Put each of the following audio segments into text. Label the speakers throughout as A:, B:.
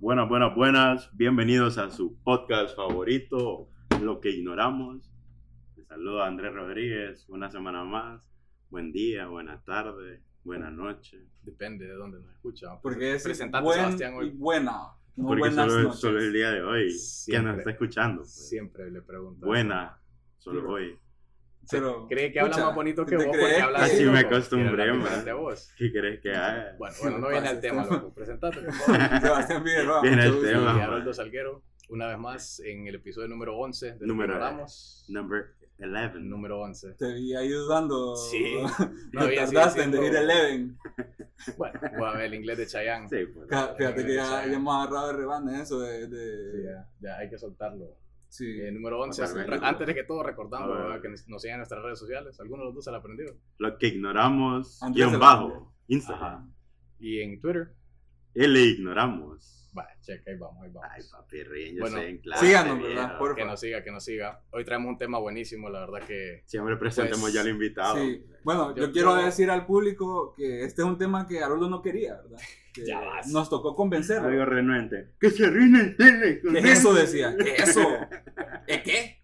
A: Buenas, buenas, buenas. Bienvenidos a su podcast favorito, Lo que ignoramos. Les saludo a Andrés Rodríguez. Una semana más. Buen día, buena tarde, buena noche.
B: Depende de dónde nos escucha.
C: Porque es
B: presentante
C: buen
B: Sebastián
C: y
B: hoy.
C: buena. No
A: Porque
C: buenas
A: solo,
C: noches.
A: solo el día de hoy. que
B: Siempre.
A: nos está escuchando? pues.
B: Siempre le pregunto.
A: Buena, solo
C: Sí.
A: hoy.
C: Pero,
B: Cree que habla más bonito que
C: ¿te
B: vos
C: crees
B: porque habla
A: Así me acostumbré, man. ¿Qué crees que haga?
B: Bueno, bueno, no viene al tema, loco. Presentate, por favor.
C: Sebastián Figueroa.
A: Viene el
C: gusto.
A: tema.
B: Y. Haroldo Salguero, una vez más en el episodio número 11 de
A: Número-
B: Ramos.
A: Number 11.
B: Número 11.
C: Te vi ahí dudando.
B: Sí.
C: No, tardaste en decir Eleven.
B: Bueno, voy a ver el inglés de Chayanne.
A: Sí, pues.
C: Fíjate que ya, hemos agarrado de rebane eso de.
B: Sí,
C: de
B: ya, ya hay que soltarlo.
C: Sí.
B: Eh, número 11,
A: Otra vez,
B: re-
A: loco.
B: antes de que todo recordando
A: A ver.
B: ¿verdad? que nos sigan en nuestras redes sociales. Alguno de los dos se la aprendió.
A: Lo que ignoramos,
C: Andrés
A: guion
C: se lo
A: bajo, Instagram.
B: Ajá. Y en Twitter.
A: L ignoramos.
B: Va, checa, ahí vamos, ahí vamos.
A: Ay, papi, ríen, yo
B: Bueno,
A: sé en clase.
C: síganos. ¿verdad? Por-
B: que nos siga, que nos siga. Hoy traemos un tema buenísimo, la verdad que
A: Siempre presentemos
B: Pues,
A: ya al invitado.
C: Sí. Bueno, yo,
B: Yo-
C: quiero
B: yo-
C: decir al público que este es un tema que Haroldo no quería, ¿verdad? Que
B: Ya vas.
C: Nos tocó convencerlo.
A: Algo renuente. Que se arruine el tele.
C: ¿Qué es eso? Decía. ¿Qué es eso? ¿Eh, ¿Qué?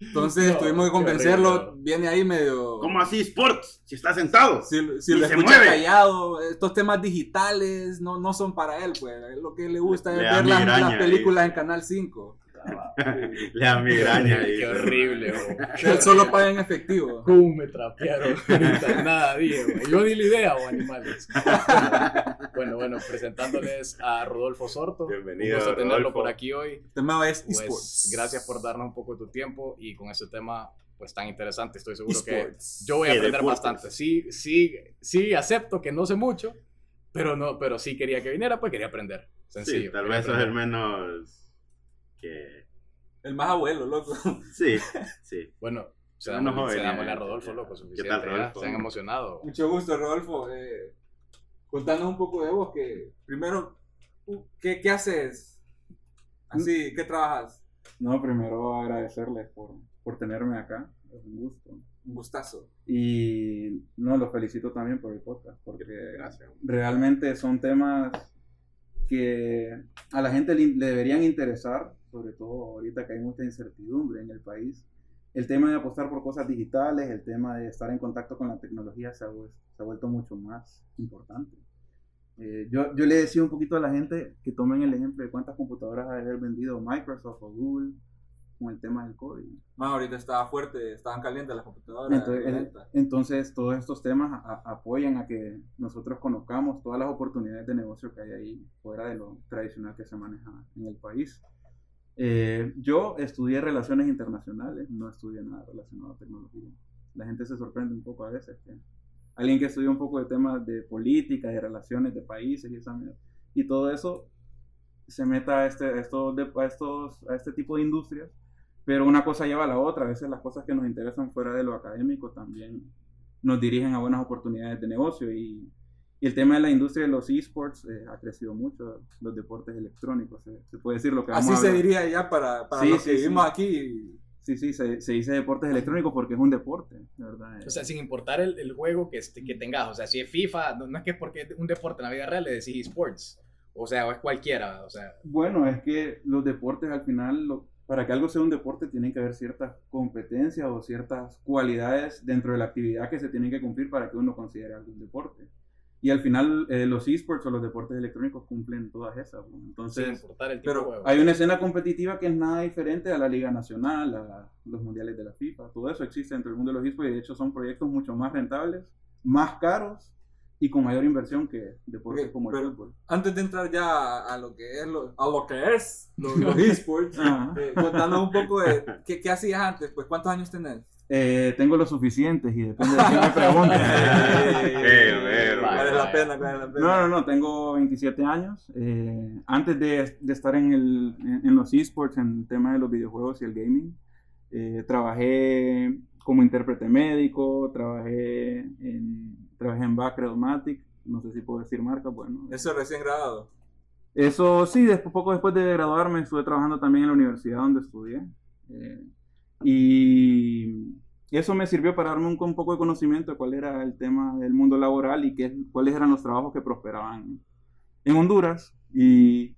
C: Entonces
B: No,
C: tuvimos que convencerlo.
B: horrible.
C: Viene ahí medio.
A: ¿Cómo así sports? Si está sentado.
C: Si, si lo
A: se
C: escucha
A: mueve.
C: callado, estos temas digitales no, no son para él, pues. Lo que le gusta
A: Le
C: es ver las, las películas
A: dice.
C: en Canal 5.
A: Le da migraña.
B: Qué horrible.
C: Él solo paga en efectivo.
B: ¿Cómo me trapearon? Nada, dije, güey. Yo ni la idea, o animales. Bueno, bueno, presentándoles a Rodolfo Sorto.
A: Bienvenido,
C: pues,
B: Un gusto tenerlo
A: Rodolfo.
B: por aquí hoy.
C: El tema es
B: Pues,
C: esports.
B: gracias por darnos un poco de tu tiempo y con este tema pues tan interesante. Estoy seguro que yo voy a aprender bastante. Sí, sí, sí, acepto que no sé mucho, pero no, pero sí quería que viniera, pues quería aprender. Sencillo.
A: Sí, tal vez sos el
B: aprender.
A: menos. Que.
C: El más abuelo, loco.
A: Sí, sí.
B: Bueno, se damos, se dámosle a
A: eh,
B: Rodolfo,
A: ya.
B: loco,
A: ¿Qué
B: suficiente.
A: tal,
B: ya.
A: Rodolfo?
B: Se han emocionado.
C: Mucho gusto, Rodolfo. Eh, contanos un poco de vos, que primero, uh, ¿qué, qué haces? Así, ¿qué trabajas?
D: No, primero agradecerles por, por tenerme acá, es un gusto.
C: Un gustazo.
D: Y no, los felicito también por el podcast, porque
A: Gracias.
D: realmente son temas que a la gente le, le deberían interesar, sobre todo ahorita que hay mucha incertidumbre en el país. El tema de apostar por cosas digitales, el tema de estar en contacto con la tecnología se ha, vues- se ha vuelto mucho más importante. Eh, yo, yo le decía un poquito a la gente que tomen el ejemplo de cuántas computadoras ha de haber vendido Microsoft o Google con el tema del COVID.
C: Más ahorita estaba fuerte, estaban calientes las computadoras.
D: Entonces, eh, entonces, todos estos temas a- apoyan a que nosotros conozcamos todas las oportunidades de negocio que hay ahí fuera de lo tradicional que se maneja en el país. Eh, yo estudié relaciones internacionales, no estudié nada relacionado a tecnología. La gente se sorprende un poco a veces que alguien que estudia un poco de temas de política, de relaciones de países y, esa y todo eso se meta a este, a estos, a estos, a este tipo de industrias pero una cosa lleva a la otra. A veces las cosas que nos interesan fuera de lo académico también nos dirigen a buenas oportunidades de negocio. Y, y el tema de la industria de los esports eh, ha crecido mucho, los deportes electrónicos. Se, se puede decir lo que vamos
C: Así
D: a
C: se diría ya para, para
D: Sí,
C: los
D: sí,
C: que
D: sí.
C: vivimos aquí.
D: Sí, sí, se, se dice deportes electrónicos porque es un deporte, de ¿verdad?
B: O sea, sin importar el, el juego que, este- que tengas. O sea, si es FIFA, no, no es que porque es un deporte en la vida real le decís esports. O sea, o es cualquiera. O sea,
D: Bueno, es que los deportes al final, lo- para que algo sea un deporte, tienen que haber ciertas competencias o ciertas cualidades dentro de la actividad que se tienen que cumplir para que uno considere algo un deporte. Y al final, eh, los esports o los deportes electrónicos cumplen todas esas.
B: sin
D: Entonces,
B: importar el tipo
C: pero
B: de juego.
D: hay una escena competitiva que es nada diferente a la Liga Nacional, a los mundiales de la FIFA. Todo eso existe dentro del mundo de los esports y de hecho son proyectos mucho más rentables, más caros y con mayor inversión que deportes
C: Ok,
D: como el
C: pero-
D: fútbol.
C: Antes de entrar ya a lo que es lo, a lo que es los, los esports, eh, contanos un poco de qué, qué hacías antes, pues cuántos años tenés.
D: Eh, tengo los suficientes y depende de quién me pregunte.
C: Vale la pena, vale la pena.
D: No, no, no, tengo 27 años. Eh, antes de, de estar en, el, en, en los esports, en el tema de los videojuegos y el gaming, eh, trabajé como intérprete médico, trabajé en, trabajé en Backredomatic, no sé si puedo decir marca, bueno.
C: Eso recién grabado.
D: Eso sí, después, poco después de graduarme estuve trabajando también en la universidad donde estudié. Eh, y eso me sirvió para darme un, un poco de conocimiento de cuál era el tema del mundo laboral y qué, cuáles eran los trabajos que prosperaban en Honduras. Y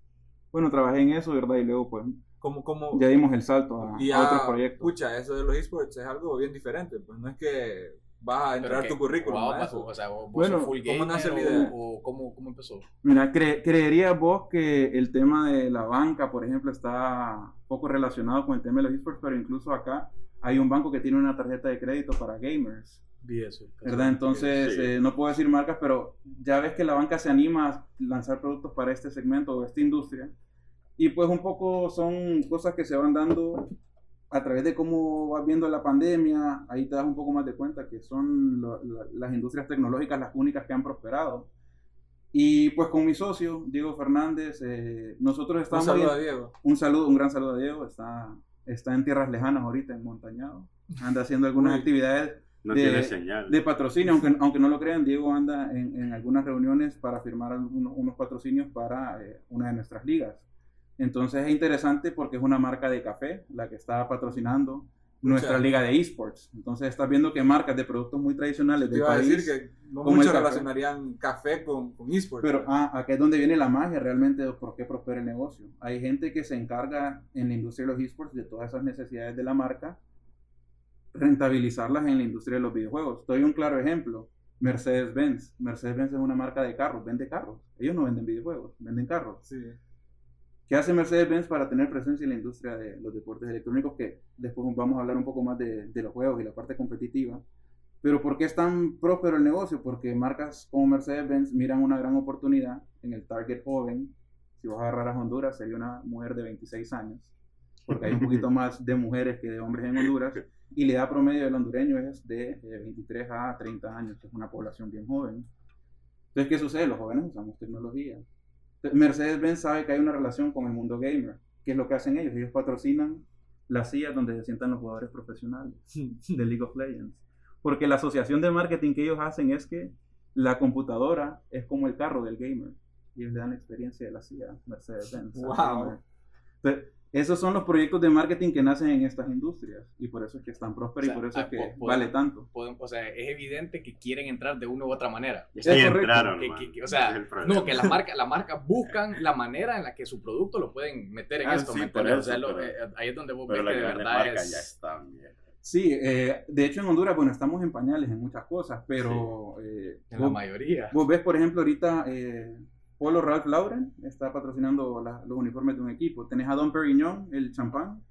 D: Bueno, trabajé en eso, ¿verdad? Y luego, pues,
C: ¿Cómo, cómo,
D: ya dimos el salto a,
C: y
D: a otros
C: ya,
D: proyectos.
C: Pucha, eso de los esports es algo bien diferente. Pues no es que vas a entrar
B: que-
C: tu currículum
B: wow,
C: a eso.
B: O sea, vos
D: Bueno,
B: sos full
C: ¿cómo nace la idea?
B: o, o cómo, cómo empezó?
D: Mira, cre- ¿creerías vos que el tema de la banca, por ejemplo, está poco relacionado con el tema de los esports? Pero incluso acá hay un banco que tiene una tarjeta de crédito para gamers,
B: Vi eso.
D: ¿verdad? Entonces,
A: Sí.
D: eh, no puedo decir marcas, pero ya ves que la banca se anima a lanzar productos para este segmento o esta industria. Y pues un poco son cosas que se van dando a través de cómo vas viendo la pandemia, ahí te das un poco más de cuenta que son lo- la- las industrias tecnológicas las únicas que han prosperado. Y pues con mi socio, Diego Fernández, eh, nosotros
C: Un
D: estamos...
C: saludo
D: en-
C: a Diego.
D: un saludo, un gran saludo a Diego, está, está en tierras lejanas ahorita, en Montañado, anda haciendo algunas
C: Uy.
D: actividades
A: No
D: de-
A: tiene señal.
D: de patrocinio, aunque, aunque no lo crean, Diego anda en, en algunas reuniones para firmar algunos, unos patrocinios para eh, una de nuestras ligas. Entonces es interesante porque es una marca de café la que está patrocinando nuestra
C: Mucha-
D: liga de esports. Entonces estás viendo que marcas de productos muy tradicionales
C: Te
D: del
C: iba a
D: país,
C: decir que no
D: como
C: muchos relacionarían café con, con esports.
D: pero ah, acá es donde viene la magia realmente de por qué prospera el negocio. Hay gente que se encarga en la industria de los esports de todas esas necesidades de la marca, rentabilizarlas en la industria de los videojuegos. Doy un claro ejemplo. Mercedes-Benz. Mercedes-Benz es una marca de carros, vende carros. Ellos no venden videojuegos, venden carros.
C: Sí.
D: ¿Qué hace Mercedes-Benz para tener presencia en la industria de los deportes electrónicos? Que después vamos a hablar un poco más de, de los juegos y la parte competitiva. Pero ¿por qué es tan próspero el negocio? Porque marcas como Mercedes-Benz miran una gran oportunidad en el target joven. Si vas a agarrar a Honduras, sería una mujer de 26 años. Porque hay un poquito más de mujeres que de hombres en Honduras. Y la edad promedio del hondureño es de, eh, 23 a 30 años, que es una población bien joven. Entonces, ¿qué sucede? Los jóvenes usamos tecnología. Mercedes-Benz sabe que hay una relación con el mundo gamer. ¿Qué es lo que hacen ellos? Ellos patrocinan las sillas donde se sientan los jugadores profesionales de League of Legends. Porque la asociación de marketing que ellos hacen es que la computadora es como el carro del gamer. Y ellos le dan la experiencia de la silla Mercedes-Benz.
C: Wow.
D: Entonces, esos son los proyectos de marketing que nacen en estas industrias. Y por eso es que están prósperas
B: O sea,
D: y por eso
B: ah,
D: es que
B: po-
D: vale tanto.
B: Podemos- o sea, es evidente que quieren entrar de una u otra manera.
D: Es
A: sí
D: correcto.
A: entraron,
B: Que- que- que- o sea, no, que las marcas las marcas buscan la manera en la que su producto lo pueden meter en
A: Ah,
B: esto.
A: sí, eso,
B: O sea, lo-
A: pero-
B: eh, ahí es donde vos
A: Pero
B: ves
A: la
B: que de verdad
A: marca
B: es...
A: ya está bien.
D: Sí, eh, de hecho en Honduras, bueno, estamos en pañales en muchas cosas, pero eh,
B: En la
D: vos-
B: mayoría.
D: Vos ves, por ejemplo, ahorita eh, Polo Ralph Lauren está patrocinando la- los uniformes de un equipo. Tenés a Don Perignon, el champán,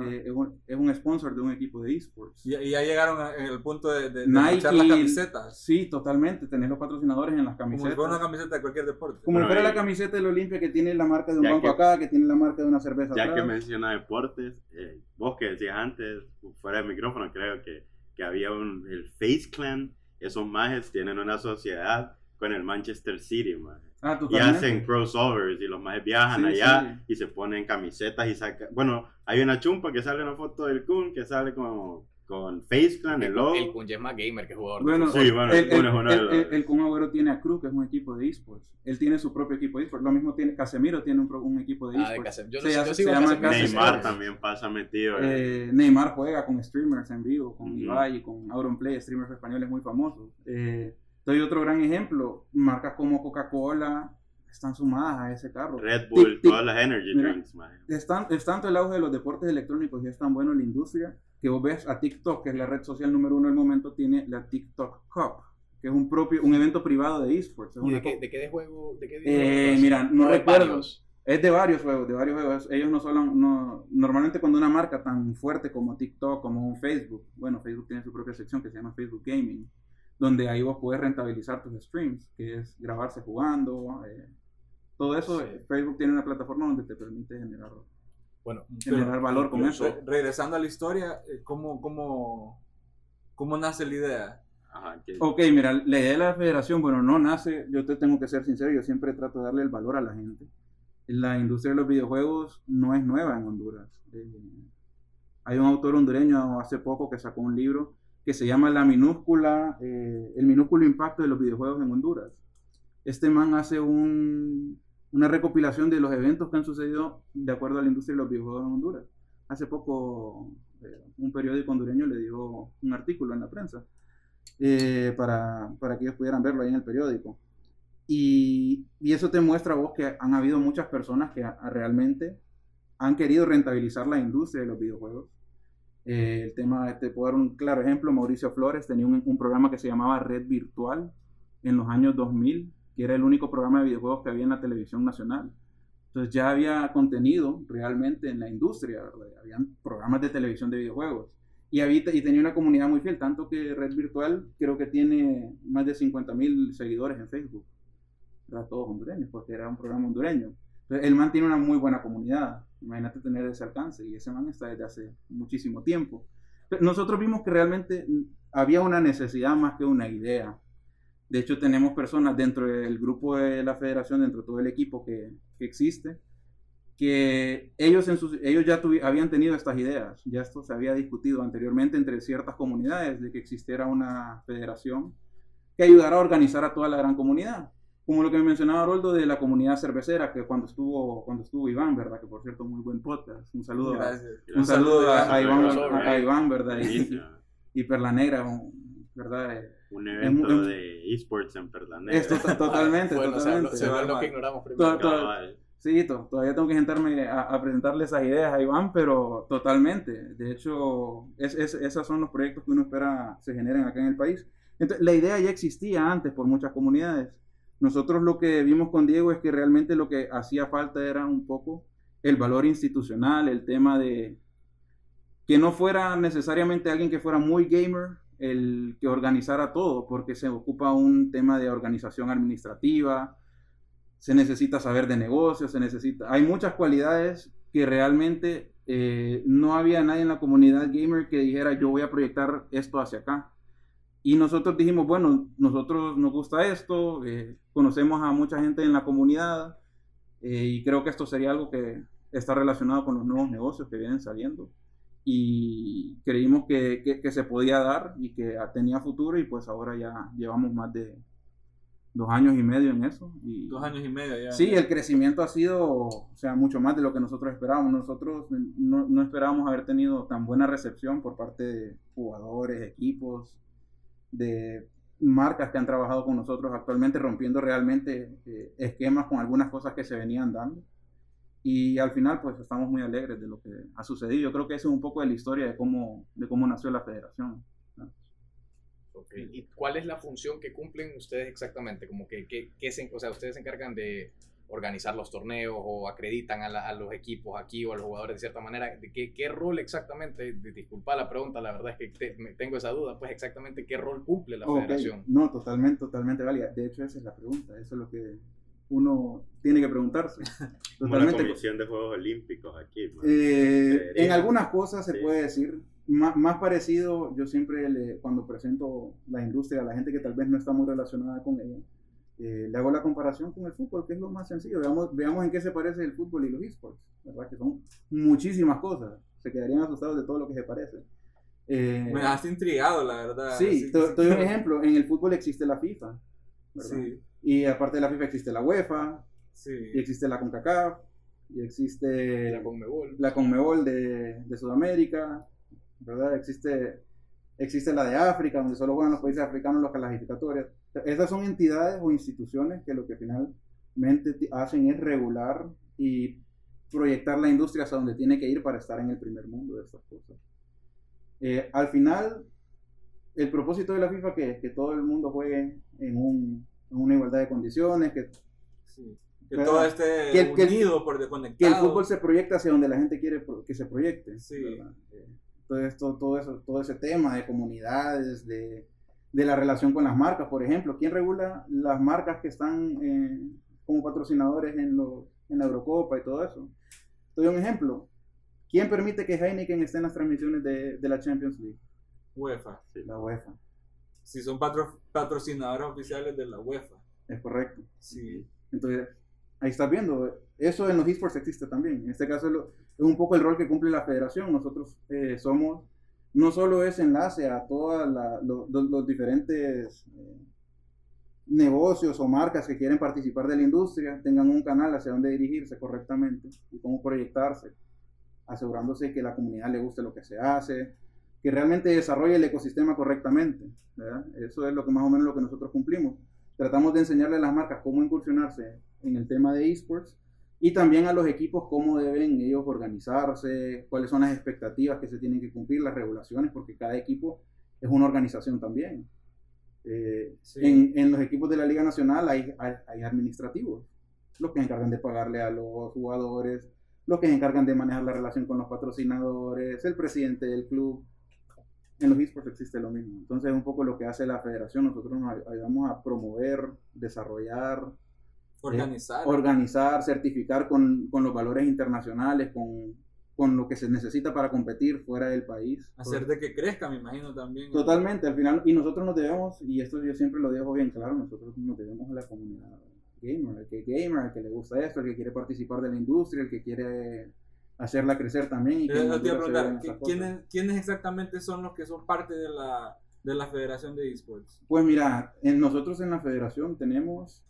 D: eh, es, un, es un sponsor de un equipo de esports.
C: y, y ya llegaron a- en el punto de, de, de
D: Nike,
C: echar las camisetas.
D: Sí, totalmente. Tenés los patrocinadores en las
C: Como si
D: camisetas.
C: fuera una camiseta de cualquier deporte.
D: Como si fuera la camiseta del Olimpia que tiene la marca de un
A: Ya
D: banco
A: que-
D: acá, que tiene la marca de una cerveza
A: Ya que
D: atrás.
A: menciona deportes, eh, vos que decías antes, fuera del micrófono, creo que, que había un, el Face Clan, esos majes tienen una sociedad con el Manchester City, man.
D: Ah,
A: Y hacen crossovers y los majes viajan
D: Sí,
A: allá y se ponen camisetas y sacan... Bueno, hay una chumpa que sale una foto del Kun que sale con, con Face Clan, el
B: El,
A: logo.
B: el Kun ya es más gamer que jugador. de
D: Bueno.
A: Sí, bueno,
D: el,
A: el Kun
D: el,
A: es uno de
D: el-
A: los-
D: el- el Kun Agüero tiene a Cruz, que es un equipo de esports. Él tiene su propio equipo de esports. Lo mismo tiene Casemiro, tiene un, un equipo de
B: Ah, de
D: esports.
B: Yo,
D: Se
B: no- yo
D: hace-
B: sigo
D: se
B: a
D: llama
B: Casemiro.
D: Casemiro.
A: Neymar también pasa metido. eh.
D: Eh, Neymar juega con streamers en vivo, con
A: Ujú.
D: Ibai y con Auronplay, streamers españoles muy famosos. Eh, doy otro gran ejemplo, marcas como Coca-Cola están sumadas a ese carro.
A: Red Bull,
D: Tic, tic.
A: todas las energy
D: Mira.
A: drinks, maje.
D: Es, tan- es tanto el auge de los deportes electrónicos y es tan bueno en la industria que vos ves a TikTok, que es la red social número uno del momento, tiene la TikTok Cup, que es un propio un evento privado de esports. Es
B: ¿Y de qué, de qué de juego? ¿De qué
D: Eh,
B: videojuegos?
D: mira, no
B: de
D: recuerdo.
B: varios.
D: Es de varios juegos, de varios juegos. Ellos no solo, no, normalmente cuando una marca tan fuerte como TikTok, como un Facebook, bueno, Facebook tiene su propia sección que se llama Facebook Gaming, donde ahí vos puedes rentabilizar tus streams, que es grabarse jugando, eh, todo eso.
B: Sí.
D: eh, Facebook tiene una plataforma donde te permite generar,
B: Bueno,
D: generar valor con eso.
C: Re- regresando a la historia, eh, ¿cómo, cómo, cómo nace la idea?
A: Ajá, que-
D: Ok, mira, la idea de la federación, bueno, no nace, yo te tengo que ser sincero, yo siempre trato de darle el valor a la gente. La industria de los videojuegos no es nueva en Honduras. Eh, hay un autor hondureño hace poco que sacó un libro que se llama La minúscula, eh, el minúsculo impacto de los videojuegos en Honduras. Este man hace un- una recopilación de los eventos que han sucedido de acuerdo a la industria de los videojuegos en Honduras. Hace poco eh, un periódico hondureño le dio un artículo en la prensa eh, para, para que ellos pudieran verlo ahí en el periódico. Y, y eso te muestra vos que han habido muchas personas que a- a realmente han querido rentabilizar la industria de los videojuegos. Eh, el tema, te puedo dar un claro ejemplo, Mauricio Flores tenía un, programa que se llamaba Red Virtual en los años 2000, que era el único programa de videojuegos que había en la televisión nacional. Entonces ya había contenido realmente en la industria, ¿verdad? habían programas de televisión de videojuegos. Y, había, y tenía una comunidad muy fiel, tanto que Red Virtual creo que tiene más de 50 mil seguidores en Facebook. ¿verdad? Todos hondureños, porque era un programa hondureño. El man tiene una muy buena comunidad. Imagínate tener ese alcance. Y ese man está desde hace muchísimo tiempo. Nosotros vimos que realmente había una necesidad más que una idea. De hecho, tenemos personas dentro del grupo de la federación, dentro de todo el equipo que, que existe, que ellos, ellos ya habían tenido estas ideas. Ya esto se había discutido anteriormente entre ciertas comunidades de que existiera una federación que ayudara a organizar a toda la gran comunidad. Como lo que mencionaba Roldo de la comunidad cervecera, que cuando estuvo, cuando estuvo Iván, ¿verdad? Que por cierto, muy buen podcast. Un saludo, a,
C: Gracias.
D: un saludo a, a Iván,
A: Gracias,
D: a- a Iván, ¿verdad? Y, y Perla Negra, ¿verdad? Eh,
A: Un evento
D: Es-
A: de esports en Perlanera.
D: Esto to- totalmente,
B: Bueno,
D: totalmente.
B: se habló lo que ignoramos primero.
D: To- to-. Sí, to- todavía tengo que sentarme a, a presentarle esas ideas a Iván, pero totalmente. De hecho, es, es- esos son los proyectos que uno espera se generen acá en el país. Entonces, la idea ya existía antes por muchas comunidades. Nosotros lo que vimos con Diego es que realmente lo que hacía falta era un poco el valor institucional, el tema de que no fuera necesariamente alguien que fuera muy gamer el que organizara todo, porque se ocupa un tema de organización administrativa, se necesita saber de negocios, se necesita... Hay muchas cualidades que realmente eh, no había nadie en la comunidad gamer que dijera yo voy a proyectar esto hacia acá. Y nosotros dijimos, bueno, nosotros nos gusta esto, eh, conocemos a mucha gente en la comunidad eh, y creo que esto sería algo que está relacionado con los nuevos negocios que vienen saliendo. Y creímos que, que- que se podía dar y que tenía futuro y pues ahora ya llevamos más de dos años y medio en eso. Y,
C: Dos años y medio ya.
D: Sí, el crecimiento ha sido, o sea, mucho más de lo que nosotros esperábamos. Nosotros no, no esperábamos haber tenido tan buena recepción por parte de jugadores, equipos, de marcas que han trabajado con nosotros actualmente, rompiendo realmente eh, esquemas con algunas cosas que se venían dando. Y al final, pues estamos muy alegres de lo que ha sucedido. Yo creo que eso es un poco de la historia de cómo, de cómo nació la federación.
B: Ok, ¿Y cuál es la función que cumplen ustedes exactamente? Como que, que, que se, o sea, ustedes se encargan de organizar los torneos o acreditan a, la- a los equipos aquí o a los jugadores de cierta manera. ¿De qué, qué rol exactamente? Disculpa la pregunta, la verdad es que te- me- tengo esa duda. Pues exactamente qué rol cumple la federación.
D: No, totalmente, totalmente válida. De hecho, esa es la pregunta. Eso es lo que uno tiene que preguntarse.
A: Como la. Comisión de Juegos Olímpicos aquí.
D: Eh, en algunas cosas se
A: Sí.
D: puede decir. Má- Más, parecido, yo siempre le- cuando presento la industria a la gente que tal vez no está muy relacionada con ella, eh, le hago la comparación con el fútbol, que es lo más sencillo. Veamos, veamos en qué se parece el fútbol y los esports, ¿verdad? Que son muchísimas cosas. Se quedarían asustados de todo lo que se parece. Eh,
C: Me dejaste intrigado, la verdad.
D: sí, te doy un ejemplo. En el fútbol existe la FIFA, ¿verdad?
C: Sí,
D: Y aparte de la FIFA existe la UEFA, y
C: sí.
D: existe la CONCACAF, y existe
B: La Conmebol.
D: la Conmebol de, de Sudamérica, ¿verdad? Existe, existe la de África, donde solo juegan los países africanos las clasificatorias. Esas son entidades o instituciones que lo que finalmente hacen es regular y proyectar la industria hacia donde tiene que ir para estar en el primer mundo de estas cosas. Eh, al final, el propósito de la FIFA que es que todo el mundo juegue en, un- en una igualdad de condiciones, que
C: sí. Que
D: Claro.
C: todo esté
D: Que el- que el-
C: unido por
D: que el fútbol se proyecta hacia donde la gente quiere que se proyecte.
C: Sí.
D: ¿verdad? Eh, Entonces, todo, todo, eso, todo ese tema de comunidades, de, de la relación con las marcas, por ejemplo. ¿Quién regula las marcas que están eh, como patrocinadores en, los, en la Eurocopa y todo eso? Te doy un ejemplo. ¿Quién permite que Heineken esté en las transmisiones de, de la Champions League?
C: UEFA.
D: La UEFA.
C: Si son patro- patrocinadores oficiales de la UEFA.
D: Es correcto.
C: Sí.
D: Entonces, ahí estás viendo, eso en los esports existe también. En este caso es un poco el rol que cumple la federación. Nosotros eh, somos, no solo ese enlace a todos los, diferentes eh, negocios o marcas que quieren participar de la industria, tengan un canal hacia donde dirigirse correctamente y cómo proyectarse, asegurándose que la comunidad le guste lo que se hace, que realmente desarrolle el ecosistema correctamente. Eso es lo que más o menos lo que nosotros cumplimos. tratamos de enseñarle a las marcas cómo incursionarse en el tema de esports y también a los equipos cómo deben ellos organizarse, cuáles son las expectativas que se tienen que cumplir, las regulaciones, porque cada equipo es una organización también. Eh,
C: Sí.
D: en, en los equipos de la Liga Nacional hay, hay, hay administrativos, los que se encargan de pagarle a los jugadores, los que se encargan de manejar la relación con los patrocinadores, el presidente del club. En los esports existe lo mismo. Entonces, un poco lo que hace la federación, nosotros nos ay- ayudamos a promover, desarrollar,
C: Organizar.
D: organizar, certificar con, con los valores internacionales, con, con lo que se necesita para competir fuera del país.
C: hacer de que crezca, me imagino también.
D: Totalmente, al final, y nosotros nos debemos, y esto yo siempre lo dejo bien claro, nosotros nos debemos a la comunidad gamer, el que gamer, el que le gusta esto, el que quiere participar de la industria, el que quiere hacerla crecer también. Y que
C: Eh,
D: Honduras se
C: preguntar,
D: vean
C: ¿qui-
D: estas cosas.
C: ¿quiénes, ¿quiénes exactamente son los que son parte de la, de la Federación de Esports?
D: Pues mira, en, nosotros en la federación tenemos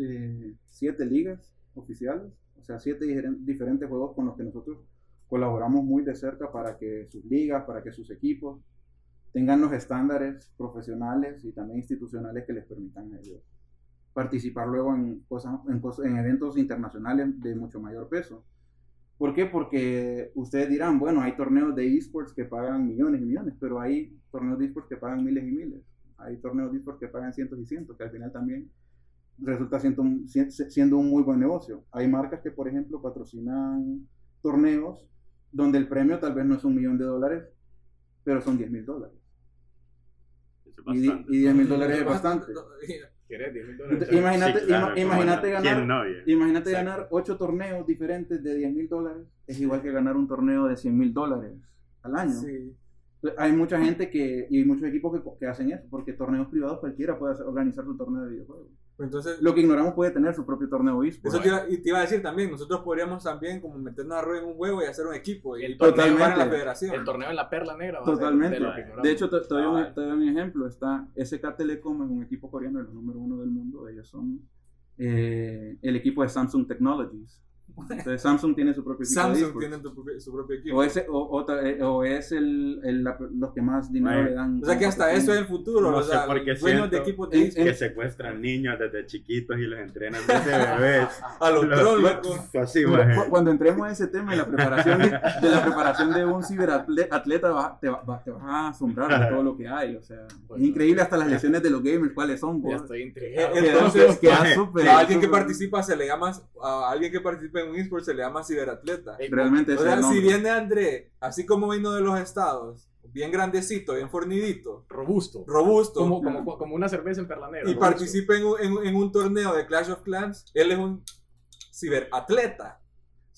D: eh, siete ligas oficiales, o sea, siete diferen- diferentes juegos con los que nosotros colaboramos muy de cerca para que sus ligas, para que sus equipos tengan los estándares profesionales y también institucionales que les permitan a ellos participar luego en, cosas, en, cos- en eventos internacionales de mucho mayor peso. ¿Por qué? Porque ustedes dirán, bueno, hay torneos de esports que pagan millones y millones, pero hay torneos de esports que pagan miles y miles. Hay torneos de esports que pagan cientos y cientos, que al final también resulta siendo un, si- siendo un muy buen negocio. Hay marcas que, por ejemplo, patrocinan torneos donde el premio tal vez no es un millón de dólares, pero son 10 mil dólares. Y, di-
A: bastante.
D: y 10 mil dólares es bastante.
B: ¿Querés 10 mil dólares?
D: Imagínate,
A: Sí, claro,
D: imagínate ganar,
A: ¿Quién no,
D: imagínate
B: Exacto.
D: ganar 8 torneos diferentes de 10 mil dólares. Es igual que ganar un torneo de 100 mil dólares al año.
C: Sí.
D: Hay mucha gente que, y muchos equipos que, que hacen eso, porque torneos privados cualquiera puede hacer- organizar su torneo de videojuegos.
C: Entonces,
D: Lo que ignoramos puede tener su propio torneo esports.
C: eso te iba, y te iba a decir también, nosotros podríamos también como meternos a rueda en un juego y hacer un equipo y
B: El
D: torneo-
C: en la federación.
B: El torneo en la Perla Negra. va a ser
D: Totalmente.
B: de lo que ignoramos.
D: De hecho, te, te doy
B: Ah,
D: un, te doy un ejemplo. Está SK Telecom, es un equipo coreano, el número uno del mundo. Ellos son eh, el equipo de Samsung Technologies. Entonces, Samsung tiene su propio equipo de
C: Samsung
D: esports.
C: tiene tu propio- su propio equipo.
D: O, ese, o, o eh, o es el, el- la- los que más dinero
A: Bueno.
D: le dan.
C: O sea que hasta eso es el futuro.
A: No
C: o
A: sé
C: sea,
A: por qué
C: dueños de
A: siento
C: equipos de esports.
A: que secuestran niños desde chiquitos y los entrenan desde bebés.
C: A los
A: Los-
C: loco.
A: Así,
D: Mira,
A: maje.
D: cu- cuando entremos en ese tema de la preparación de, de la preparación de un ciberatleta va- te, va- va- te vas a asombrar de todo lo que hay o sea
B: Pues
D: es increíble hasta las lesiones de los gamers cuáles son
B: Ya estoy
C: Eh,
B: intrigado.
D: Queda-
C: Entonces,
D: queda súper-
C: A alguien que
D: súper-
C: participa se le llama, a alguien que participa en un esports se le llama ciberatleta.
B: Ey,
D: realmente
C: O
D: ese es
C: sea,
D: el
C: si viene André, así como vino de los estados, bien grandecito, bien fornidito,
B: robusto.
C: robusto,
B: Como, como, como una cerveza en Perla Negra.
C: y
B: robusto.
C: participa en en en un torneo de Clash of Clans, él es un ciberatleta.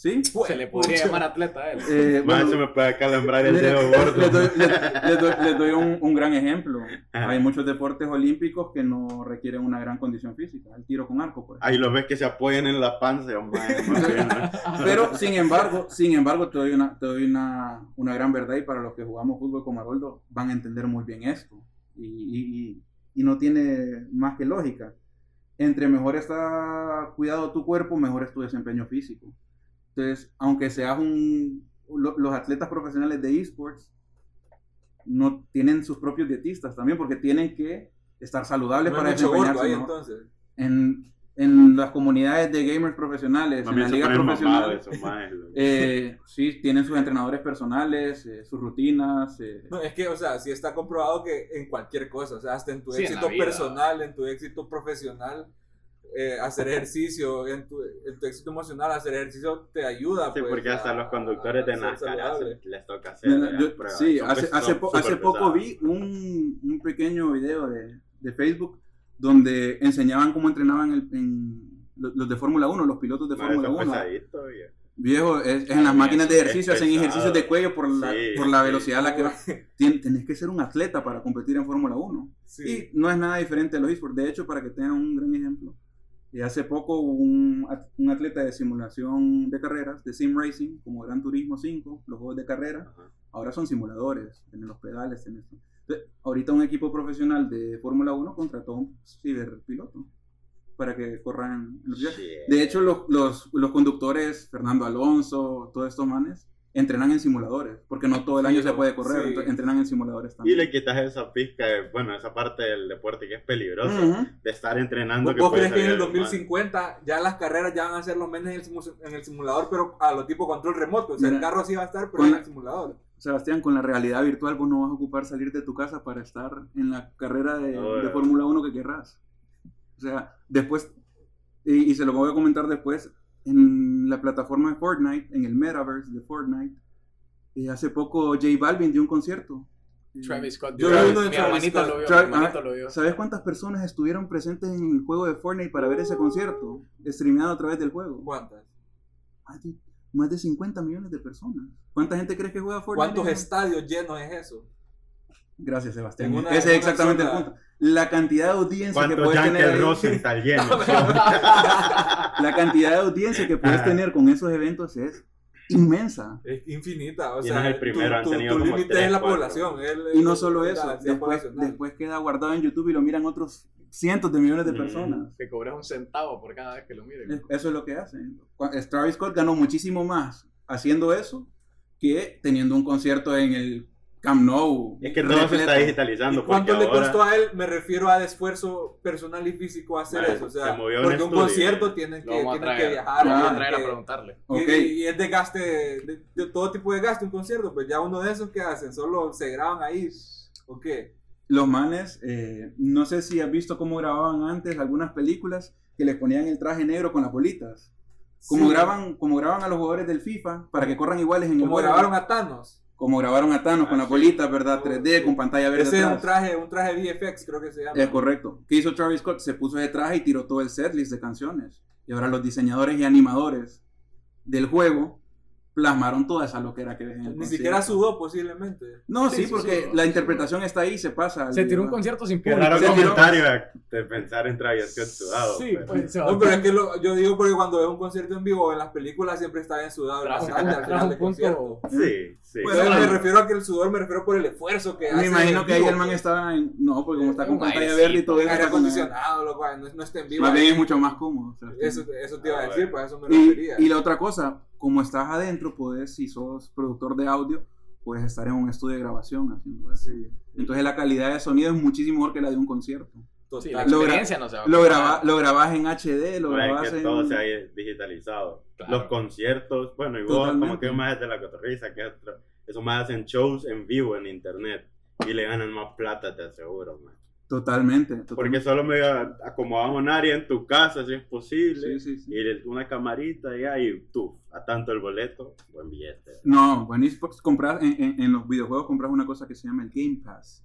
D: Sí
B: Se le podría
C: Pucha.
B: llamar atleta a él.
D: Eh, bueno,
A: se me puede calambrar el
D: les,
A: dedo
D: les
A: gordo.
D: doy, les- doy- les doy un, un gran ejemplo
A: Ajá.
D: hay muchos deportes olímpicos que no requieren una gran condición física el tiro con arco por ejemplo.
A: Ahí los ves que se apoyan en la panza. oh, maje, más bien, ¿no?
D: Pero sin embargo, sin embargo, te doy una, te doy una, una gran verdad y para los que jugamos fútbol con Haroldo van a entender muy bien esto. Y- y no tiene más que lógica. Entre mejor está cuidado tu cuerpo, mejor es tu desempeño físico. Entonces, aunque seas un... lo- los atletas profesionales de esports no tienen sus propios dietistas también porque tienen que estar saludables
C: No
D: para desempeñarse.
C: ahí
D: ¿no?
C: entonces.
D: en, en las comunidades de gamers profesionales,
A: Mami,
D: en la
A: se
D: liga
A: ponen
D: profesional,
A: mamados esos majes, loco.
D: eh, sí, tienen sus entrenadores personales, eh, sus rutinas. eh,
C: No, es que, o sea, sí está comprobado que en cualquier cosa, o sea, hasta en tu
B: Sí,
C: éxito personal, en tu éxito profesional, eh, hacer ejercicio, en tu, en tu éxito emocional, hacer ejercicio te ayuda.
A: Sí,
C: pues,
A: porque hasta
C: a-
A: los conductores de
C: a
A: NASCAR les toca hacer
D: yo-
A: pruebas.
D: sí,
A: Son
D: hace, hace, po- hace poco vi un, un pequeño video de, de Facebook donde enseñaban cómo entrenaban el- en, los, de Fórmula 1, los pilotos de Fórmula
A: son
D: 1.
A: pesaditos, viejo.
D: Es, es en las máquinas de ejercicio, hacen ejercicios de cuello por la,
A: Sí,
D: por la
A: sí.
D: velocidad a la que va. Tien- Tenés que ser un atleta para competir en Fórmula 1.
C: Sí.
D: Y no es nada diferente a los esports. De hecho, para que tengan un gran ejemplo, eh, hace poco un, un atleta de simulación de carreras, de sim racing, como Gran Turismo 5, los juegos de carrera,
A: Ajá.
D: ahora son simuladores, tienen los pedales, tienen esto. Entonces, ahorita un equipo profesional de Fórmula 1 contrató a un ciberpiloto para que corran los.
A: Shit.
D: De hecho, los, los, los conductores, Fernando Alonso, todos estos manes, entrenan en simuladores, porque no todo el año
C: Sí,
D: se puede correr,
C: sí.
D: entonces entrenan en simuladores
A: Y
D: también.
A: le quitas esa pizca, de, bueno, esa parte del deporte que es peligrosa,
D: Ujú.
A: de estar entrenando.
C: ¿Vos, crees que en el
A: salir algo mal.
C: 2050 ya las carreras ya van a ser lo menos en el, simu- en el simulador, pero a lo tipo control remoto? O sea, el carro sí va a estar, pero
D: con
C: en el simulador.
D: Sebastián, con la realidad virtual vos no vas a ocupar salir de tu casa para estar en la carrera de,
A: eh.
D: Fórmula 1 que querrás. O sea, después, y, y se lo voy a comentar después, en la plataforma de Fortnite, en el metaverse de Fortnite, eh, hace poco J Balvin dio un concierto. Eh,
B: Travis Scott.
C: Yo
B: Travis-
C: uno de
B: mi
C: Travis Scott.
B: lo vio.
D: Tra-
B: mi hermanito
D: ah,
B: lo vio.
D: ¿Sabes cuántas personas estuvieron presentes en el juego de Fortnite para ver ese concierto? Streameado a través del juego.
C: ¿Cuántas?
D: Más de, más de 50 millones de personas. ¿Cuánta gente crees que juega Fortnite?
C: ¿Cuántos estadios llenos es eso?
D: Gracias, Sebastián.
C: Una-
D: Ese es exactamente el punto. La cantidad de audiencia que
A: ¿Cuántos
D: puedes tener ahí-
A: Rosenthal llenos?
D: la cantidad de audiencia que puedes tener con esos eventos es inmensa.
C: Es infinita. O
A: Y
C: sea,
A: no es el primero,
C: tu,
A: han
C: tu-
A: tenido
C: tu límite es la
A: cuatro.
C: población. el-
D: Y no solo eso, después, después queda guardado en YouTube y lo miran otros cientos de millones de
A: Mm.
D: personas.
B: Que cobras un centavo por cada vez que lo miren.
D: Es- Eso es lo que hacen. Travis Scott ganó muchísimo más haciendo eso que teniendo un concierto en el Camp Nou.
A: Es que todo se está
D: repleto.
A: digitalizando.
C: ¿Y cuánto
A: porque
C: le
A: ahora-
C: costó a él? Me refiero a de esfuerzo personal y físico hacer
A: Bueno,
C: eso. O
A: se
C: sea,
A: un
C: porque un
A: estudio.
C: concierto tienen que, tienen que viajar.
B: Lo a
C: tienen
B: traer a
C: que-
B: preguntarle.
C: y,
D: Ok.
C: y es desgaste de, de todo tipo de gasto un concierto. Pues ya uno de esos que hacen, solo se graban ahí. ¿O qué?
D: Los manes, eh, no sé si has visto cómo grababan antes algunas películas que les ponían el traje negro con las bolitas. Como,
C: Sí.
D: graban, como graban a los jugadores del FIFA para que corran iguales en el
C: Como grabaron a Thanos.
D: Como grabaron a Thanos con
A: Ah,
D: las
A: sí.
D: bolitas, ¿verdad?
C: Oh,
D: 3D,
C: sí.
D: con pantalla verde
C: Ese es un
D: atrás.
C: traje, un traje VFX, creo que se llama.
D: Es correcto. ¿Qué hizo Travis Scott? Se puso ese traje y tiró todo el setlist de canciones. Y ahora los diseñadores y animadores del juego plasmaron toda esa loquera que ves en el
C: Ni
D: concierto.
C: siquiera sudó posiblemente.
D: No, sí,
B: Sí,
D: porque
B: sí.
D: la interpretación está ahí, se pasa.
B: Se tiró un concierto sin
A: Qué
B: público.
D: tiró-
A: comentario de pensar en Travis Scott sudado.
B: Sí,
A: pero-
B: pues
C: No, pero es que lo- yo digo porque cuando ves un concierto en vivo en las películas siempre está bien sudado
B: Trajo un
C: bastante al final del concierto.
A: Sí, sí.
C: Pues
D: Bueno,
C: me refiero a que el sudor me refiero por el esfuerzo que hace.
D: Me imagino que ahí el man
C: pues.
D: estaba en. No, porque como está con pantalla verde y todo eso.
C: aire acondicionado, loco, no, no está en vivo.
D: Más bien es mucho más cómodo. o sea,
C: Eso, eso te iba a
A: Ah,
C: decir,
A: bueno.
C: pues eso me refería.
D: Y, y la otra cosa, como estás adentro, puedes, si sos productor de audio, puedes estar en un estudio de grabación haciendo eso.
C: Sí,
D: Entonces la calidad de sonido es muchísimo mejor que la de un concierto.
B: Sí, la
C: total.
D: Lo
B: experiencia no se va a
D: Lo, graba- lo grabás en HD, lo
A: es
D: grabás
A: que
D: en...
A: todo se ha digitalizado.
B: Claro.
A: Los conciertos, bueno, y vos como que más de la cotorriza, que otro- eso más hacen shows en vivo en internet y le ganan más plata, te aseguro, man.
D: Totalmente.
A: Porque solo me acomodamos un área en tu casa, si es posible,
D: Sí, sí, sí.
A: y una camarita ya, y tú, a tanto el boleto, buen billete.
D: No, buenísimo. Comprar, en, en- en los videojuegos compras una cosa que se llama el Game Pass.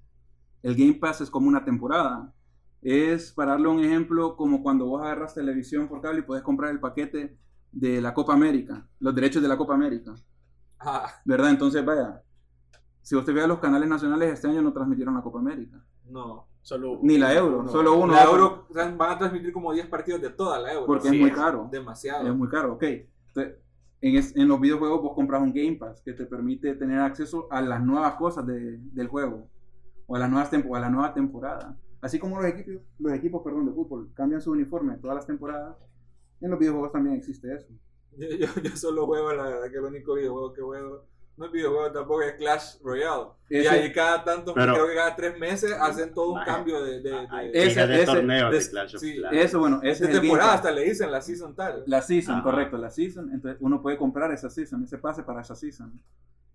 D: El Game Pass es como una temporada. Es, para darle un ejemplo, como cuando vos agarras televisión por cable y puedes comprar el paquete de la Copa América, los derechos de la Copa América,
C: Ah,
D: ¿verdad? Entonces, vaya, si usted ve a los canales nacionales, este año no transmitieron la Copa América.
C: no.
B: Solo
D: Ni la Euro,
B: uno.
D: solo uno.
C: La Euro van a transmitir como 10 partidos de toda la Euro.
D: Porque
B: Sí,
D: es muy
B: es.
D: caro.
C: Demasiado.
D: Es muy caro, ok. Entonces, en, es- en los videojuegos vos compras un Game Pass que te permite tener acceso a las nuevas cosas de- del juego o a, las nuevas a la nueva temporada. Así como los equipos, los equipos perdón, de fútbol cambian su uniforme todas las temporadas, en los videojuegos también existe eso.
C: Yo, yo, yo solo juego, la verdad, que el único videojuego que juego, no es videojuego tampoco, es Clash Royale. Y ahí cada tanto,
A: Pero-
C: creo que cada tres meses hacen todo un cambio de, de, de,
A: de
D: ese-
A: torneos
C: de-
A: de Clash of
C: sí.
D: Eso, bueno, ese
C: de
D: es
C: temporada, hasta le dicen la season tal.
D: La season,
A: Ajá.
D: correcto, la season. Entonces uno puede comprar esa season, ese pase para esa season.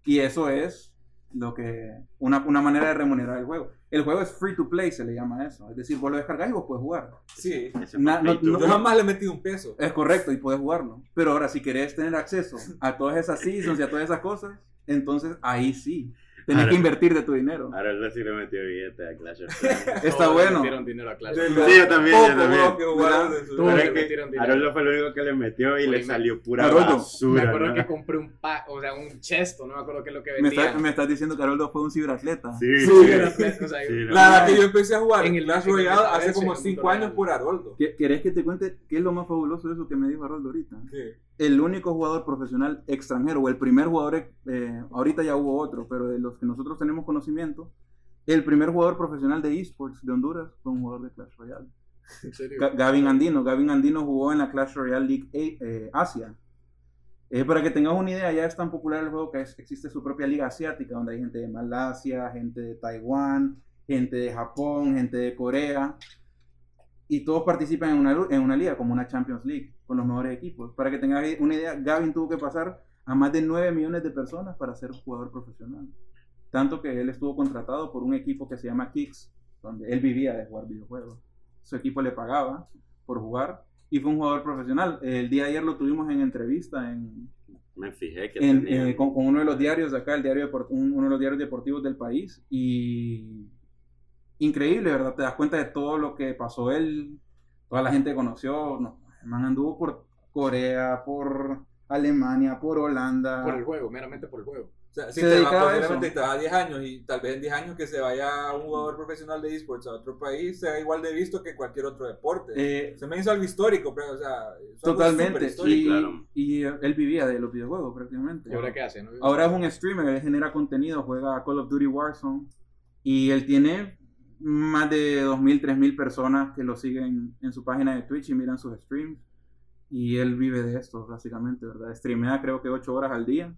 D: Y eso es lo que una, una manera de remunerar el juego. El juego es free to play, se le llama eso. Es decir, vos lo descargas y vos puedes jugar.
C: Sí.
D: Na- no-
C: Yo jamás le he metido un peso.
D: Es correcto y puedes jugarlo. Pero ahora, si querés tener acceso a todas esas seasons y a todas esas cosas, entonces ahí sí. Tenés
A: Ahora-
D: que invertir de tu dinero.
A: Ahora él sí le metió billete a Clash of Clans.
D: Está
B: Todos
D: bueno.
B: le metieron dinero a Clash. Of
C: lo
A: Sí, yo también, yo también.
C: bro, que jugaron de su-
B: Todos
A: Pero
B: le
A: es que
B: metieron dinero.
A: Haroldo fue lo único que le metió y
B: Oye,
A: le
B: me-
A: salió pura
D: Haroldo,
A: basura.
B: Me acuerdo
A: ¿no?
B: que compré un pa, o sea, un chesto, no me acuerdo qué es lo que
D: Me,
B: vendía.
D: está- me estás diciendo que Haroldo fue un ciberatleta.
A: Sí,
B: Sí,
A: sí.
B: era plata, o sea,
A: Sí, no.
C: La verdad que yo empecé a jugar
B: En el-
C: Clash
B: el
C: Royale hace como
B: en un
C: 5
B: torneo.
C: años por Haroldo.
D: ¿Qué- ¿Querés que te cuente qué es lo más fabuloso de eso que me dijo Haroldo ahorita?
C: Sí.
D: El único jugador profesional extranjero, o el primer jugador, eh, ahorita ya hubo otro, pero de los que nosotros tenemos conocimiento, el primer jugador profesional de esports de Honduras fue un jugador de Clash Royale.
B: En serio.
D: Ga- Gavin Andino. Gavin Andino jugó en la Clash Royale League eh, Asia. Eh, para que tengas una idea, ya es tan popular el juego que es- existe su propia liga asiática, donde hay gente de Malasia, gente de Taiwán, gente de Japón, gente de Corea, y todos participan en una, en una liga, como una Champions League, con los mejores equipos. Para que tengas una idea, Gavin tuvo que pasar a más de 9 millones de personas para ser jugador profesional. Tanto que él estuvo contratado por un equipo que se llama Kicks, donde él vivía de jugar videojuegos. Su equipo le pagaba por jugar y fue un jugador profesional. El día de ayer lo tuvimos en entrevista en,
A: Me fijé que
D: en,
A: tenía-
D: eh, con, con uno de los diarios de acá, el diario uno de los diarios deportivos del país. Y increíble, ¿verdad? Te das cuenta de todo lo que pasó él, toda la gente que conoció. No, el man anduvo por Corea, por Alemania, por Holanda.
B: Por el juego, meramente por el juego.
C: O sea, si
D: Se
C: te va,
D: a
C: posiblemente te va 10 años y tal vez en 10 años que se vaya un jugador profesional de esports a otro país sea igual de visto que cualquier otro deporte.
D: Eh,
C: se me hizo algo histórico, pero, o sea,
D: totalmente. Y,
A: claro.
D: y él vivía de los videojuegos prácticamente.
B: ¿Y ahora qué hace? no?
D: Ahora es un streamer, él genera contenido, juega Call of Duty Warzone y él tiene más de 2.000, 3.000 personas que lo siguen en su página de Twitch y miran sus streams y él vive de esto básicamente, ¿verdad? Streamea creo que 8 horas al día,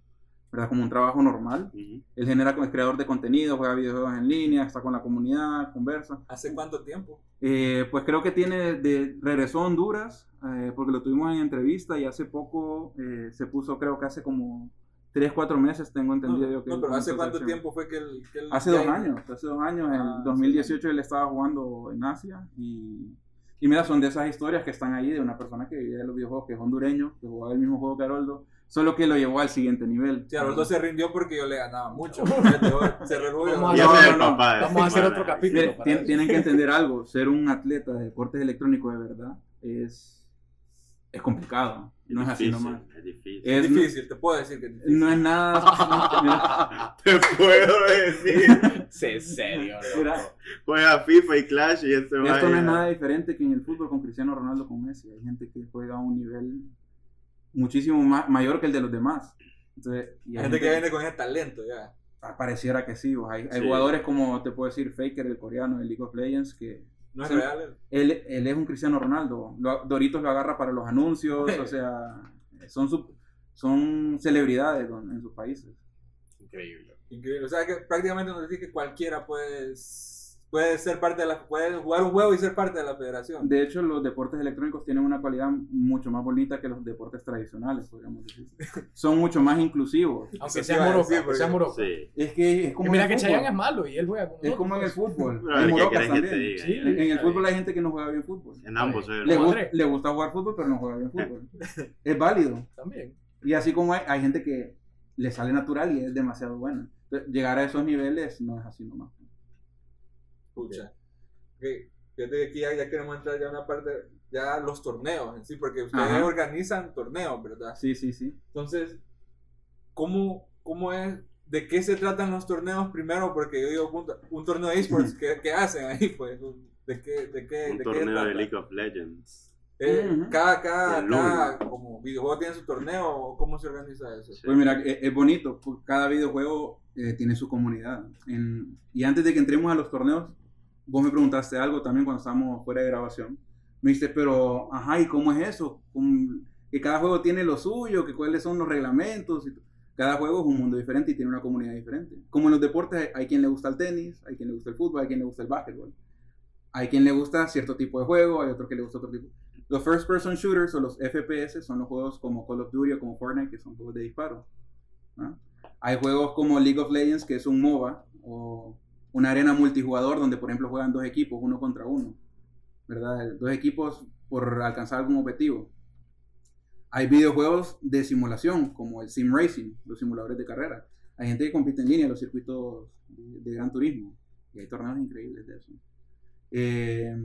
D: ¿verdad? Como un trabajo normal. Él genera, es creador de contenido, juega videojuegos en línea, está con la comunidad, conversa.
C: ¿Hace cuánto tiempo?
D: Eh, pues creo que tiene, de, regresó a Honduras, eh, porque lo tuvimos en entrevista y hace poco eh, se puso, creo que hace como 3, 4 meses, tengo entendido
C: No,
D: yo que...
C: no, pero ¿hace cuánto tiempo fue que él... que él
D: Hace dos años, hace dos años,
C: Ah,
D: en 2018 él estaba jugando en Asia y, y mira, son de esas historias que están ahí de una persona que vive de los videojuegos, que es hondureño, que jugaba el mismo juego que Haroldo, solo que lo llevó al siguiente nivel.
C: Sí, Aroldo se rindió porque yo le ganaba mucho. se revolvió.
B: Vamos No, Vamos a hacer otro capítulo.
D: Tien- tienen que entender algo, ser un atleta de deportes electrónicos de verdad es, es complicado, no es así nomás.
A: Es difícil.
C: Es
D: Es-
C: difícil, te puedo decir que es.
D: No es nada.
A: Te puedo decir.
B: Sí, serio.
D: mira,
A: Juega FIFA y Clash y este
D: esto no es nada diferente que en el fútbol con Cristiano Ronaldo con Messi. Hay gente que juega a un nivel muchísimo más, mayor que el de los demás. Entonces, y
C: Hay gente que viene con ese talento ya.
D: ah, pareciera que sí. Hay, hay
A: Sí.
D: jugadores como te puedo decir Faker, el coreano de League of Legends, que
C: No es real.
D: él, él es un Cristiano Ronaldo. Lo- Doritos lo agarra para los anuncios, o sea, son, sub- son celebridades en sus países.
B: Increíble.
C: Increíble. O sea que prácticamente nos dice que cualquiera puede, puede ser parte de la. puede jugar un juego y ser parte de la federación.
D: De hecho, los deportes electrónicos tienen una cualidad mucho más bonita que los deportes tradicionales, podríamos decir. Son mucho más inclusivos.
B: Aunque sea
C: te iba a
B: moroco,
C: decir,
B: aunque sea.
A: Sí.
D: Es que es
B: Y
D: como
B: mira
D: en
B: que
D: el
B: Chayanne
D: fútbol.
B: es malo y él juega con
D: Es como en el fútbol.
A: Pero,
D: Hay
A: ¿qué
D: morocas
A: querés que te
D: también.
A: diga?
B: Sí.
D: En, en el fútbol hay gente que no juega bien fútbol.
A: En ambos
D: Le, gusta jugar fútbol, pero no juega bien fútbol. Es válido.
B: También.
D: Y así como hay, hay gente que le sale natural y es demasiado buena. Llegar a esos niveles no es así nomás.
C: Pucha. Ok, Fíjate que aquí ya, ya queremos entrar ya a una parte, ya los torneos en sí, porque ustedes
D: Ajá.
C: organizan torneos, ¿verdad?
D: Sí, sí, sí.
C: Entonces, ¿cómo, ¿cómo es? ¿De qué se tratan los torneos primero? Porque yo digo, un, un torneo de esports, ¿qué, qué hacen ahí? Pues, ¿de qué, de qué,
A: Un
C: de qué
A: torneo de
C: trata?
A: League of Legends.
C: Eh,
D: Ujú.
C: cada, cada,
A: De
C: cada como videojuego tiene su torneo, ¿o ¿cómo se organiza eso?
A: Sí.
D: Pues mira, es, es bonito. pues, Cada videojuego eh, tiene su comunidad. En- y antes de que entremos a los torneos, vos me preguntaste algo también cuando estábamos fuera de grabación. Me dijiste, pero, ajá, ¿y cómo es eso? ¿Cómo- que cada juego tiene lo suyo, que cuáles son los reglamentos. cada juego es un mundo diferente y tiene una comunidad diferente. Como en los deportes, hay quien le gusta el tenis, hay quien le gusta el fútbol, hay quien le gusta el básquetbol. Hay quien le gusta cierto tipo de juego, hay otro que le gusta otro tipo. Los first person shooters o los FPS son los juegos como Call of Duty o como Fortnite, que son juegos de disparo. ¿no? Hay juegos como League of Legends, que es un MOBA, o una arena multijugador donde, por ejemplo, juegan dos equipos, uno contra uno. ¿Verdad? Dos equipos por alcanzar algún objetivo. Hay videojuegos de simulación, como el Sim Racing, los simuladores de carrera. Hay gente que compite en línea en los circuitos de, de gran turismo. Y hay torneos increíbles de eso. Eh,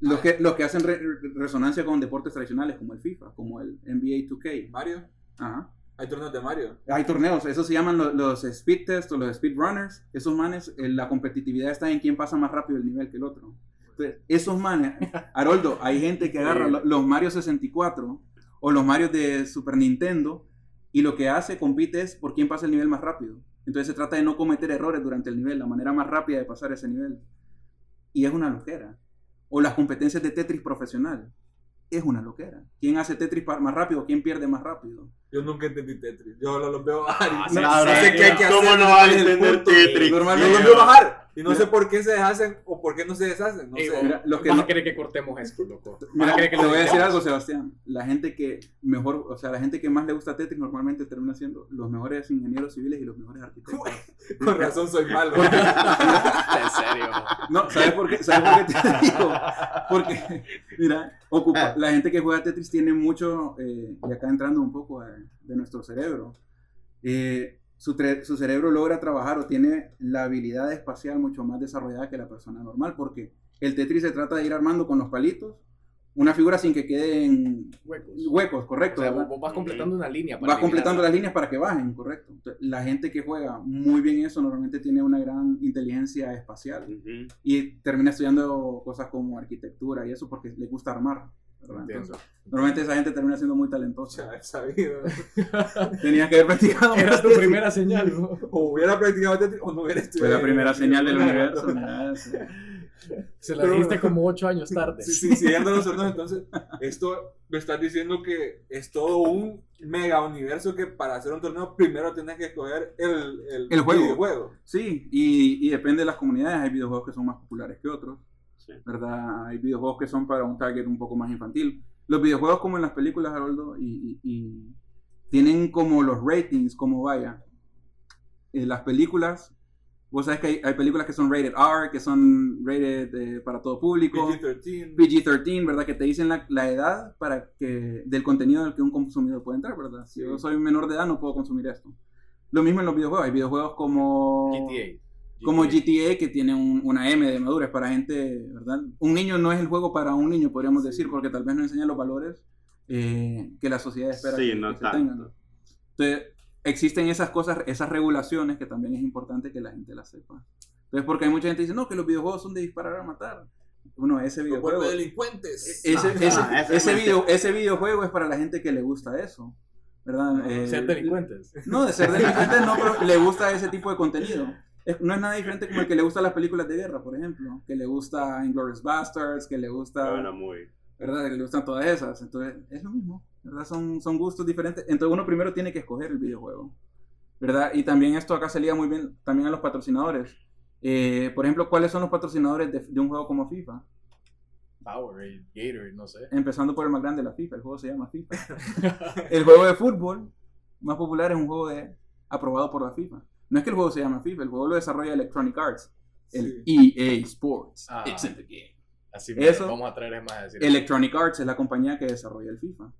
D: los, que, los que hacen re- resonancia con deportes tradicionales, como el FIFA, como el NBA 2K.
C: Mario,
D: Ajá.
C: Hay torneos de Mario.
D: Hay torneos, esos se llaman lo- los, speed test o los speed runners. Esos manes, eh, la competitividad está en quién pasa más rápido el nivel que el otro. Entonces, esos manes, Haroldo, hay gente que agarra lo- los Mario 64 o los Mario de Super Nintendo y lo que hace, compite es por quién pasa el nivel más rápido. Entonces se trata de no cometer errores durante el nivel, la manera más rápida de pasar ese nivel. Y es una lojera. O las competencias de Tetris profesional. Es una loquera. ¿Quién hace Tetris más rápido? ¿Quién pierde más rápido?
C: Yo nunca entendí Tetris. Yo lo, los veo bajar y
B: Ah,
C: no, sé qué hay que hacer.
A: ¿Cómo no vas a entender. Tetris?
C: Yo
D: Normalmente-
C: los veo bajar y no sé por qué se deshacen o por qué no se deshacen. No
B: Ey,
C: sé.
D: Mira, los que
B: ¿Vas
D: no-
B: a querer que cortemos esto, loco? ¿Vas
D: Mira,
B: que
D: te
B: lo
D: voy a decir algo, Sebastián. La gente que mejor, o sea, la gente que más le gusta Tetris normalmente termina siendo los mejores ingenieros civiles y los mejores arquitectos.
C: Con razón soy malo.
B: en serio.
D: No, ¿sabes por qué? ¿Sabes por qué te digo? Porque, mira, ocupa, la gente que juega Tetris tiene mucho, eh, y acá entrando un poco a- de nuestro cerebro, eh, su, su cerebro logra trabajar o tiene la habilidad espacial mucho más desarrollada que la persona normal, porque el Tetris se trata de ir armando con los palitos una figura sin que queden
B: Huecos.
D: huecos,
B: O
D: correcto.
B: sea,
D: ¿verdad?
B: vos vas completando una línea. para
D: Vas completando las líneas para que bajen, correcto. Entonces, La gente que juega muy bien eso normalmente tiene una gran inteligencia espacial y termina estudiando cosas como arquitectura y eso porque le gusta armar. Entonces, normalmente esa gente termina siendo muy talentosa.
C: Ya he sabido.
D: Tenía que haber practicado
B: Era tu primera señal, ¿no?
C: O hubiera practicado o no hubiera
D: Fue
C: estudiado.
D: la primera señal del universo.
B: Se la dijiste como ocho años tarde.
C: Sí, sí, siguiendo los hornos, entonces, esto me estás diciendo que es todo un mega universo que para hacer un torneo primero tienes que escoger el, el,
D: El juego.
C: videojuego.
D: Sí, y, y depende de las comunidades. Hay videojuegos que son más populares que otros.
A: Sí.
D: ¿verdad? Hay videojuegos que son para un target un poco más infantil. Los videojuegos como en las películas, Haroldo, y, y- y tienen como los ratings, como vaya. Eh, las películas, vos sabes que hay, hay películas que son rated R, que son rated eh, para todo público.
C: PG-13.
D: PG-13, ¿verdad? Que te dicen la, la edad para que, del contenido del que un consumidor puede entrar, ¿verdad? Si
C: Sí.
D: yo soy menor de edad no puedo consumir esto. Lo mismo en los videojuegos. Hay videojuegos como
B: GTA.
D: Como GTA que tiene un- una M de madurez para gente, ¿verdad? Un niño no es el juego para un niño, podríamos decir, porque tal vez no enseña los valores eh, que la sociedad espera
A: Sí,
D: que,
A: no
D: que
A: tanto.
D: tengan. Entonces, existen esas cosas, esas regulaciones que también es importante que la gente las sepa. Entonces, porque hay mucha gente que dice, no, que los videojuegos son de disparar a matar. Bueno, ese videojuego...
C: vuelve delincuentes.
D: Ese,
A: Ah,
D: ese,
A: esa es
D: ese,
A: mentira.
D: video, ese videojuego es para la gente que le gusta eso, ¿verdad? Eh,
B: Ser delincuentes.
D: no, de ser delincuente no, pero le gusta ese tipo de contenido. Es- no es nada diferente como el que le gusta las películas de guerra, por ejemplo. Que le gusta Inglourious Basterds, que le gusta,
A: Bueno, muy.
D: ¿verdad? Que le gustan todas esas. Entonces, es lo mismo, ¿verdad? Son, son gustos diferentes. Entonces, uno primero tiene que escoger el videojuego, ¿verdad? Y también esto acá se liga muy bien también a los patrocinadores. Eh, por ejemplo, ¿cuáles son los patrocinadores de, de un juego como FIFA?
B: Powerade, Gatorade, no sé.
D: Empezando por el más grande, la FIFA. El juego se llama FIFA. el juego de fútbol más popular es un juego de, aprobado por la FIFA. No es que el juego se llama FIFA, el juego lo desarrolla Electronic Arts. El EA Sports.
B: Ah.
D: It's in the game.
B: Así
D: Eso-
B: vamos a traer más a decir.
D: Electronic Arts es la compañía que desarrolla el FIFA.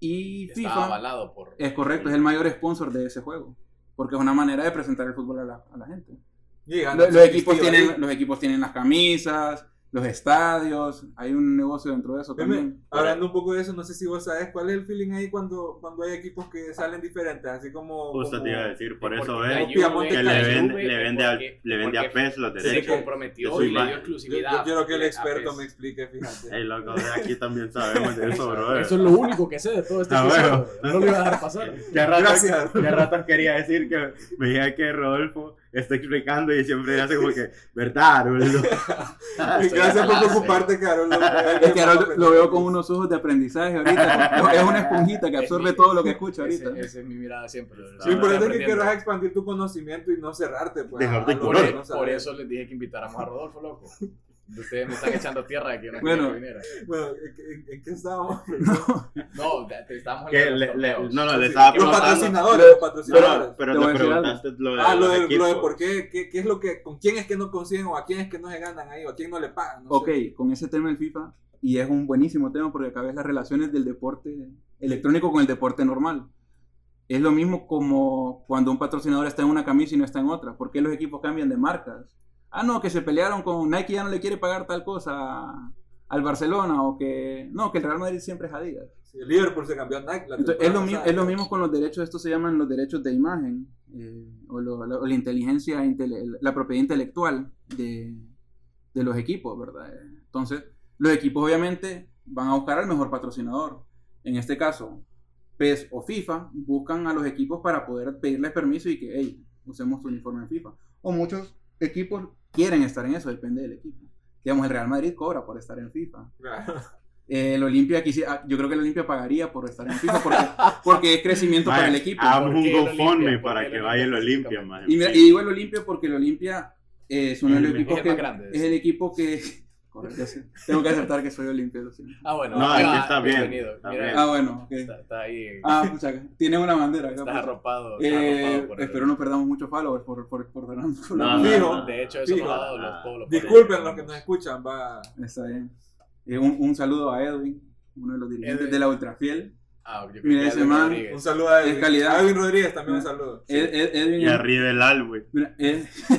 D: Y
B: Está
D: FIFA
B: avalado por.
D: es correcto, es el mayor sponsor de ese juego. Porque es una manera de presentar el fútbol a la, a la gente. Los, equipos tienen, los equipos tienen las camisas, los estadios, hay un negocio dentro de eso también.
C: hablando un poco de eso, no sé si vos sabes cuál es el feeling ahí cuando, cuando hay equipos que salen diferentes, así como...
A: Justo
C: como-
A: te iba a decir, por eso es que le vende, le vende, a, le vende a PES los
B: Se
A: derechos.
B: comprometió
A: de su
B: y le dio
A: imagen.
C: Yo,
B: exclusividad.
C: yo quiero que el experto me explique, fíjate.
A: Ey, loco, de aquí también sabemos de eso, bro.
B: Eso es lo único que sé de todo este
A: Ah,
B: episodio. No lo iba a dejar pasar.
A: Ya rato,
C: Gracias.
A: ya rato quería decir que veía que Rodolfo está explicando y siempre hace como que, ¿verdad? boludo?"
B: Estoy
C: Gracias por preocuparte, Carol.
D: Es que ahora lo veo con unos ojos de aprendizaje ahorita. Es una esponjita que absorbe todo lo que escucha ahorita.
B: Esa es mi mirada siempre.
C: Lo
A: Sí,
C: importante es que querrás expandir tu conocimiento y no cerrarte. Pues,
B: Por, por eso les dije que invitáramos a Rodolfo, loco. Ustedes me están echando tierra de que no
D: Bueno.
B: que viniera.
C: Bueno, ¿en, qué- en- en qué estábamos?
B: No, te- te estamos
A: Que le- le- no, no, le
C: los
A: preguntando.
C: patrocinadores,
D: Pero-
C: los patrocinadores.
A: No, pero
D: Te algo.
A: preguntaste lo de
C: Ah, lo de, lo de
A: equipos.
C: por qué, qué, qué es lo que, con quién es que no consiguen o a quién es que no se ganan ahí o a quién no le pagan. No
D: Ok,
C: sé.
D: con ese tema del FIFA, y es un buenísimo tema porque acá ves las relaciones del deporte electrónico con el deporte normal. Es lo mismo como cuando un patrocinador está en una camisa y no está en otra. ¿Por qué los equipos cambian de marcas? Ah, no, que se pelearon con Nike ya no le quiere pagar tal cosa al Barcelona o que no, que el Real Madrid siempre es Adidas.
C: Sí, el Liverpool se cambió a Nike. la
D: Entonces, es, lo
C: pasada.
D: es lo mismo con los derechos, estos se llaman los derechos de imagen eh, o, lo- la- inteligencia, intele- la propiedad intelectual de, de los equipos, ¿verdad? Entonces, los equipos obviamente van a buscar al mejor patrocinador. En este caso, PES o FIFA buscan a los equipos para poder pedirles permiso y que, hey, usemos tu uniforme en FIFA. O muchos equipos quieren estar en eso, depende del equipo. Digamos, el Real Madrid cobra por estar en FIFA.
C: Claro.
D: Eh, el Olimpia, ah, yo creo que el Olimpia pagaría por estar en FIFA porque, porque es crecimiento para el equipo.
A: Hagamos
B: ¿Por
A: un GoFundMe para que vaya el Olimpia.
D: Y, mira, y digo el Olimpia porque el Olimpia es uno de los equipos que es el equipo que Correcto, ya sé. tengo que acertar que soy Olimpia, lo siento.
B: Ah, bueno.
A: No,
B: ah,
A: aquí está bien,
B: bienvenido.
A: está
B: Mira,
A: bien.
D: Ah, bueno, ok.
B: Está, está ahí.
D: Ah, pucha, tiene una bandera acá.
B: estás
D: pucha.
B: arropado.
D: Eh,
B: arropado por el-
D: espero no perdamos muchos followers por, por, por Fernando.
A: No, no,
C: Fijo.
A: no.
B: De hecho, eso nos ha dado los, todos los
C: Disculpen los que nos escuchan, va.
D: Está bien. Eh, un, un saludo a Edwin, uno de los dirigentes
B: Edwin.
D: de la Ultrafiel.
B: Ah, yo
D: Mira, ese man-
B: Rodríguez.
C: Un saludo a
D: Es
C: Edwin.
D: calidad.
C: A Edwin Rodríguez también un saludo.
D: Ed- Ed- Edwin,
A: Y arriba el Alwe.
D: Mira, Ed-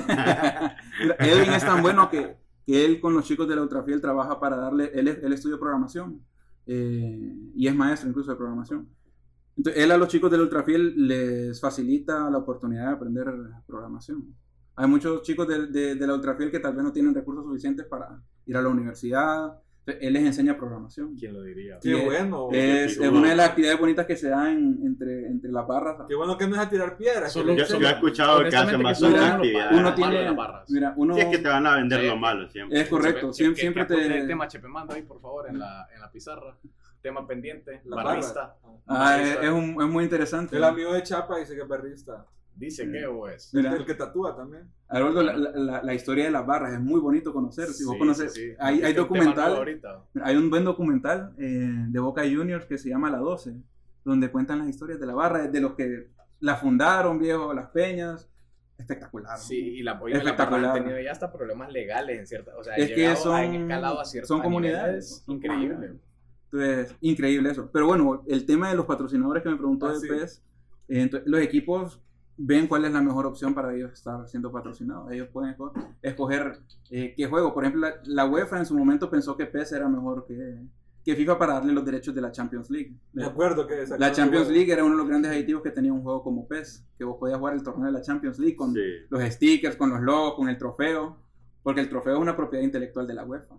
D: Mira, Edwin es tan bueno que, que él con los chicos de la Ultrafiel trabaja para darle, él, él estudia programación eh, y es maestro incluso de programación. Entonces, él a los chicos de la Ultrafiel les facilita la oportunidad de aprender programación. Hay muchos chicos de- de la Ultrafiel que tal vez no tienen recursos suficientes para ir a la universidad. Entonces, él les enseña programación.
B: ¿Quién lo diría?
C: Qué
D: es-
C: bueno.
D: Es, es una de las actividades bonitas que se dan entre, entre las barras.
C: Qué bueno que no es a tirar piedras.
B: Solo-
C: que-
A: Yo, yo he escuchado que hacen
B: Honestamente,
A: bastante
D: solo-
A: actividades.
D: uno
B: Malo
D: tiene-
B: de las barras.
D: Mira, uno...
A: Sí, es que te van a vender
B: Sí.
A: lo malo siempre.
D: Es correcto,
B: Que-
D: siempre,
B: que-
D: siempre
B: que
D: te...
B: el tema Chepemando ahí, por favor, en la, en la pizarra. Tema pendiente,
C: La
B: barrista.
D: Ah, es,
B: barrista.
D: es un- es muy interesante.
C: El amigo de Chapa dice que es barrista.
B: Dice que o es.
C: El que tatúa también.
D: Haroldo, la, la- la- la historia de las barras es muy bonito conocer. Si vos conoces,
B: sí, sí.
D: Hay, hay documental, hay un buen documental eh, de Boca Juniors que se llama La 12, donde cuentan las historias de la barra, de los que la fundaron, viejo, las peñas. Espectacular.
B: Sí, y la la
D: Espectacular.
B: barra han tenido ya hasta problemas legales en cierta, o sea,
D: Es que son-
B: escalado a ciertos
D: son comunidades,
B: increíble.
D: Entonces, increíble eso. Pero bueno, el tema de los patrocinadores que me preguntó
C: Ah,
D: de
C: sí.
D: PES, eh, entonces, los equipos ven cuál es la mejor opción para ellos estar siendo patrocinados. Ellos pueden esco- escoger eh, qué juego. Por ejemplo, la, la UEFA en su momento pensó que PES era mejor que, que FIFA para darle los derechos de la Champions League.
C: Me acuerdo que
D: La Champions League era uno de los grandes aditivos que tenía un juego como PES, que vos podías jugar el torneo de la Champions League con
A: Sí.
D: los stickers, con los logos, con el trofeo, porque el trofeo es una propiedad intelectual de la UEFA.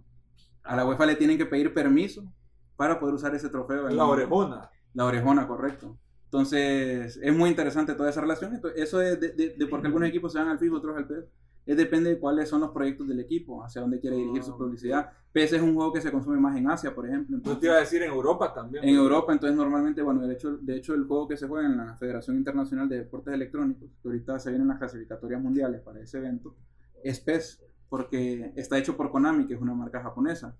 D: A la UEFA le tienen que pedir permiso para poder usar ese trofeo. en
C: La orejona.
D: La orejona, correcto. Entonces, es muy interesante toda esa relación. Entonces, eso es de, de, de por qué algunos equipos se van al FIFA, otros al PES. Es depende de cuáles son los proyectos del equipo, hacia dónde quiere dirigir su publicidad. PES es un juego que se consume más en Asia, por ejemplo.
C: Yo
D: Entonces,
C: te iba a decir en Europa también.
D: en Europa, entonces normalmente, bueno, de hecho, de hecho el juego que se juega en la Federación Internacional de Deportes Electrónicos, que ahorita se vienen las clasificatorias mundiales para ese evento, es PES, porque está hecho por Konami, que es una marca japonesa.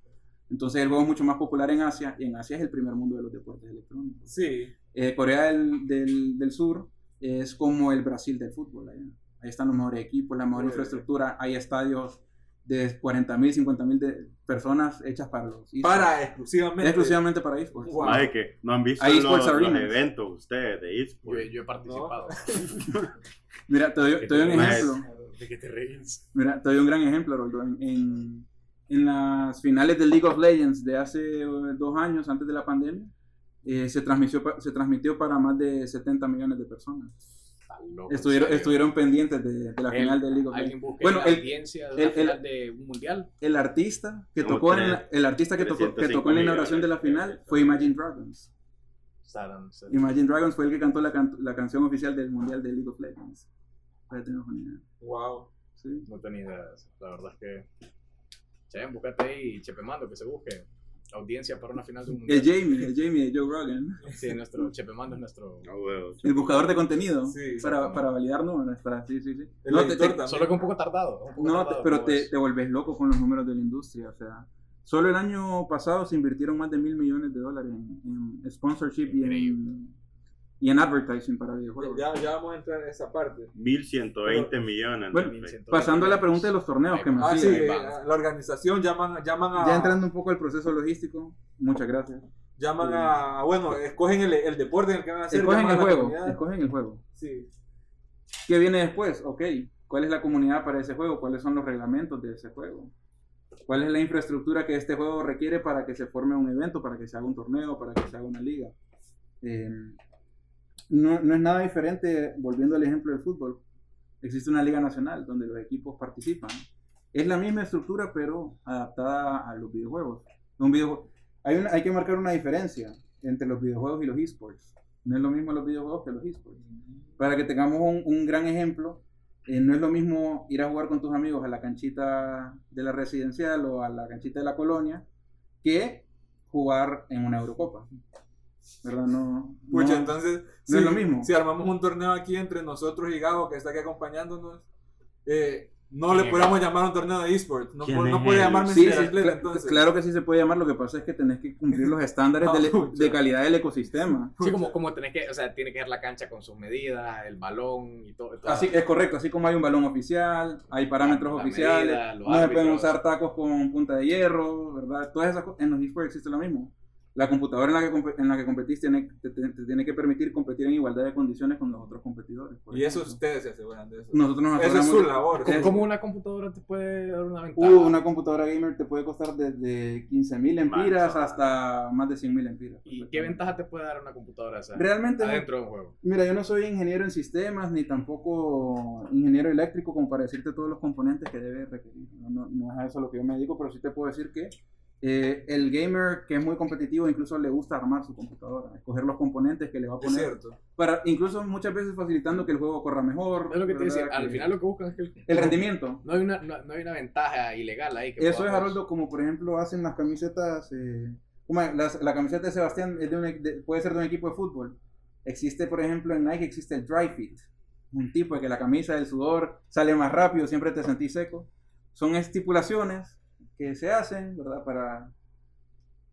D: Entonces el juego es mucho más popular en Asia, y en Asia es el primer mundo de los deportes electrónicos.
C: Sí.
D: Eh, Corea del, del, del Sur es como el Brasil del fútbol. Ahí, ahí están los mejores equipos, la mejor
C: Muy
D: infraestructura, hay estadios de 40.000, 50.000 de personas hechas para los esports.
C: Para exclusivamente.
D: exclusivamente para esports.
C: Wow.
A: Más de que no han visto los, los eventos ustedes de
B: Yo,
A: esports.
B: yo he participado.
D: Mira, te doy, te doy un ejemplo.
B: ¿De qué te reís?
D: Mira, te doy un gran ejemplo, Roldo. En, en, en las finales del League of Legends de hace eh, dos años, antes de la pandemia, eh, se, transmitió, se transmitió para más de 70 millones de personas.
B: Loco,
D: Estuvieron, estuvieron pendientes de, de la
B: El-
D: final del League of Legends. Bueno,
B: la
D: el-
B: audiencia de
D: el-
B: una final
D: el-
B: de un mundial.
D: El artista que
A: Como
D: tocó en la, el artista que tocó, que
A: 305
D: tocó en la inauguración de la final fue Imagine Dragons.
B: Saran, Saran.
D: Imagine Dragons fue el que cantó la, can- la canción oficial del mundial de League of Legends. Para tengas una idea.
C: Wow.
D: Sí.
B: No tenía idea. La verdad es que. Che, búscate ahí Chepemando, que se busque. Audiencia para una final de un
D: El
B: mundial.
D: Jamie, el Jamie de Joe Rogan.
B: Sí, nuestro Chepemando es nuestro.
A: No, huevos.
D: El buscador de contenido.
C: Sí,
D: para, para validar números. Para, sí, sí, sí. No, te- te-.
B: Solo que un poco tardado. un poco
D: no,
B: tardado,
D: te- pero te,
B: es.
D: te volvés loco con los números de la industria. O sea, solo el año pasado se invirtieron más de mil millones de dólares en, en sponsorship y en, y en advertising para videojuegos.
C: Ya, ya vamos a entrar en esa parte.
A: 1120 millones.
D: Bueno,
A: de efectos.
D: Pasando a la pregunta de los torneos que me
C: Ah, sí, eh, la organización llaman, llaman a.
D: Ya entrando un poco al proceso logístico, muchas gracias.
C: Llaman a. Bueno, escogen el, el deporte en el que van a hacer.
D: Escogen el juego, escogen el juego.
C: Sí.
D: ¿Qué viene después? Ok, ¿cuál es la comunidad para ese juego? ¿Cuáles son los reglamentos de ese juego? ¿Cuál es la infraestructura que este juego requiere para que se forme un evento, para que se haga un torneo, para que se haga una liga? Eh, no, no es nada diferente, volviendo al ejemplo del fútbol. Existe una liga nacional donde los equipos participan. Es la misma estructura, pero adaptada a los videojuegos. Un videojue- hay, hay que marcar una diferencia entre los videojuegos y los esports. No es lo mismo los videojuegos que los esports. Para que tengamos un, un gran ejemplo, eh, no es lo mismo ir a jugar con tus amigos a la canchita de la residencial o a la canchita de la colonia que jugar en una Eurocopa. ¿Verdad? No,
C: Pucha,
D: no-
C: entonces,
D: no es lo mismo.
C: Si armamos un torneo aquí entre nosotros y Gabo, que está aquí acompañándonos, eh, no le
B: ¿Quién es
C: podemos llamar un torneo de esports. No,
A: ¿Quién
C: puede- no puede llamarme
D: Sí, sí, cla-
C: entonces.
D: claro que sí se puede llamar, lo que pasa es que tenés que cumplir los estándares del-
C: pucha.
D: de calidad del ecosistema.
B: Sí, como, como tenés que, o sea, tiene que ser la cancha con sus medidas, el balón y todo. todo.
D: Así es correcto, así como hay un balón oficial, hay parámetros
B: La
D: oficiales,
B: medida,
D: no se pueden usar tacos con punta de hierro, ¿verdad? Todas esas cosas, en los esports existe lo mismo. La computadora en la que, en la que competís tiene, te, te- te tiene que permitir competir en igualdad de condiciones con los otros competidores.
C: Y eso
D: ejemplo.
C: ustedes se aseguran de eso.
D: Nosotros nos
C: Esa es su labor.
B: ¿Cómo, una computadora te puede dar una ventaja?
D: Uh, una computadora gamer te puede costar desde 15.000 empiras
A: Manso.
D: hasta más de 100.000 empiras.
B: ¿Y qué ventaja te puede dar una computadora esa?
D: Realmente,
B: adentro de un juego?
D: mira, yo no soy ingeniero en sistemas ni tampoco ingeniero eléctrico como para decirte todos los componentes que debe requerir. No, no- no es a eso lo que yo me dedico, pero sí te puedo decir que eh, el gamer que es muy competitivo incluso le gusta armar su computadora, escoger los componentes que le va a
C: Es
D: poner,
C: cierto.
D: para incluso muchas veces facilitando que el juego corra mejor.
B: Es lo que te decía, al final lo que buscan es que el,
D: El rendimiento.
B: no hay una, no, no hay una ventaja ilegal ahí. Que
D: Eso es, Haroldo, como por ejemplo hacen las camisetas. eh, como las- la camiseta de Sebastián es de un de- puede ser de un equipo de fútbol. Existe, por ejemplo, en Nike existe el dry fit. Un tipo de que la camisa del sudor sale más rápido, siempre te sentís seco. Son estipulaciones que se hacen, ¿verdad? Para,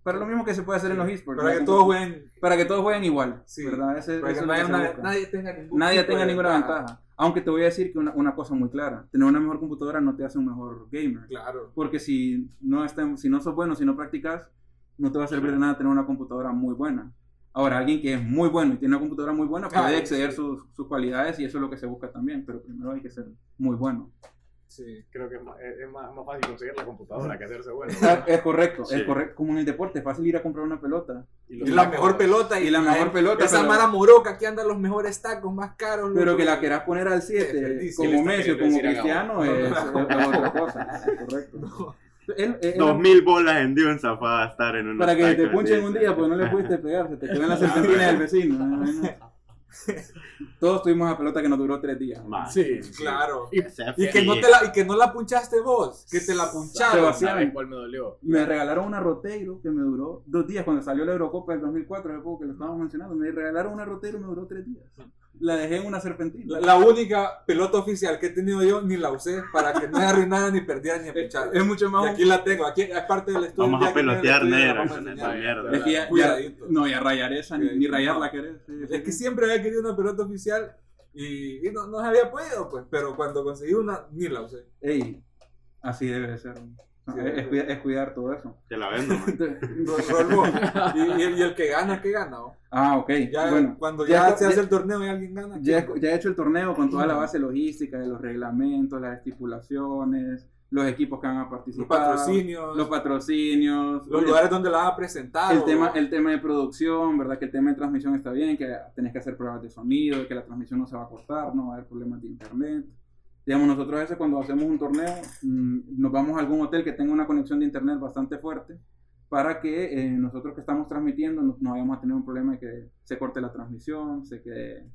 D: para lo mismo que se puede hacer en los esports.
C: Para que todos jueguen.
D: Para que todos jueguen igual,
C: Sí.
D: ¿verdad? Ese-
C: Para que
D: es
C: nadie, tenga
D: Nadie tenga ninguna ventaja. Aunque te voy a decir que una, una cosa muy clara. Tener una mejor computadora no te hace un mejor gamer.
C: Claro.
D: Porque si no, está- si no sos bueno, si no practicas, no te va a servir de nada tener una computadora muy buena. Ahora, alguien que es muy bueno y tiene una computadora muy buena puede
C: Ah,
D: exceder
C: sí.
D: sus, sus cualidades y eso es lo que se busca también, pero primero hay que ser muy bueno.
C: Sí.
B: Creo que es más, es más, más fácil conseguir la computadora que hacerse bueno.
D: Ah, Es correcto,
A: Sí.
D: es correcto. Como en el deporte, es fácil ir a comprar una pelota.
B: Y
C: la mejor pelota.
D: Y la mejor pelota,
C: Esa
D: pero-
C: Mara Moroca que anda los mejores tacos más caros.
D: Pero
C: loco.
D: que la quieras poner al 7,
C: Desperdicio.
B: Le
D: como Messi o como. Cristiano, es, es- es otra cosa. es correcto. Él- él-
A: Dos mil bolas en Dunza para estar en una.
D: para que te punchen un día, pues no le pudiste pegar, se te quedó en la serpentina del vecino. Todos tuvimos la pelota que nos duró tres días.
B: Sí,
C: Claro.
B: Y,
C: Y que, no te la, y que no la punchaste vos, que te la puncharon.
D: Sebastián.
B: ¿Sabes cuál me dolió?
D: Me regalaron una Roteiro que me duró dos días cuando salió la Eurocopa del 2004, hace poco que lo estábamos mencionando. Me regalaron una Roteiro y me duró tres días. La dejé en una serpentina.
C: La, la única pelota oficial que he tenido yo ni la usé para que no se arruinara ni perdiera ni pinchara.
D: es mucho
C: Y
D: más.
C: aquí la tengo, aquí es parte del estudio.
A: Vamos a pelotear
C: estudio, la
A: negro
C: vamos a
A: con esa mierda.
D: Es que ya, ya-
C: Cuidadito.
D: no, y a rayar esa, ni, ni rayarla querés. sí, sí,
C: Es que siempre había querido una pelota oficial y, y no, no se había podido, pues. Pero cuando conseguí una, ni la usé.
D: Ey, así debe de ser.
C: Sí,
D: es, es cuidar, es cuidar todo eso.
A: Te la vendo,
C: y, y el, y el que gana, ¿qué gana? oh?
D: ah, ok.
C: Ya,
D: bueno,
C: cuando
D: ya
C: se hace
D: ya-
C: el torneo y alguien gana.
D: Ya, ya he hecho el torneo con toda la base logística de los reglamentos, las estipulaciones, los equipos que van a
C: los
D: participar,
C: patrocinios,
D: los patrocinios,
C: los lugares donde la vas a presentar.
D: el tema, el tema de producción, ¿verdad? Que el tema de transmisión está bien, que tenés que hacer pruebas de sonido, que la transmisión no se va a cortar, no va a haber problemas de internet. Digamos, nosotros a veces cuando hacemos un torneo, mm, nos vamos a algún hotel que tenga una conexión de internet bastante fuerte para que eh, nosotros que estamos transmitiendo no, no vayamos a tener un problema de que se corte la transmisión, se quede...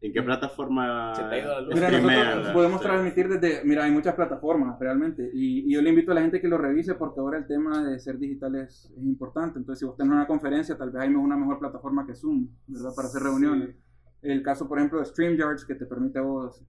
A: ¿En qué plataforma
B: Se te ha ido la luz.
D: Mira, nosotros podemos
A: sí.
D: transmitir desde, mira, hay muchas plataformas realmente, y, y yo le invito a la gente que lo revise porque ahora el tema de ser digital es, es importante, entonces si vos tenés una conferencia, tal vez hay una mejor plataforma que Zoom, ¿verdad? Para hacer reuniones. El caso, por ejemplo, de StreamYards, que te permite a vos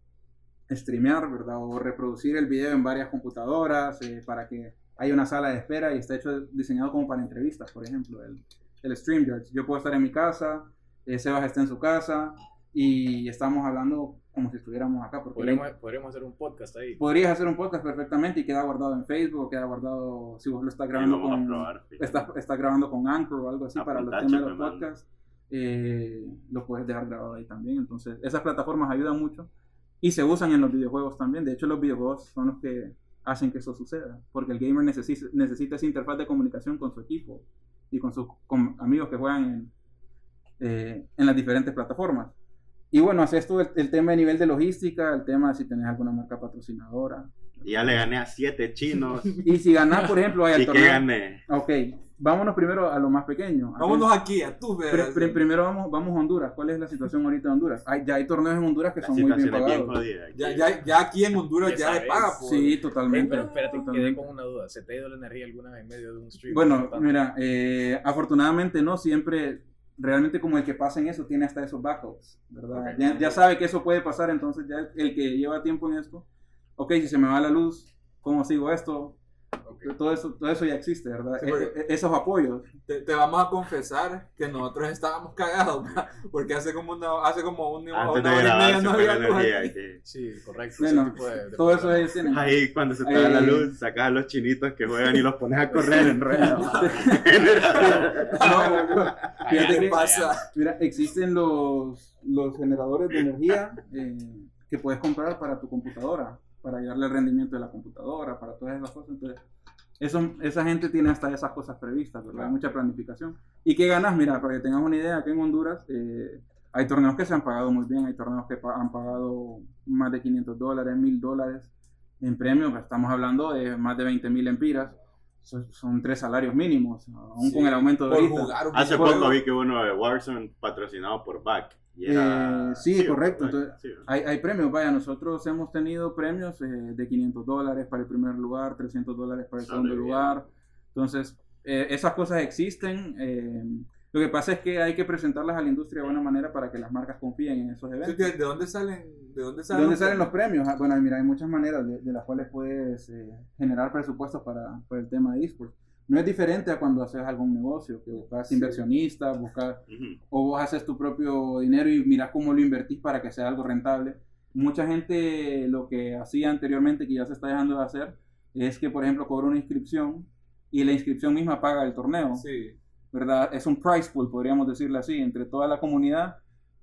D: streamear, ¿verdad? O reproducir el video en varias computadoras eh, para que haya una sala de espera y está hecho, diseñado como para entrevistas, por ejemplo, el, el StreamYards. Yo puedo estar en mi casa, eh, Sebas está en su casa y estamos hablando como si estuviéramos acá. Porque
B: Podríamos, podríamos hacer un podcast ahí.
D: podrías hacer un podcast perfectamente y queda guardado en Facebook, queda guardado, si vos lo estás grabando con,
A: probar. fíjate.
D: estás, estás grabando con Anchor o algo así para los temas de los podcasts, eh, lo puedes dejar grabado ahí también. Entonces, esas plataformas ayudan mucho y se usan en los videojuegos también. De hecho, los videojuegos son los que hacen que eso suceda, porque el gamer necesita, necesita esa interfaz de comunicación con su equipo y con sus con amigos que juegan en, eh, en las diferentes plataformas. Y bueno, haces tú el, el tema de nivel de logística, el tema de si tenés alguna marca patrocinadora.
A: Ya le gané a siete chinos.
D: Y si ganás, por ejemplo, hay
A: ¿Y
D: el
A: qué
D: torneo.
A: gané?
D: Ok, vámonos primero a lo más pequeño.
C: Vámonos aquí, a tu
D: Pri- pri- primero vamos, vamos a Honduras. ¿Cuál es la situación ahorita de Honduras? Hay, ya hay torneos en Honduras que
A: La
D: son muy bien
A: es bien
D: pagados.
A: jodida. aquí.
C: Ya, ya, ya aquí en Honduras
B: Ya
C: ya, le paga por...
D: Sí,
B: Eh,
D: totalmente.
B: pero espérate,
D: totalmente.
B: quedé con una duda. ¿Se te ha ido la energía alguna vez en medio de un stream?
D: Bueno, mira, eh, afortunadamente no siempre, realmente como el que pasa en eso tiene hasta esos backups, ¿verdad?
B: Ok.
D: Ya, ya sabe que eso puede pasar, entonces ya el, el que lleva tiempo en esto, ok, si se me va la luz, ¿cómo sigo esto? Todo eso, todo eso ya existe, ¿verdad?
C: Sí,
D: E- e- esos apoyos.
C: Te, te vamos a confesar que nosotros estábamos cagados, porque hace como una, hace como un, una
A: Antes
C: hora y media no había
A: energía.
B: Sí, correcto.
D: Bueno,
B: ese tipo de- de
D: Todo eso ellos tienen.
A: Ahí cuando se te da la
D: Ahí-
A: luz, sacas a los chinitos que juegan y los pones a correr en rueda.
D: No, fíjate
C: ¿Qué
D: que-
C: pasa?
D: Mira, existen los, los generadores de energía eh, que puedes comprar para tu computadora, para ayudarle al rendimiento de la computadora, para todas esas cosas. Entonces, eso, esa gente tiene hasta esas cosas previstas, ¿verdad?
C: Claro.
D: Mucha planificación. ¿Y qué ganas? Mira, para que tengas una idea, aquí en Honduras eh, hay torneos que se han pagado muy bien, hay torneos que pa- han pagado más de 500 dólares, 1000 dólares en premios, estamos hablando de más de 20 mil empiras. Son, son tres salarios mínimos, aún
C: Sí,
D: con el aumento de
A: Hace poco vi que uno de Warzone patrocinado por Back. Y era...
D: Eh, sí, correcto, entonces-
A: sí.
D: Hay, hay premios, vaya, nosotros hemos tenido premios eh, de 500 dólares para el primer lugar, 300 dólares para el segundo lugar. Entonces, eh, esas cosas existen. eh, lo que pasa es que hay que presentarlas a la industria de buena manera para que las marcas confíen en esos eventos.
C: ¿De de dónde salen? ¿De dónde
D: ¿De
C: salen,
D: dónde salen los premios? Ah, Bueno, mira, hay muchas maneras de, de las cuales puedes eh, generar presupuestos para, para el tema de esports. No es diferente a cuando haces algún negocio, que buscas inversionistas, buscas o vos haces tu propio dinero y mirás cómo lo invertís para que sea algo rentable. Mucha gente lo que hacía anteriormente, que ya se está dejando de hacer, es que, por ejemplo, cobra una inscripción y la inscripción misma paga el torneo,
C: Sí.
D: ¿verdad? Es un price pool, podríamos decirle así, entre toda la comunidad.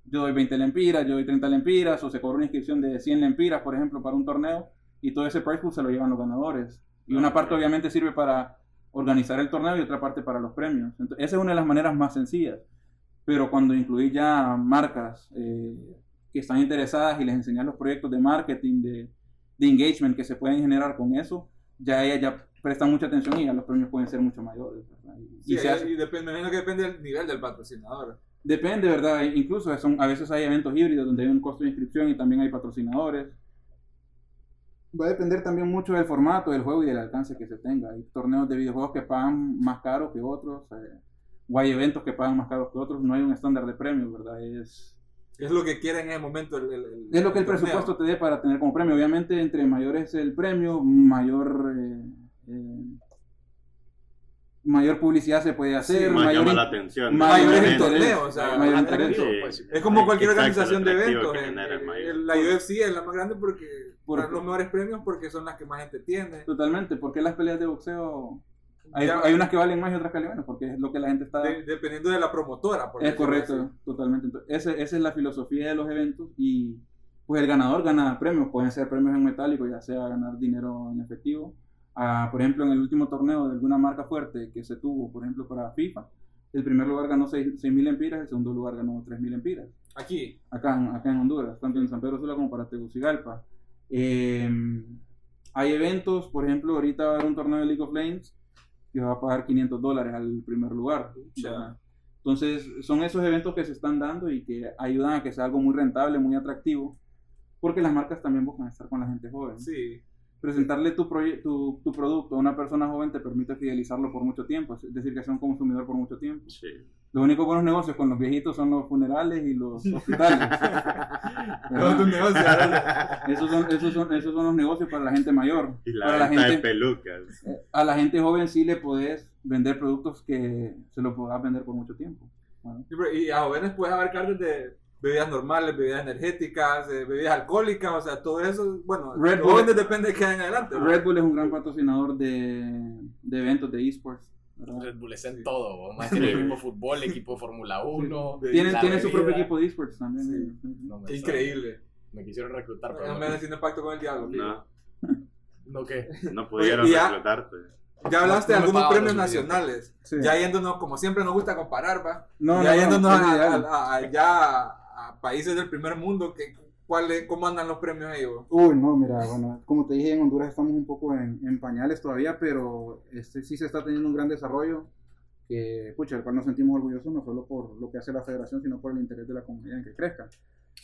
D: Yo doy 20 lempiras, yo doy 30 lempiras, o se cobra una inscripción de 100 lempiras, por ejemplo, para un torneo, y todo ese price pool se lo llevan los ganadores. Y una
A: Ah,
D: parte
A: ok.
D: obviamente sirve para organizar el torneo y otra parte para los premios. Entonces, esa es una de las maneras más sencillas. Pero cuando incluís ya marcas eh, que están interesadas y les enseñas los proyectos de marketing, de, de engagement que se pueden generar con eso, ya ellas ya prestan mucha atención y ya los premios pueden ser mucho mayores. ¿verdad? Y-
C: Sí,
D: y se hace-
C: y depende, que depende del nivel del patrocinador.
D: Depende, ¿verdad? Incluso son, a veces hay eventos híbridos donde hay un costo de inscripción y también hay patrocinadores. Va a depender también mucho del formato del juego y del alcance que se tenga. Hay torneos de videojuegos que pagan más caro que otros, eh, o hay eventos que pagan más caros que otros. No hay un estándar de premios, ¿verdad? Es,
C: Es lo que quiere en ese momento el, el- el-
D: es lo que el
C: torneo.
D: presupuesto te dé para tener como premio. Obviamente, entre mayor es el premio, mayor, eh, eh, mayor publicidad se puede hacer,
C: Sí,
A: Más
D: mayor
A: llama la atención.
D: mayor
C: es el torneo, o sea,
D: mayor
C: atractivo,
D: interés.
B: pues.
C: Es como cualquier organización de eventos.
A: que
C: eh,
A: es
C: la UFC es la más grande porque Dan los mejores premios porque son las que más gente tiene.
D: Totalmente, porque las peleas de boxeo hay,
C: Ya-
D: hay unas que valen más y otras que valen menos, porque es lo que la gente está...
C: de- dependiendo de la promotora. por
D: es correcto,
C: así.
D: totalmente. Entonces, esa es la filosofía de los eventos y pues el ganador gana premios, pueden ser premios en metálico, ya sea ganar dinero en efectivo. Ah, por ejemplo, en el último torneo de alguna marca fuerte que se tuvo, por ejemplo, para FIFA, el primer lugar ganó 6.000 empiras, el segundo lugar ganó 3.000 empiras
C: Aquí.
D: acá en, acá en Honduras, tanto en San Pedro Sula como para Tegucigalpa. Eh, hay eventos, por ejemplo, ahorita va a haber un torneo de League of Legends que va a pagar 500 dólares al primer lugar. ¿verdad? Entonces, son esos eventos que se están dando y que ayudan a que sea algo muy rentable, muy atractivo, porque las marcas también buscan estar con la gente joven.
C: Sí.
D: Presentarle tu, tu, tu producto a una persona joven te permite fidelizarlo por mucho tiempo, es decir, que sea un consumidor por mucho tiempo.
A: Sí.
D: Los únicos buenos negocios con los viejitos son los funerales y los hospitales.
C: Todo tu negocio,
D: Esos son, esos, son, esos son los negocios para la gente mayor.
A: Y la
D: para la
A: venta de
D: gente,
A: pelucas.
D: eh, a la gente joven sí le podés vender productos que se lo podás vender por mucho tiempo. Bueno,
C: Sí, pero- Y a jóvenes puedes abarcar desde bebidas normales, bebidas energéticas, eh, bebidas alcohólicas, o sea, todo eso, bueno,
D: Red Bull-
C: depende de qué hagan adelante.
D: Red Bull es un gran patrocinador de, de eventos de esports.
B: Red Bull está en
C: Sí.
B: todo, más que el equipo de fútbol, equipo de Fórmula 1.
C: Sí.
D: Tienen su propio equipo de esports también.
C: Sí.
B: No me
C: Increíble.
B: Me quisieron reclutar, pero
C: No
B: no.
C: me haciendo pacto con el diablo.
A: No,
B: ¿No qué?
A: no pudieron
C: ya-
A: reclutarte.
C: Ya hablaste de
B: No
C: algunos premios nacionales.
D: Sí.
C: Ya yéndonos, como siempre nos gusta comparar, va.
D: No,
C: ya
D: no, no,
C: yéndonos
D: es
C: a,
D: ideal.
C: a- a- ya a países del primer mundo, que, ¿cuál es- ¿cómo andan los premios ellos?
D: Uy, no, mira, bueno, como te dije, en Honduras estamos un poco en, en pañales todavía, pero este sí se está teniendo un gran desarrollo. que, pucha, del cual nos sentimos orgullosos no solo por lo que hace la federación, sino por el interés de la comunidad en que crezca.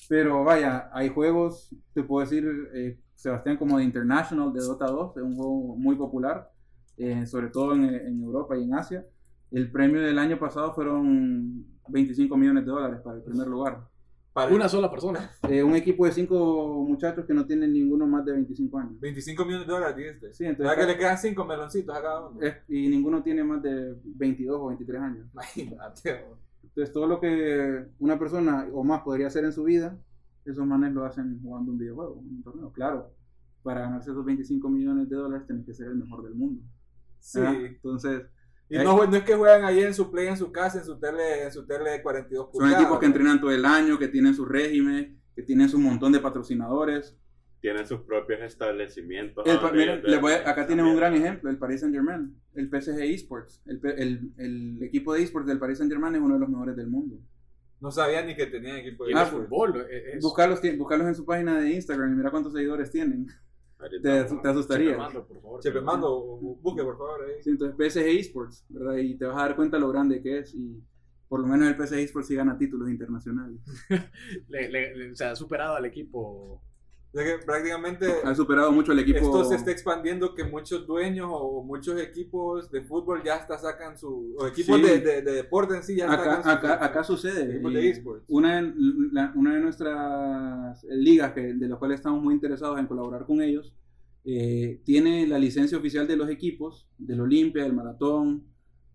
D: Pero vaya, hay juegos, te puedo decir, eh, Sebastián, como de International, de Dota 2, es un juego muy popular, eh, sobre todo en, en Europa y en Asia. El premio del año pasado fueron 25 millones de dólares para el primer lugar.
C: Para
B: Una sola persona.
D: Eh, un equipo de cinco muchachos que no tienen ninguno más de 25 años.
C: 25 millones de dólares, dijiste.
D: Sí,
C: ¿Verdad
D: entonces,
C: que le quedan 5 meloncitos a cada uno?
D: es- y ninguno tiene más de 22 o 23 años.
C: Imagínate.
D: Entonces, todo lo que una persona o más podría hacer en su vida, esos manes lo hacen jugando un videojuego, un torneo. Claro, para ganarse esos 25 millones de dólares tienes que ser el mejor del mundo.
C: Sí.
D: ¿verdad? Entonces,
C: Y no, no es que juegan ahí en su play, en su casa, en su tele, en su tele de 42
D: son
C: pulgadas.
D: equipos que entrenan todo el año, que tienen su régimen, que tienen su montón de patrocinadores.
A: Tienen sus propios establecimientos.
D: El miren, les voy a- acá tienen un gran ejemplo, el Paris Saint Germain, el PSG Esports. El, el- el equipo de esports del Paris Saint Germain es uno de los mejores del mundo.
C: No sabía ni que tenían equipo de
D: Ah,
B: el fútbol. eh, es-
D: Buscarlos, ti- buscarlos en su página de Instagram y mira cuántos seguidores tienen. Te, asustaría.
B: Chepe Mando, por favor.
C: Chepe Mando, busque por favor ahí.
D: Sí, entonces PSG Esports, ¿verdad? Y te vas a dar cuenta lo grande que es y por lo menos el PSG Esports sí gana títulos internacionales.
B: Le, le- le- se ha superado al equipo.
C: O sea que prácticamente
D: Ha superado mucho el equipo.
C: esto se está expandiendo que muchos dueños o muchos equipos de fútbol ya hasta sacan su o equipos
D: Sí.
C: de, de, de deporte en sí ya
D: Acá,
C: sacan su-
D: acá, acá sucede.
C: de esports.
D: Una, de- la- una de nuestras ligas que, de las cuales estamos muy interesados en colaborar con ellos eh, tiene la licencia oficial de los equipos del Olimpia, del Maratón,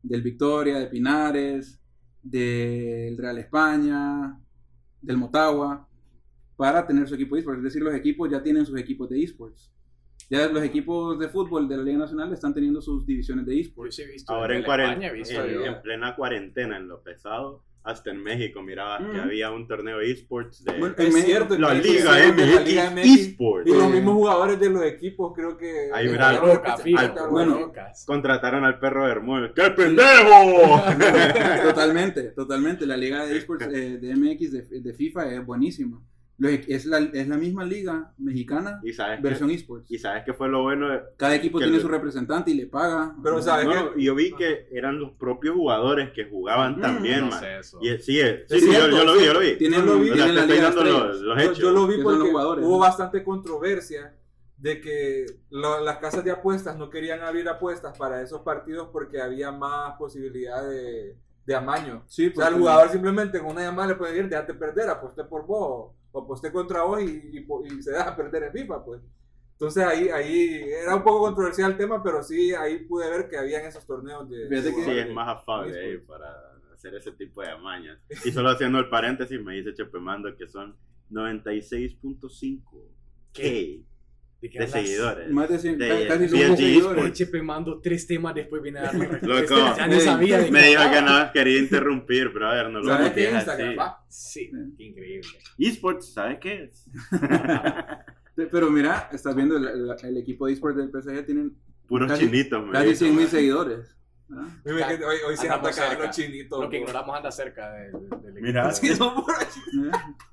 D: del Victoria, de Pinares, del Real España, del Motagua, para tener su equipo de esports. Es decir, los equipos ya tienen sus equipos de esports. Ya los equipos de fútbol de la Liga Nacional están teniendo sus divisiones de
B: Yo
D: esports.
B: sí he visto.
A: Ahora en,
B: de
A: cuaren-
B: España he visto
A: en- en plena cuarentena, en lo pesado, hasta en México mirabas que
D: Mm.
A: había un torneo esports de
D: Bueno,
C: Es cierto,
A: la Liga MX
C: la Liga MX.
A: Esports.
C: Y los mismos jugadores de los equipos creo que
A: Ahí
C: algo
D: bueno.
A: Contrataron al perro Bermúdez. ¡Qué pendejo!
D: Totalmente, totalmente. La liga de esports eh, de MX de, de FIFA es buenísima. Es, la, es la misma liga mexicana,
A: y sabes
D: versión
A: que,
D: esports.
A: y sabes que fue lo bueno de-
D: Cada equipo tiene
A: el-
D: su representante y le paga.
C: Pero, ¿sabes?
A: No,
C: que-
A: yo vi que eran los propios jugadores que jugaban
D: Mm,
A: también,
B: No
A: man.
B: sé eso.
A: Y sí, eh, sí,
C: Es
A: sí, yo,
C: cierto,
A: yo lo
C: es
A: vi, yo lo vi.
D: Tienen,
C: lo vi.
A: O sea,
D: tienen la liga
A: los, los
C: Yo,
A: hechos.
C: yo lo vi
D: que son los
C: porque
D: jugadores,
C: hubo
D: ¿no?
C: bastante controversia de que lo- las casas de apuestas no querían abrir apuestas para esos partidos porque había más posibilidad de, de amaño.
D: Sí,
C: O sea, el jugador simplemente con una llamada le puede decir, déjate perder, aposté por vos, o aposté contra vos y, y- y se deja perder en FIFA, pues. Entonces ahí, ahí era un poco controversial el tema, pero sí, ahí pude ver que habían esos torneos de...
D: Fíjate
C: de
D: que-
A: Sí, es más afable ahí para hacer ese tipo de amañas. Y solo haciendo el paréntesis, me dice Chepemando que son 96.5 K
B: ¿De qué
A: de seguidores.
D: Más de cien-
A: De-
D: ca- casi
A: de
D: somos seguidores.
B: Chepe mando tres temas después viene a dar la
A: Loco,
B: respuesta. Ya
D: ey,
B: sabía de
A: me dijo que no quería interrumpir, pero a ver, no lo
C: ¿Sabes qué? Instagram, va.
B: Sí, qué increíble.
A: Esports, ¿sabes qué es?
D: Pero mira, estás viendo el, el- el equipo de esports del PSG tienen
A: Puros
D: Casi-
A: chinitos,
D: casi
A: dijo,
D: 100 mil seguidores. ¿ah?
C: Mira que Hoy, hoy
B: Andamos
C: atacan los chinitos.
B: Lo que
C: bro.
B: ignoramos anda cerca del, del
A: Mira,
B: equipo.
C: Sí,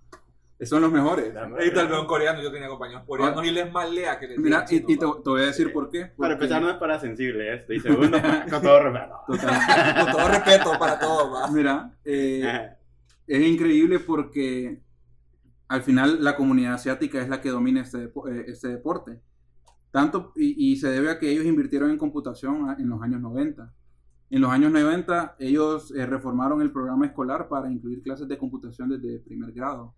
C: son
D: los mejores.
C: Ahí tal vez un coreano, yo tenía compañeros coreanos y les más lea que les
D: Mira, y, y te, voy a decir
A: Sí.
D: por qué.
A: Para empezar, no es para sensible esto. Y segundo, con todo respeto.
D: Total.
C: Con todo respeto para todos, va.
D: Mira, eh, es increíble porque al final la comunidad asiática es la que domina este, depo- eh, este deporte. Tanto, y, y se debe a que ellos invirtieron en computación a- en los años 90. En los años 90 ellos eh, reformaron el programa escolar para incluir clases de computación desde primer grado.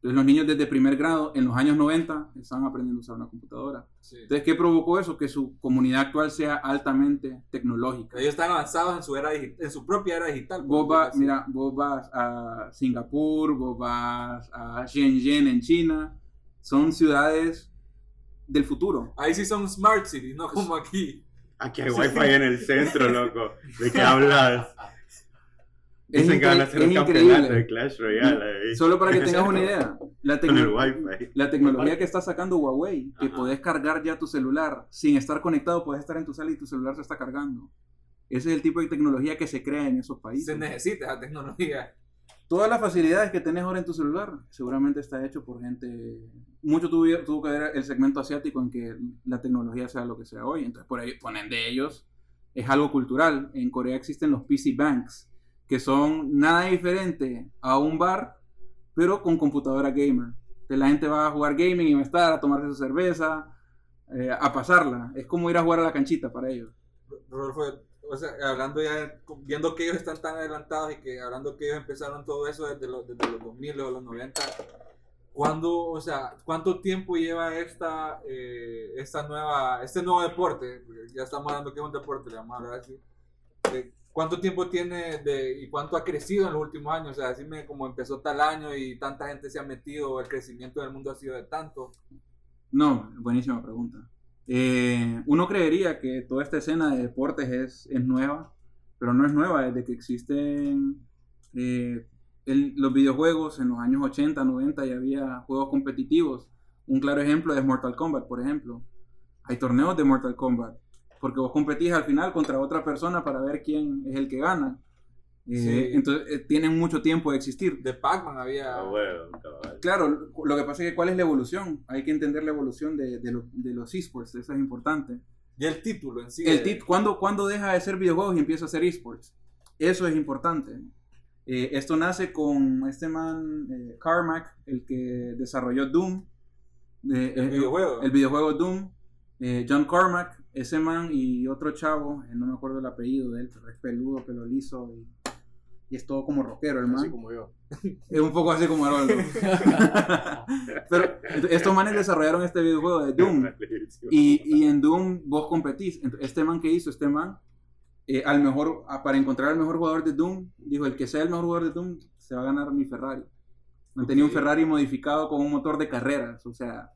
D: Entonces los niños desde primer grado en los años 90 estaban aprendiendo a usar una computadora.
C: Sí.
D: Entonces, ¿qué provocó eso? Que su comunidad actual sea altamente tecnológica.
C: Ellos están avanzados en su era en su propia era digital.
D: Vos vas, mira, vos vas a Singapur, vos vas a Shenzhen en China, son ciudades del futuro.
C: Ahí sí son smart cities, no como aquí.
A: Aquí hay wifi en el centro, loco. ¿De qué hablas?
D: Es,
A: Dicen que van a hacer un campeonato de
D: increíble.
A: Clash Royale ahí.
D: Solo para que tengas una idea, la,
A: Con el
D: tecno-
A: wifi.
D: la tecnología que está sacando Huawei, que
A: Ajá.
D: podés cargar ya tu celular sin estar conectado, puedes estar en tu sala y tu celular se está cargando. Ese es el tipo de tecnología que se crea en esos países.
C: Se necesita esa tecnología.
D: Todas las facilidades que tenés ahora en tu celular seguramente está hecho por gente. Mucho tuvo, tuvo que ver el segmento asiático en que la tecnología sea lo que sea hoy. Entonces, por ahí ponen de ellos es algo cultural. En Corea existen los PC Banks, que son nada diferente a un bar, pero con computadora gamer. Que la gente va a jugar gaming y va a estar a tomarse su cerveza, eh, a pasarla. Es como ir a jugar a la canchita para ellos.
C: Rodolfo, o sea, hablando ya, viendo que ellos están tan adelantados y que hablando que ellos empezaron todo eso desde los, desde los 2000 o los 90, ¿cuándo, o sea, cuánto tiempo lleva esta, eh, esta nueva, este nuevo deporte? Ya estamos hablando que es un deporte, le vamos a hablar así. ¿Cuánto tiempo tiene de, y cuánto ha crecido en los últimos años? O sea, decime cómo empezó tal año y tanta gente se ha metido, el crecimiento del mundo ha sido de tanto.
D: No, buenísima pregunta. Eh, uno creería que toda esta escena de deportes es, es nueva, pero no es nueva, desde que existen eh, el- los videojuegos en los años 80, 90 ya había juegos competitivos. Un claro ejemplo es Mortal Kombat, por ejemplo. Hay torneos de Mortal Kombat, porque vos competís al final contra otra persona para ver quién es el que gana. Eh,
C: Sí.
D: Entonces eh, tienen mucho tiempo de existir.
C: De Pac-Man había...
A: Huevo, cabal.
D: Claro, lo que pasa es que cuál es la evolución. Hay que entender la evolución de, de, lo- de los esports, eso es importante.
C: Y el título en sí.
D: El
C: de-
D: tit, ¿cuándo, cuándo deja de ser videojuegos y empieza a ser esports? Eso es importante. Eh, esto nace con este man, eh, Carmack, el que desarrolló Doom. eh,
C: El
D: eh,
C: videojuego.
D: el videojuego Doom. eh, John Carmack, ese man y otro chavo, eh, no me acuerdo el apellido de él, pero es peludo, pelo liso y, y es todo como rockero, el man.
B: Así como yo.
D: Es un poco así como Haroldo. Pero estos manes desarrollaron este videojuego de Doom. Y, y en Doom vos competís. Este man que hizo, este man, eh, al mejor, para encontrar al mejor jugador de Doom, dijo, el que sea el mejor jugador de Doom, se va a ganar mi Ferrari. Tenía un. Ferrari modificado con un motor de carreras. O sea,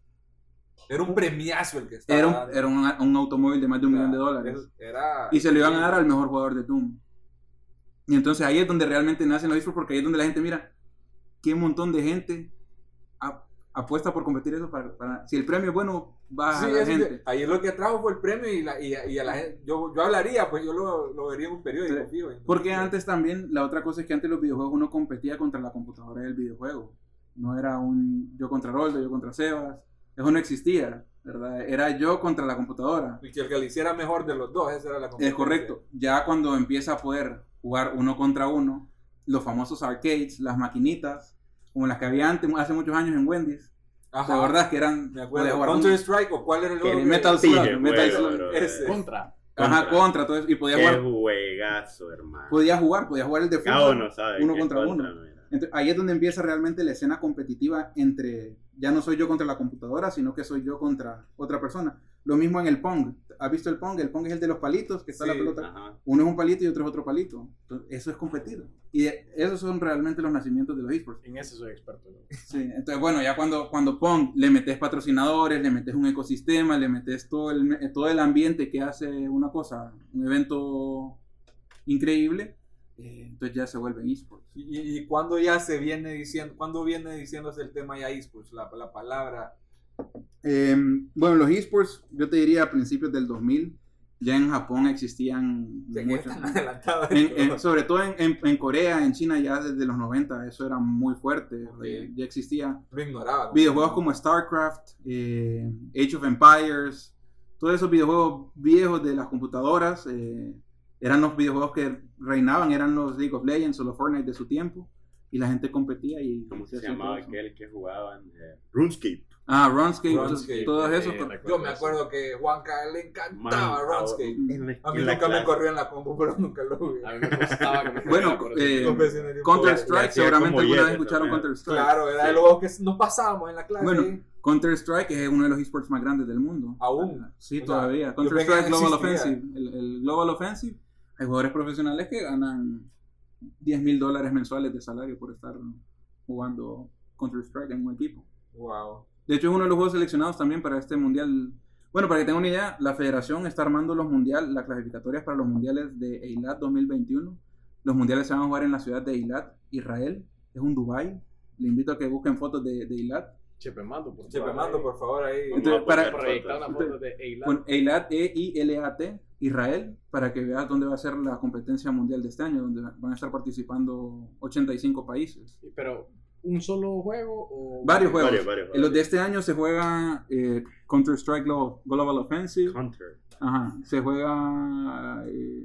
C: Era un premiazo el que estaba.
D: era un, era un, un automóvil de más de un millón de dólares.
C: Era...
D: Y se lo iban a dar al mejor jugador de Doom. Y entonces ahí es donde realmente nacen los esports, porque ahí es donde la gente mira qué montón de gente ap- apuesta por competir eso para, para- si el premio es bueno va
C: Sí,
D: a la
C: es
D: gente
C: ahí lo que trajo fue el premio y, la, y, y a la gente, yo, yo hablaría, pues yo lo, lo vería en un periódico,
D: Sí.
C: fijo.
D: porque antes también la otra cosa es que antes los videojuegos uno competía contra la computadora del videojuego no era un yo contra Roldo yo contra Sebas eso no existía verdad era yo contra la computadora
C: Y que el que lo hiciera mejor de los dos, esa era la
D: es
C: competencia.
D: correcto ya cuando empieza a poder jugar uno contra uno los famosos arcades las maquinitas como las que había antes hace muchos años en Wendy's
C: Ajá.
D: la verdad que eran
C: Me acuerdo. Counter
D: un-
C: Strike o cuál era el otro?
D: Metal Slug Metal Slug
C: ese.
B: Contra.
D: ajá contra todo eso y podías
A: Qué
D: jugar
A: juegazo, hermano.
D: podías jugar podías jugar el de
A: Cada
D: fútbol
A: uno sabe.
D: uno
A: es
D: contra uno.
A: mira.
D: Entonces, ahí es donde empieza realmente la escena competitiva entre, ya no soy yo contra la computadora, sino que soy yo contra otra persona. Lo mismo en el Pong. ¿Has visto el Pong? El Pong es el de los palitos, que está la pelota.
A: Ajá.
D: Uno es un palito y otro es otro palito. Entonces, eso es competir. Y de- esos son realmente los nacimientos de los esports.
B: En ese soy experto.
D: Sí, entonces, bueno, ya cuando, cuando Pong le metes patrocinadores, le metes un ecosistema, le metes todo el, todo el ambiente que hace una cosa, un evento increíble, eh, entonces ya se vuelven esports.
C: Y, y, cuando ya se viene diciendo, cuando viene diciéndose el tema ya esports, la, la palabra.
D: Eh, bueno, los esports, yo te diría a principios del 2000, ya en Japón existían muchos. En- en- sobre todo en, Corea, en China, ya desde los 90, eso era muy fuerte. Eh, Ya existía
C: Lo ignoraba.
D: videojuegos como StarCraft, eh, Age of Empires, todos esos videojuegos viejos de las computadoras, eh, eran los videojuegos que reinaban, eran los League of Legends o los Fortnite de su tiempo, y la gente competía y...
A: ¿Cómo se llamaba aquel que jugaban? Eh, RuneScape.
D: Ah, RuneScape,
C: RuneScape,
D: todos
B: eh,
D: esos.
C: Yo me acuerdo que Juanca le encantaba
A: Man,
C: RuneScape.
A: En
C: A mí nunca me corrió en la compu, pero nunca lo jugué.
B: A mí me gustaba que me
D: Bueno, eh,
B: eso.
C: Profesional.
D: Counter
A: Ya-
D: Strike,
A: ya hacía
D: seguramente alguna vez escucharon
A: también.
D: Counter Strike.
C: Claro, era de
A: Sí.
C: los juegos que nos pasábamos en la clase.
D: Bueno,
C: ahí.
D: Counter Strike es uno de los esports más grandes del mundo.
C: Aún.
D: Sí,
C: O sea,
D: todavía.
C: yo
D: Counter
C: pensé que
D: Strike Global. Offensive. El, el Global Offensive, hay jugadores profesionales que ganan 10 mil dólares mensuales de salario por estar jugando Counter Strike en un equipo.
C: Wow.
D: De hecho, es uno de los juegos seleccionados también para este mundial. Bueno, para que tengan una idea, la federación está armando los mundiales, las clasificatorias para los mundiales de Eilat 2021. Los mundiales se van a jugar en la ciudad de Eilat, Israel. Es un Dubai. Le invito a que busquen fotos de, de Eilat.
B: Chepe Mando, por
C: Chepe
B: favor,
C: Mando,
B: ahí.
C: por favor, ahí.
D: Entonces, para-
B: Proyectar
A: fotos.
B: una foto de Eilat.
D: Con Eilat, E-I-L-A-T, Israel, para que veas dónde va a ser la competencia mundial de este año, donde van a estar participando 85 países.
B: Pero un solo juego o
D: Varios juegos.
A: Varios,
D: los de este año se juega eh, Counter-Strike Glo- Global Offensive.
A: Hunter.
D: Ajá. Se juega eh,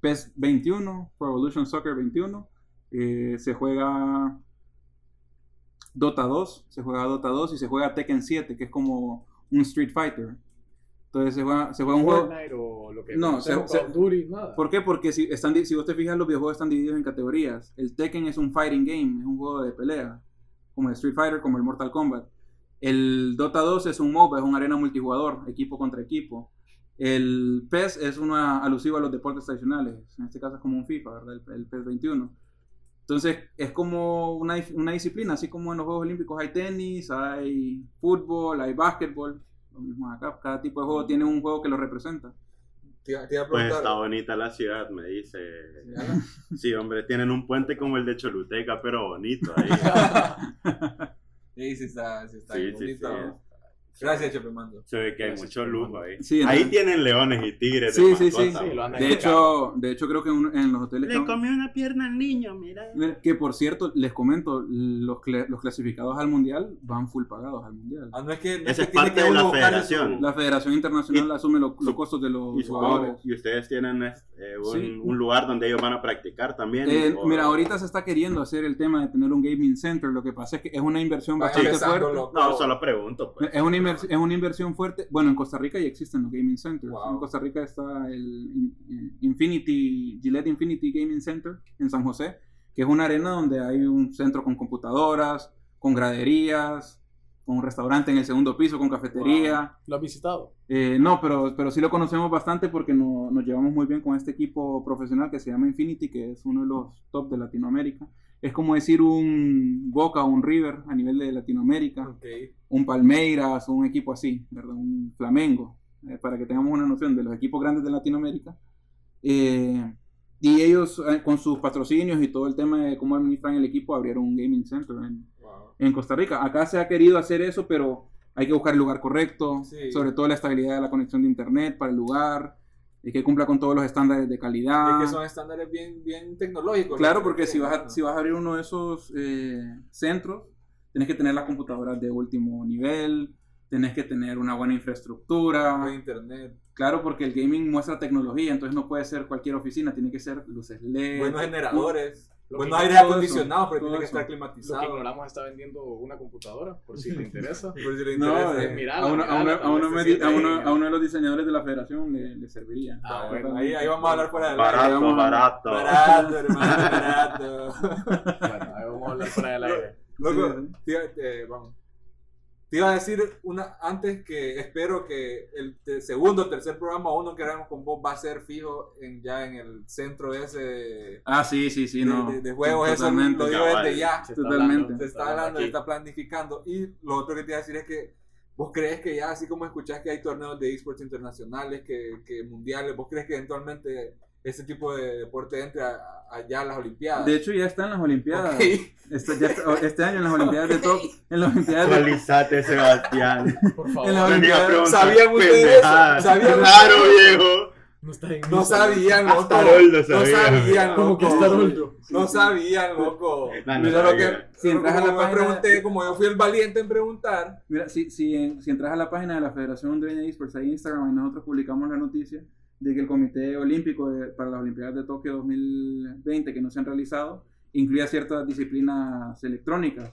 D: PES 21, Pro Evolution Soccer 21. eh, se juega Dota 2. Se juega Dota 2 y se juega Tekken 7, que es como un Street Fighter. Entonces se juega, se juega un juego.
B: O lo que
D: No, se-
B: Duty, nada.
D: ¿Por qué? Porque si, están, si vos te fijas, los videojuegos están divididos en categorías. El Tekken es un fighting game, es un juego de pelea, como el Street Fighter, como el Mortal Kombat. El Dota 2 es un MOBA, es una arena multijugador, equipo contra equipo. El PES es una alusiva a los deportes tradicionales, en este caso es como un FIFA, ¿verdad? El, el PES 21. Entonces es como una, una disciplina, así como en los Juegos Olímpicos hay tenis, hay fútbol, hay básquetbol, lo mismo acá, cada tipo de juego tiene un juego que lo representa.
C: Te, iba- te iba a
A: Pues está bonita la ciudad, me dice. Sí, hombre, tienen un puente como el de Choluteca, pero bonito ahí.
C: Sí, sí está, sí está
A: Sí,
C: bien
A: sí,
C: bonito. Gracias, Chepe Mando.
A: Se ve que hay
B: Gracias,
A: mucho lujo ahí.
D: Sí,
A: ahí tienen leones y tigres.
D: Sí,
A: de
D: sí, sí. De hecho, de hecho creo que en, en los hoteles...
A: Le comió una pierna al niño, mira.
D: Que por cierto, les comento, los, cla- los clasificados al mundial van full pagados al mundial.
C: Ah, no es que, no
A: Esa
C: es que
A: parte
C: que
A: de la
C: su-
A: federación.
D: La Federación Internacional
A: Y-
D: asume lo- los costos de los
A: Y,
D: jugadores.
A: y ustedes tienen eh, un,
D: Sí.
A: un lugar donde ellos van a practicar también.
D: Eh,
A: o-
D: mira, ahorita se está queriendo hacer el tema de tener un gaming center. Lo que pasa es que es una inversión bastante fuerte.
C: loco.
A: No, solo pregunto. Pues.
D: Es una, inver- es una inversión fuerte. Bueno, en Costa Rica ya existen los gaming centers.
C: Wow.
D: En Costa Rica está el In- Infinity, Gillette Infinity Gaming Center en San José, que es una arena donde hay un centro con computadoras, con graderías, con un restaurante en el segundo piso, con cafetería.
B: ¿Lo has visitado?
D: Eh, no, pero, pero sí lo conocemos bastante porque no- nos llevamos muy bien con este equipo profesional que se llama Infinity, que es uno de los top de Latinoamérica. Es como decir un Boca o un River a nivel de Latinoamérica
C: Ok.
D: un Palmeiras o un equipo así, ¿verdad? Un Flamengo, eh, para que tengamos una noción de los equipos grandes de Latinoamérica. Eh, y ellos, eh, con sus patrocinios y todo el tema de cómo administran el equipo, abrieron un gaming center en,
C: Wow.
D: en Costa Rica. Acá se ha querido hacer eso, pero hay que buscar el lugar correcto,
C: Sí.
D: sobre todo la estabilidad de la conexión de internet para el lugar, y que cumpla con todos los estándares de calidad.
C: Es que son estándares bien, bien tecnológicos.
D: Claro, porque si vas, a, si vas a abrir uno de esos eh, centros, tienes que tener las computadoras de último nivel, tienes que tener una buena infraestructura.
C: Buen internet,
D: Claro, porque el gaming muestra tecnología, entonces no puede ser cualquier oficina, tiene que ser luces LED.
C: buenos generadores,
B: Lo
C: buenos
B: que-
C: aire acondicionados, pero tiene que estar
B: Lo que
C: climatizado.
B: ignoramos está vendiendo una computadora, por si te interesa.
C: Por si le
D: No,
C: interesa.
D: eh, a, uno, a, uno, a, a, a de los diseñadores de la federación le, le serviría.
B: Ah, bueno,
C: Bueno, ahí, ahí vamos a hablar fuera del
A: Barato,
D: a-
A: barato.
C: Barato, hermano, barato.
B: Bueno, ahí vamos a hablar fuera del aire.
C: Loco,
D: Sí,
C: te- vamos. Te iba a decir una, antes que espero que el te- segundo o tercer programa uno que hagamos con vos va a ser fijo en, ya en el centro ese de,
D: Ah, sí, sí, sí,
C: de-
D: no.
C: de- de juegos. Eso
D: Totalmente.
C: lo digo
A: Cabal.
C: desde ya.
B: Se
D: Totalmente.
B: hablando,
C: Se está hablando, se está planificando. Y lo otro que te iba a decir es que vos crees que ya, así como escuchás que hay torneos de esports internacionales, que, que mundiales, vos crees que eventualmente ese tipo de deporte entre a- a- allá a las Olimpiadas.
D: De hecho, ya está en las Olimpiadas.
C: Ok.
D: Está- ya está- este año en las Olimpiadas de Tokio. En las Olimpiadas de
A: Actualizate, Sebastián.
B: Por
D: En
B: favor,
A: Venía a preguntar
C: ¿Sabían ustedes eso?
A: pendejadas.
C: ¿Sabían
A: Claro, viejo.
B: no está en
C: No sabían, loco.
A: Hasta Haroldo
C: No
A: sabía.
C: sabían,
B: Como que
C: loco.
B: está Roldo.
C: No sabían, loco.
A: No, no
C: Solo
A: sabía.
C: que,
D: Si entras a la página-
C: pregunté, como yo fui el valiente en preguntar,
D: Mira, si, si, en- si entras a la página de la Federación Hondureña de Esports, ahí en Instagram, y nosotros publicamos la noticia de que el Comité Olímpico de- para las Olimpiadas de Tokio 2020, que no se han realizado, incluía ciertas disciplinas electrónicas.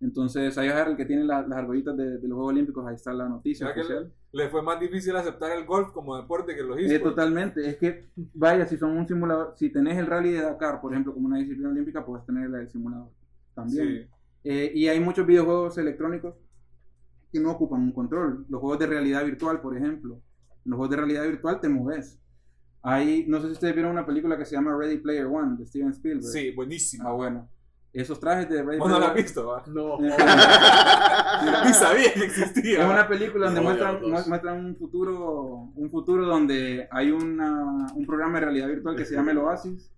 D: Entonces, ahí ver el que tiene la- las argollitas de, de los Juegos Olímpicos, ahí está la noticia
C: ¿será que
D: oficial.
C: le, le fue más difícil aceptar el golf como deporte que los
D: Eh,
C: esports?
D: totalmente, es que, vaya, si son un simulador, si tenés el rally de Dakar, por ejemplo, como una disciplina olímpica, puedes tener del simulador también.
C: Sí.
D: Eh, y hay muchos videojuegos electrónicos que no ocupan un control. Los juegos de realidad virtual, por ejemplo. En los juegos de realidad virtual te moves. Hay, no sé si ustedes vieron una película que se llama Ready Player One de Steven Spielberg.
C: Sí, buenísimo.
D: Ah, bueno. Esos trajes de Ready
C: Vos no la has visto, ¿va?
B: No.
D: Eh,
C: Ni sabía que existía.
D: es una película donde
B: No,
D: muestran, muestran un futuro un futuro donde hay una, un programa de realidad virtual que se llama el Oasis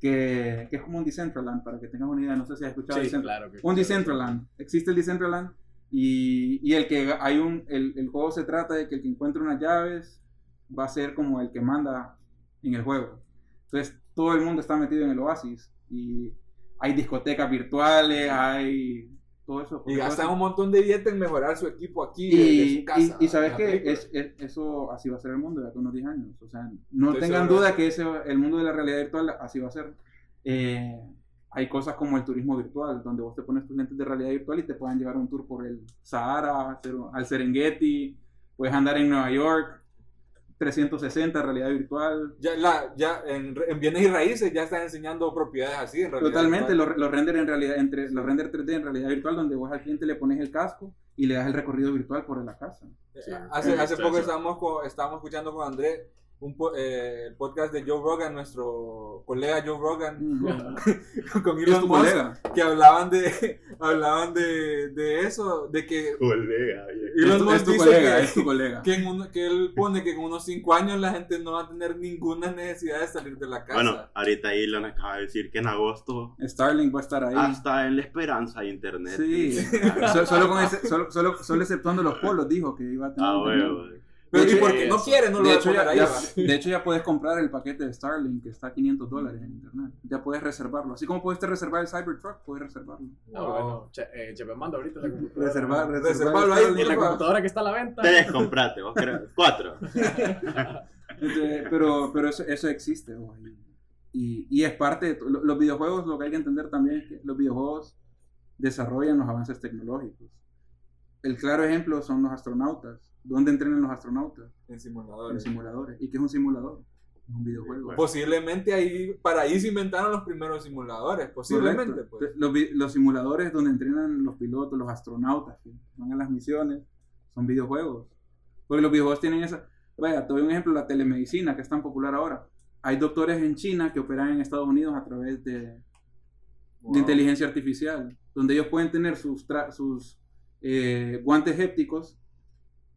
D: que, que es como un Decentraland para que tengas una idea no sé si has escuchado
B: Sí, claro que
D: un Decentraland. Existe el Decentraland y, y el que hay un el, el juego se trata de que el que encuentre unas llaves va a ser como el que manda en el juego. Entonces todo el mundo está metido en el Oasis y hay discotecas virtuales, hay todo eso.
C: Y gastan un montón de billetes en mejorar su equipo aquí.
D: Y,
C: de su casa,
D: y- y sabes que es, es- eso así va a ser el mundo de aquí a unos 10 años. O sea, no
C: Estoy
D: tengan duda que ese, el mundo de la realidad virtual así va a ser. Eh, hay cosas como el turismo virtual, donde vos te pones tus lentes de realidad virtual y te pueden llevar un tour por el Sahara, al Serengeti, puedes andar en Nueva York, 360 realidad virtual.
C: Ya, la, ya en, en bienes y raíces ya están enseñando propiedades así. En realidad
D: Totalmente, los, los render en realidad, entre los render 3D en realidad virtual, donde vos al cliente le pones el casco y le das el recorrido virtual por la casa.
A: Sí,
C: hace, hace poco estábamos, con- estábamos escuchando con André un po- eh, el podcast de Joe Rogan, nuestro colega Joe Rogan, con
D: Es
C: Elon Musk,
D: colega.
C: que hablaban de hablaban de, de eso, de que
A: Colega.
C: Elon
D: Es tu-
C: Musk
D: es tu
C: dice
D: colega,
C: que-
D: es tu colega.
C: que, en uno- que él pone que en unos 5 años la gente no va a tener ninguna necesidad de salir de la casa.
A: Bueno, ahorita Elon acaba de decir que en agosto
D: Starlink va a estar ahí.
A: hasta en la esperanza de internet.
D: Sí, So- solo, con ese- solo, solo, solo exceptuando los polos dijo que iba a tener.
A: Ah,
D: internet.
C: Pero ¿y
D: hecho,
C: porque no quiere? No lo
D: De
C: va a
D: hecho,
C: poner
D: ya,
C: ahí.
D: ya-
C: va.
D: de hecho, ya puedes comprar el paquete de Starlink que está a 500 dólares en internet. Ya puedes reservarlo. Así como pudiste reservar el Cybertruck, puedes reservarlo.
B: Ah, bueno, che, eh, Chepe, manda ahorita la computadora.
D: Reservar,
C: Reservarlo ahí.
B: Y la computadora que está a la venta.
A: Tres compraste, vos crees. Cuatro.
D: Este, pero pero eso, eso existe. Y, y es parte de los videojuegos, lo que hay que entender también es que los videojuegos desarrollan los avances tecnológicos. El claro ejemplo son los astronautas. ¿Dónde entrenan los astronautas?
C: En
D: En
C: simuladores.
D: simuladores. ¿Y qué es un simulador? Es un videojuego.
C: Posiblemente ahí, para ahí se inventaron los primeros simuladores. Posiblemente, pues.
D: Los, los simuladores donde entrenan los pilotos, los astronautas que van a las misiones, son videojuegos. Porque los videojuegos tienen esa... Vaya, te doy un ejemplo, la telemedicina que es tan popular ahora. Hay doctores en China que operan en Estados Unidos a través de,
C: Wow.
D: de inteligencia artificial, donde ellos pueden tener sus, tra- sus eh, guantes hépticos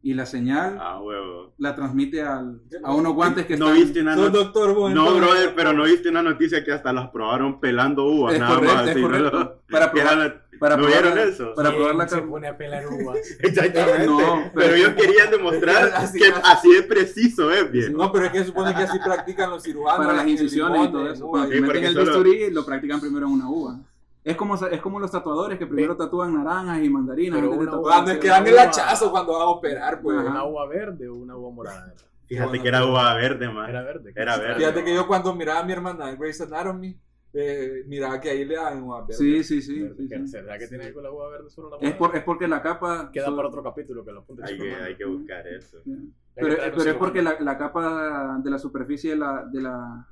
D: y la señal
A: Ah, huevo.
D: la transmite al- a unos guantes que
A: ¿No
D: están...
A: viste una noticia?
C: doctor vos,
A: No, brother, pero no viste una noticia que hasta las probaron pelando uvas,
D: Es
A: nada
D: correcto,
A: más.
D: es
A: así, ¿no?
D: correcto. Para probar-
A: la-
D: Para
A: ¿No
D: probar
A: vieron
D: la-
A: eso?
D: Para
B: ¿Quién
D: probar la
B: se pone a pelar uvas.
A: Exactamente.
D: No,
A: pero,
D: pero-
A: ellos querían demostrar
C: Así-
A: que así de preciso es bien.
C: No, pero es que se supone que así practican los cirujanos.
D: para las incisiones y todo eso.
C: uva,
D: Cuando
A: porque
D: meten el
A: solo-
D: bisturí, lo practican primero en una uva. Es como, es como los tatuadores que primero tatúan naranjas y mandarinas.
B: Pero
D: antes de
B: una
D: tatuar-
C: Cuando es que dan el hachazo cuando van a operar, pues.
B: ¿Una uva verde o una uva morada?
A: Fíjate que era uva verde, man.
B: Era verde.
A: Era verde.
C: Fíjate que yo cuando miraba a mi hermana en Grey's Anatomy, eh, miraba que ahí le daban una verde.
D: Sí, sí, sí. Sí,
B: ¿qué-
D: sí.
B: ¿Será que tiene que ver con la uva verde solo la
D: Es, por, es porque la capa...
B: Queda para otro capítulo que lo apunte.
A: Hay que, hay que buscar eso.
D: Pero, es porque la, la capa de la superficie de la, de la,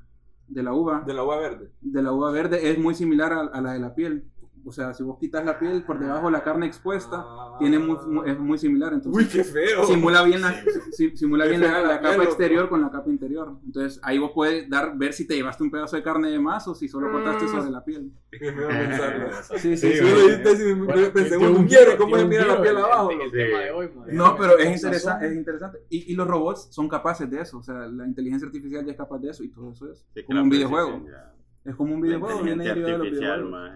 D: de la uva,
C: De la uva verde.
D: de la uva verde, es muy similar a, a la de la piel. O sea, si vos quitas la piel por debajo de la carne expuesta,
C: Ah.
D: tiene muy, muy- es muy similar. Entonces,
C: Uy, qué feo.
D: simula bien la, si- simula bien la, la
C: la
D: capa exterior con la capa interior. Entonces ahí vos puedes dar, ver si te llevaste un pedazo de carne de más o si solo cortaste sobre la piel.
C: Qué feo pensarlo.
D: Sí, sí,
A: Sí,
B: Bueno,
C: pensé,
B: un
C: quiere cómo mira la piel
B: el-
C: abajo.
B: el
C: loco.
B: tema de hoy, man.
D: No, pero es interesante, es interesante. Y, y los robots son capaces de eso. O sea, la inteligencia artificial ya es capaz de eso y todo eso es como un videojuego.
A: ya.
D: Es como un videojuego, viene derivado de los videojuegos.
A: man.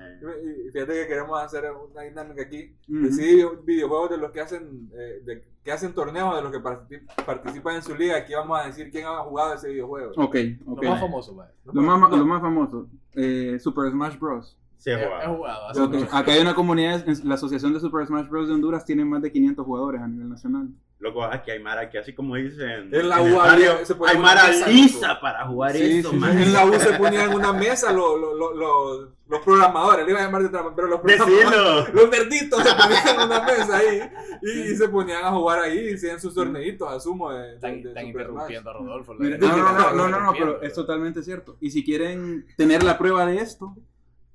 C: Y Fíjate que queremos hacer una dinámica aquí.
D: Ujú.
C: Decir videojuegos de los que hacen, eh, de, que hacen torneos, de los que particip- participan en su liga. Aquí vamos a decir quién ha jugado ese videojuego.
D: Ok,
B: Lo
D: ok.
B: más famoso, man.
D: Lo más, lo más famoso, eh, Super Smash Bros.
A: Se
B: He, jugado.
D: Acá hay una comunidad, la Asociación de Super Smash Bros. de Honduras tiene más de 500 jugadores a nivel nacional.
A: Loco, aquí hay Mara que así como dicen.
C: En la se
A: hay Mara
C: mesa,
A: lisa
C: loco.
A: para jugar
D: Sí,
A: eso,
D: sí, sí.
A: man.
C: En la U se ponían en una mesa los, los, los, los, programadores, le iba a llamar de trampa, pero los programadores.
A: Decilo.
C: Los nerditos se ponían en una mesa ahí y, y se ponían a jugar ahí y hacían sus torneitos, asumo, de, de,
B: Están,
C: de
B: están interrumpiendo a Rodolfo.
D: No, no, no, no, no, pero es totalmente cierto. Y si quieren tener la prueba de esto,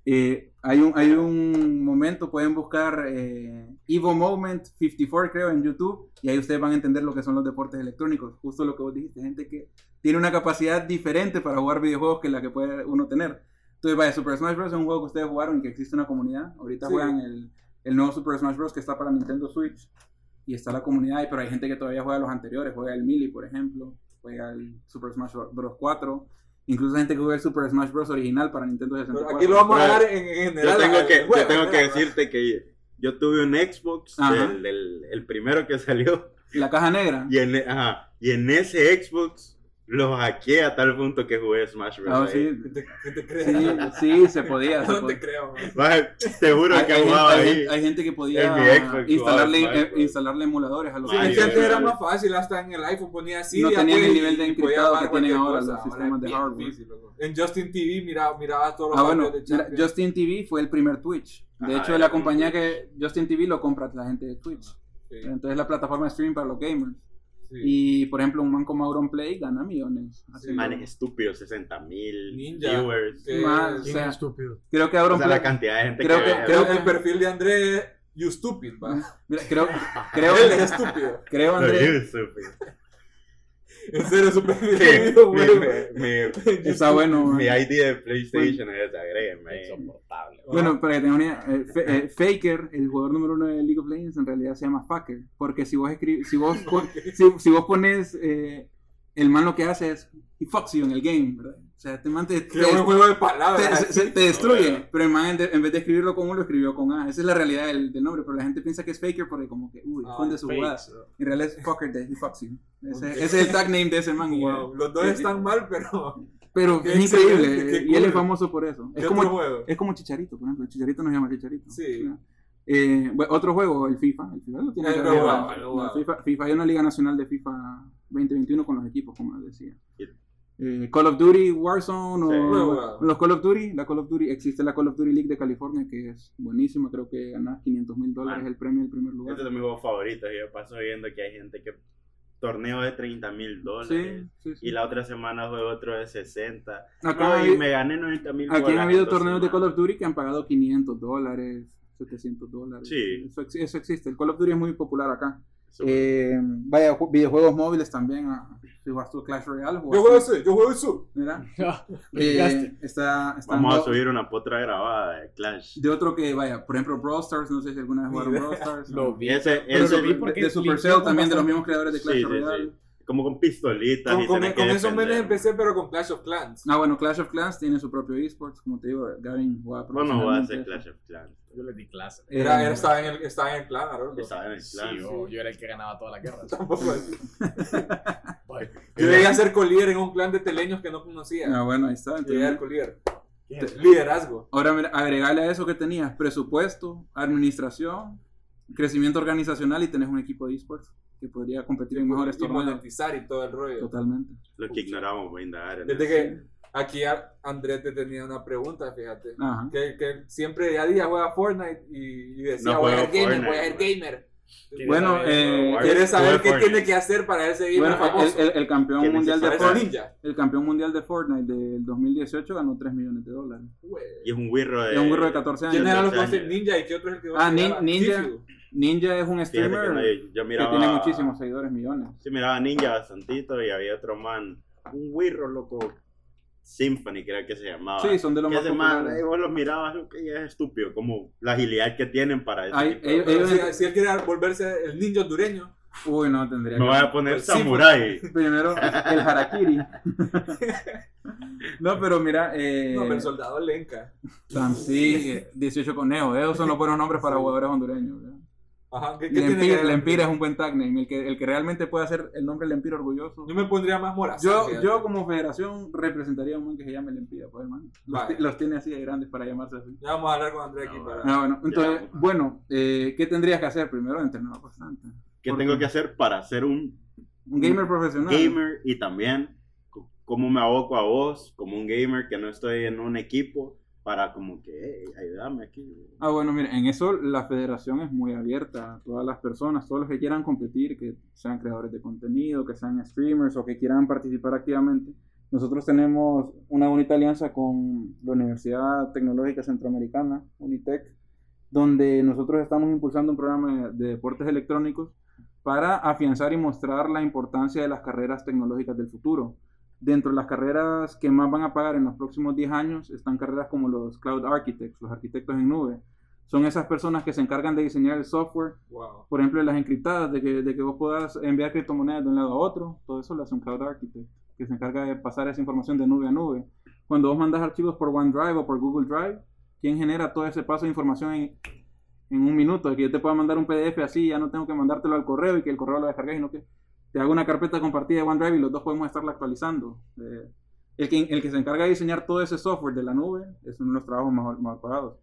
D: eh, hay, un, hay un momento, pueden buscar eh, Evo Moment 54, creo, en YouTube, y ahí ustedes van a entender lo que son los deportes electrónicos. Justo lo que vos dijiste, gente que tiene una capacidad diferente para jugar videojuegos que la que puede uno tener. Entonces, vaya, Super Smash Bros. es un juego que ustedes jugaron y que existe una comunidad. Ahorita
C: Sí.
D: juegan el, el nuevo Super Smash Bros. que está para Nintendo Switch. Y está la comunidad, pero hay gente que todavía juega los anteriores. Juega el Melee, por ejemplo. Juega el Super Smash Bros. 4. Incluso hay gente que juega el Super Smash Bros. original para Nintendo 64.
C: Pero aquí lo vamos a dar en, en
A: Yo
C: general.
A: tengo
C: al
A: que, yo tengo que decirte que yo tuve un Xbox, el- el primero que salió,
D: La caja negra.
A: y en, ajá, y en ese Xbox Lo hackeé a tal punto que jugué Smash Bros.
D: Ah,
A: ahí.
D: sí,
C: ¿Qué te, qué te crees?
D: sí, sí, se podía. se
C: No
D: podía.
C: te creo. man.
A: Maje, te juro
D: Hay,
A: que
D: hay
A: jugaba
D: gente, hay
A: ahí.
D: gente- hay gente que podía instalarle, eh, instalarle emuladores a los
C: Sí, que antes era más fácil, hasta en el iPhone ponía así.
D: No tenían el nivel de encriptado que tienen ahora
C: cosa.
D: los sistemas de hardware.
C: En Justin TV miraba, miraba todos los
D: Ah, bueno,
C: de.
D: Justin TV fue el primer Twitch. De
A: Ah,
D: hecho, la compañía
A: Twitch.
D: que Justin TV lo compra la gente de Twitch.
C: Sí,
D: Entonces, la plataforma de streaming para los gamers.
C: Sí.
D: Y, por ejemplo, un man como Auronplay gana millones. Así
C: Sí.
A: Man, es estúpido, 60 mil viewers.
C: Que-
D: Más, o
E: ¿Quién
D: sea,
E: es estúpido?
D: creo que
A: O sea,
D: Auronplay.
A: la cantidad de gente
D: Creo
A: que,
D: que-
A: ve.
D: creo
C: el,
D: que-
C: el perfil de André es You Stupid, va.
D: Mira, creo, creo,
C: Él es estúpido.
D: creo,
A: Lo
D: André,
A: vi, estúpido.
C: En serio, video,
A: mi,
C: güey.
D: está bueno.
A: mi ID de PlayStation es ese, agréguenme.
B: Insoportable.
D: Bueno, para que tengan una idea, eh, Fe- eh, Faker, el jugador número uno de League of Legends, en realidad se llama Faker. Porque si vos escribes, si vos, si, si vos pones, eh, el man lo que hace es, he fucks you en el game, ¿verdad? O sea, te man te, te-
C: Qué buen juego de palabras.
D: se- te destruye. Pero el man, en, vez de escribirlo con U, lo escribió con A. Esa es la realidad del, del nombre. Pero la gente piensa que es Faker porque, como que, uy,
C: Ah,
D: esconde su
B: Fakes,
D: jugada. En realidad es Fucker de He you. Ese, es el tag name de ese man. y-
C: Wow, Los dos están mal, pero.
D: Pero
C: Qué
D: es increíble.
C: qué
D: Y él es famoso por eso.
C: ¿Qué
D: Es como,
C: juego?
D: es como Chicharito, por ejemplo. Chicharito nos llama Chicharito.
C: Sí.
D: Eh, bueno, otro juego, el FIFA. El FIFA tiene No,
C: lo jugaba.
D: FIFA, FIFA hay una liga nacional de FIFA 2021 con los equipos, como les decía. Eh, Call of Duty, Warzone
A: Sí.
D: o los Call of Duty, la Call of Duty, existe la Call of Duty League de California que es buenísima, creo que ganas 500 mil dólares
A: Man.
D: el premio en primer lugar.
A: Este es de mis juegos favoritos. Yo paso viendo que hay gente que torneo de 30 mil dólares.
D: Sí, sí, sí.
A: Y la otra semana juego otro de 60.
D: Acá
A: No, y me gané 90 mil
D: Aquí han habido torneos de Call of Duty que han pagado 500 dólares, 700 dólares.
A: Sí.
D: Eso, eso existe. El Call of Duty es muy popular acá. Eh, vaya, ju- videojuegos móviles también. Si juegas tu Clash Royale,
C: Yo juego ese, yo juego eso.
D: Mira, eh, está, está
A: Vamos a subir una potra grabada de Clash.
D: de otro que vaya, por ejemplo, Brawl Stars, no sé si alguna vez jugaron Brawl Stars.
B: Lo
D: ¿no?
B: vi.
A: Ese, ese
D: de- de, Supercell también, de los mismos creadores de Clash
A: Sí, sí,
D: Royale.
A: sí. Como con pistolitas
C: Con,
A: y
C: con,
A: tenés que
C: con esos menes empecé, pero con Clash of Clans.
D: Ah, bueno, Clash of Clans tiene su propio esports, como te digo, Gavin juega
A: Bueno, voy a hacer Clash of Clans.
B: Yo le di clase.
C: Era,
D: Eh,
C: era- estaba, en el, estaba en el clan, Haroldo.
A: Estaba en el
B: Sí,
A: clan.
B: yo, yo era el que ganaba.
C: Tampoco así.
B: Ay,
C: Yo llegué a ser colíder en un clan de teleños que no conocía.
D: Ah, bueno, ahí está.
C: Llegué. Liderazgo.
D: Ahora, mira, agregarle a eso que tenías presupuesto, administración, crecimiento organizacional y tenés un equipo de esports que podría competir en mejores
C: y
D: torneos.
C: monetizar y todo el rollo.
D: Totalmente.
A: Lo que ignoramos, a indagar. en
C: Desde que aquí a- Andrés te tenía una pregunta, fíjate. Que, que siempre día a día juega Fortnite y, y decía,
A: No
C: voy a ser gamer, voy a ser gamer.
B: ¿Quieres
D: Bueno,
B: saber?
D: eh,
A: Jugar-
C: ¿Quieres saber qué
A: Fortnite.
C: tiene que hacer para ese gamer
D: Bueno,
C: famoso?
D: el, el- el campeón
A: ¿Qué
D: mundial de Fortnite, el campeón mundial de Fortnite del 2018 ganó 3 millones de dólares.
A: Y es un wirro de.
D: Es un de 14
C: ¿Quién
D: años.
C: eran los que
A: 14
C: hacen ninja y qué otro es el que
D: Ah,
C: se
D: Nin-
C: llama?
D: Ninja. Ninja es un
A: que
D: streamer
A: no, yo
D: que tiene muchísimos seguidores, millones.
A: Sí, miraba Ninja bastantito y había otro man. Un wirro, loco. Symphony, creo que se llamaba.
D: Sí, son de los
A: que
D: más
A: man,
D: populares.
A: eh, vos los mirabas, que es estúpido, como la agilidad que tienen para
D: Ay, ellos-
A: cosas.
C: si, si él quiere volverse el ninja hondureño,
D: Uy, no, tendría
A: Me
D: que...
A: voy a poner
C: Pues sí,
A: samurai.
D: Primero, el harakiri. no, pero mira, eh,
C: no, pero el soldado lenca.
D: tan- sí, eh, 18 conejos. Esos son los buenos nombres para jugadores hondureños. ¿verdad?
C: Ajá, ¿qué, tiene
D: es un buen tag name. El que, el que realmente puede hacer el nombre Lempira orgulloso.
C: Yo me pondría más morazán.
D: Yo, yo como federación representaría a un man que se llame Lempira, pues, hermano. Los,
C: Vale.
D: los tiene así de grandes para llamarse así.
C: Ya vamos a hablar con Andrés aquí
A: No,
C: para...
D: Ah, bueno, entonces,
A: Ya.
D: bueno, eh, ¿qué tendrías que hacer? Primero, entrenar bastante.
A: ¿Qué
D: Porque
A: tengo que hacer para ser un
D: Un gamer profesional.
A: gamer y también cómo me aboco a vos como un gamer que no estoy en un equipo para como que "Hey, ayúdame aquí
D: Ah, bueno, mira, en eso la federación es muy abierta a todas las personas, todos los que quieran competir, que sean creadores de contenido, que sean streamers o que quieran participar activamente. Nosotros tenemos una bonita alianza con la Universidad Tecnológica Centroamericana, Unitec, donde nosotros estamos impulsando un programa de deportes electrónicos para afianzar y mostrar la importancia de las carreras tecnológicas del futuro. Dentro de las carreras que más van a pagar en los próximos 10 años están carreras como los Cloud Architects, los arquitectos en nube. Son esas personas que se encargan de diseñar el software,
C: Wow.
D: por ejemplo, de las encriptadas, de que, de que vos puedas enviar criptomonedas de un lado a otro. Todo eso lo hace un Cloud Architect, que se encarga de pasar esa información de nube a nube. Cuando vos mandas archivos por OneDrive o por Google Drive, ¿quién genera todo ese paso de información en, en un minuto? De que yo te pueda mandar un PDF así, ya no tengo que mandártelo al correo y que el correo lo descargues, sino que te hago una carpeta compartida de OneDrive y los dos podemos estarla actualizando. Eh, el, que, el que se encarga de diseñar todo ese software de la nube es uno de los trabajos mejor pagados.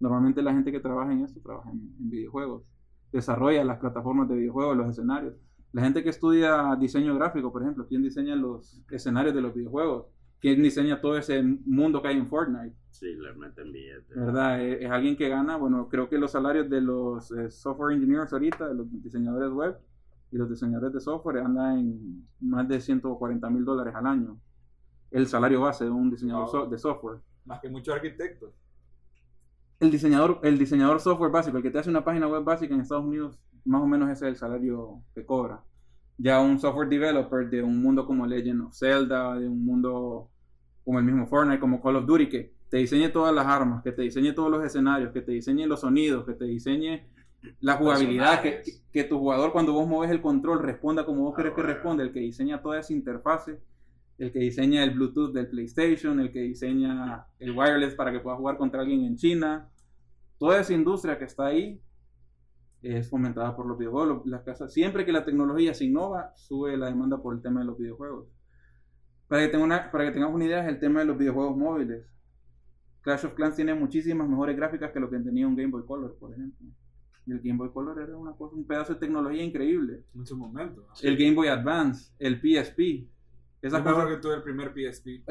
D: Normalmente la gente que trabaja en esto trabaja en, en videojuegos, desarrolla las plataformas de videojuegos, los escenarios. La gente que estudia diseño gráfico, por ejemplo, ¿quién diseña los escenarios de los videojuegos? ¿Quién diseña todo ese mundo que hay en Fortnite?
A: Sí, le meten billetes.
D: ¿Verdad? Es, es alguien que gana, bueno, creo que los salarios de los eh, software engineers ahorita, de los diseñadores web y los diseñadores de software andan en más de 140 mil dólares al año. El salario base de un diseñador
C: Wow.
D: so- de software.
C: Más que muchos arquitectos.
D: El diseñador, el diseñador software básico, el que te hace una página web básica en Estados Unidos, más o menos ese es el salario que cobra. Ya un software developer de un mundo como Legend of Zelda, de un mundo como el mismo Fortnite, como Call of Duty, que te diseñe todas las armas, que te diseñe todos los escenarios, que te diseñe los sonidos, que te diseñe la jugabilidad, que, que tu jugador cuando vos mueves el control responda como vos querés que responda, el que diseña toda esa interfase, el que diseña el Bluetooth del PlayStation, el que diseña el wireless para que puedas jugar contra alguien en China, toda esa industria que está ahí es fomentada por los videojuegos. Las casas, siempre que la tecnología se innova, sube la demanda por el tema de los videojuegos. Para que, tenga una, para que tengas una idea, es el tema de los videojuegos móviles. Clash of Clans tiene muchísimas mejores gráficas que lo que tenía un Game Boy Color, por ejemplo. El Game Boy Color era una cosa, un pedazo de tecnología increíble.
C: En su momento. ¿no?
D: El Game Boy Advance, el PSP. Esa
C: Yo
D: cosa,
C: que tuve el primer PSP.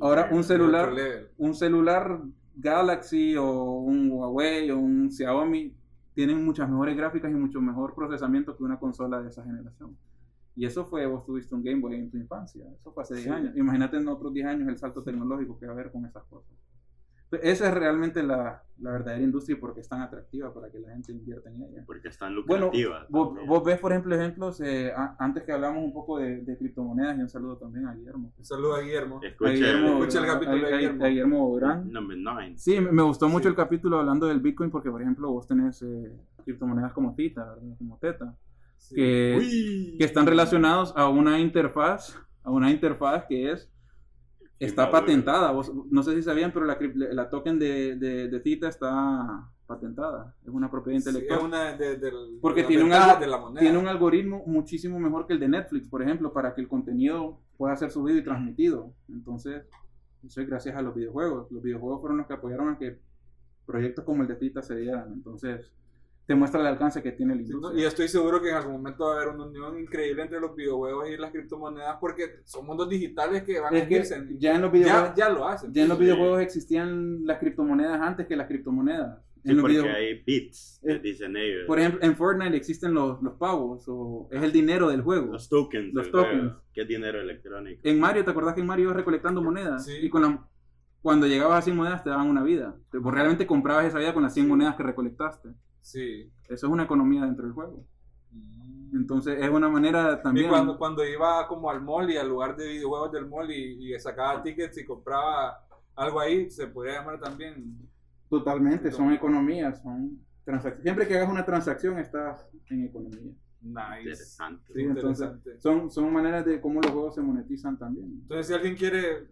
D: ahora un celular, un celular Galaxy o un Huawei o un Xiaomi tienen muchas mejores gráficas y mucho mejor procesamiento que una consola de esa generación. Y eso fue, vos tuviste un Game Boy en tu infancia, eso fue hace 10
C: Sí.
D: años. Imagínate en otros 10 años el salto tecnológico que va a haber con esas cosas. Esa es realmente la, la verdadera industria y por qué es tan atractiva para que la gente invierta en ella.
A: Porque están
D: Bueno,
A: lucrativas.
D: vos,
A: también.
D: vos ves, por ejemplo, ejemplos, eh, a- antes que hablamos un poco de, de criptomonedas, y un saludo también a Guillermo.
C: Un saludo a Guillermo.
D: A
A: Escucha
D: Guillermo,
C: escucha el
D: a-
C: capítulo de
D: a- a-
C: Guillermo.
D: a Guillermo.
A: Number 9.
D: Sí, me me gustó mucho
C: Sí.
D: el capítulo hablando del Bitcoin porque, por ejemplo, vos tenés eh, criptomonedas como Tita, ¿verdad? como Teta,
C: Sí.
D: que, que están relacionados a una interfaz, a una interfaz que es está patentada. Vos- no sé si sabían, pero la, la token de, de, de Tita está patentada. Es una propiedad
C: Sí,
D: intelectual.
C: es una de, del-
D: Porque tiene un
C: de la.
D: Tiene un algoritmo muchísimo mejor que el de Netflix, por ejemplo, para que el contenido pueda ser subido y transmitido. Entonces, eso es gracias a los videojuegos. Los videojuegos fueron los que apoyaron a que proyectos como el de Tita se dieran. Entonces, te muestra el alcance que tiene
C: ¿no?
D: industria.
C: Y estoy seguro que en algún momento va a haber una unión increíble entre los videojuegos y las criptomonedas porque son mundos digitales que van a
D: Es que
C: unirse.
D: ya en los videojuegos,
C: ya lo hacen.
D: ya en los
A: Sí.
D: videojuegos existían las criptomonedas antes que las criptomonedas.
A: Sí,
D: En los
A: porque
D: videojuegos-
A: hay bits,
D: Eh,
A: dicen ellos.
D: por ejemplo, en Fortnite existen los, los pavos, o es el dinero del juego.
A: los tokens.
D: los tokens.
A: juego, Que es dinero electrónico.
D: En Mario, ¿te acordás que en Mario ibas recolectando monedas?
C: Sí.
D: Y con la, cuando llegabas a 100 monedas te daban una vida. Vos realmente comprabas esa vida con las 100
C: Sí.
D: monedas que recolectaste.
C: Sí.
D: Eso es una economía dentro del juego. Entonces es una manera
C: Y
D: también...
C: cuando, cuando iba como al mall y al lugar de videojuegos del mall y, y sacaba tickets y compraba algo ahí, se podría llamar también.
D: Totalmente, son economías, son transacciones. Siempre que hagas una transacción estás en economía.
C: Nice.
A: Interesante.
C: Sí,
D: entonces,
C: interesante.
D: Son, son maneras de cómo los juegos se monetizan también.
C: Entonces, si alguien quiere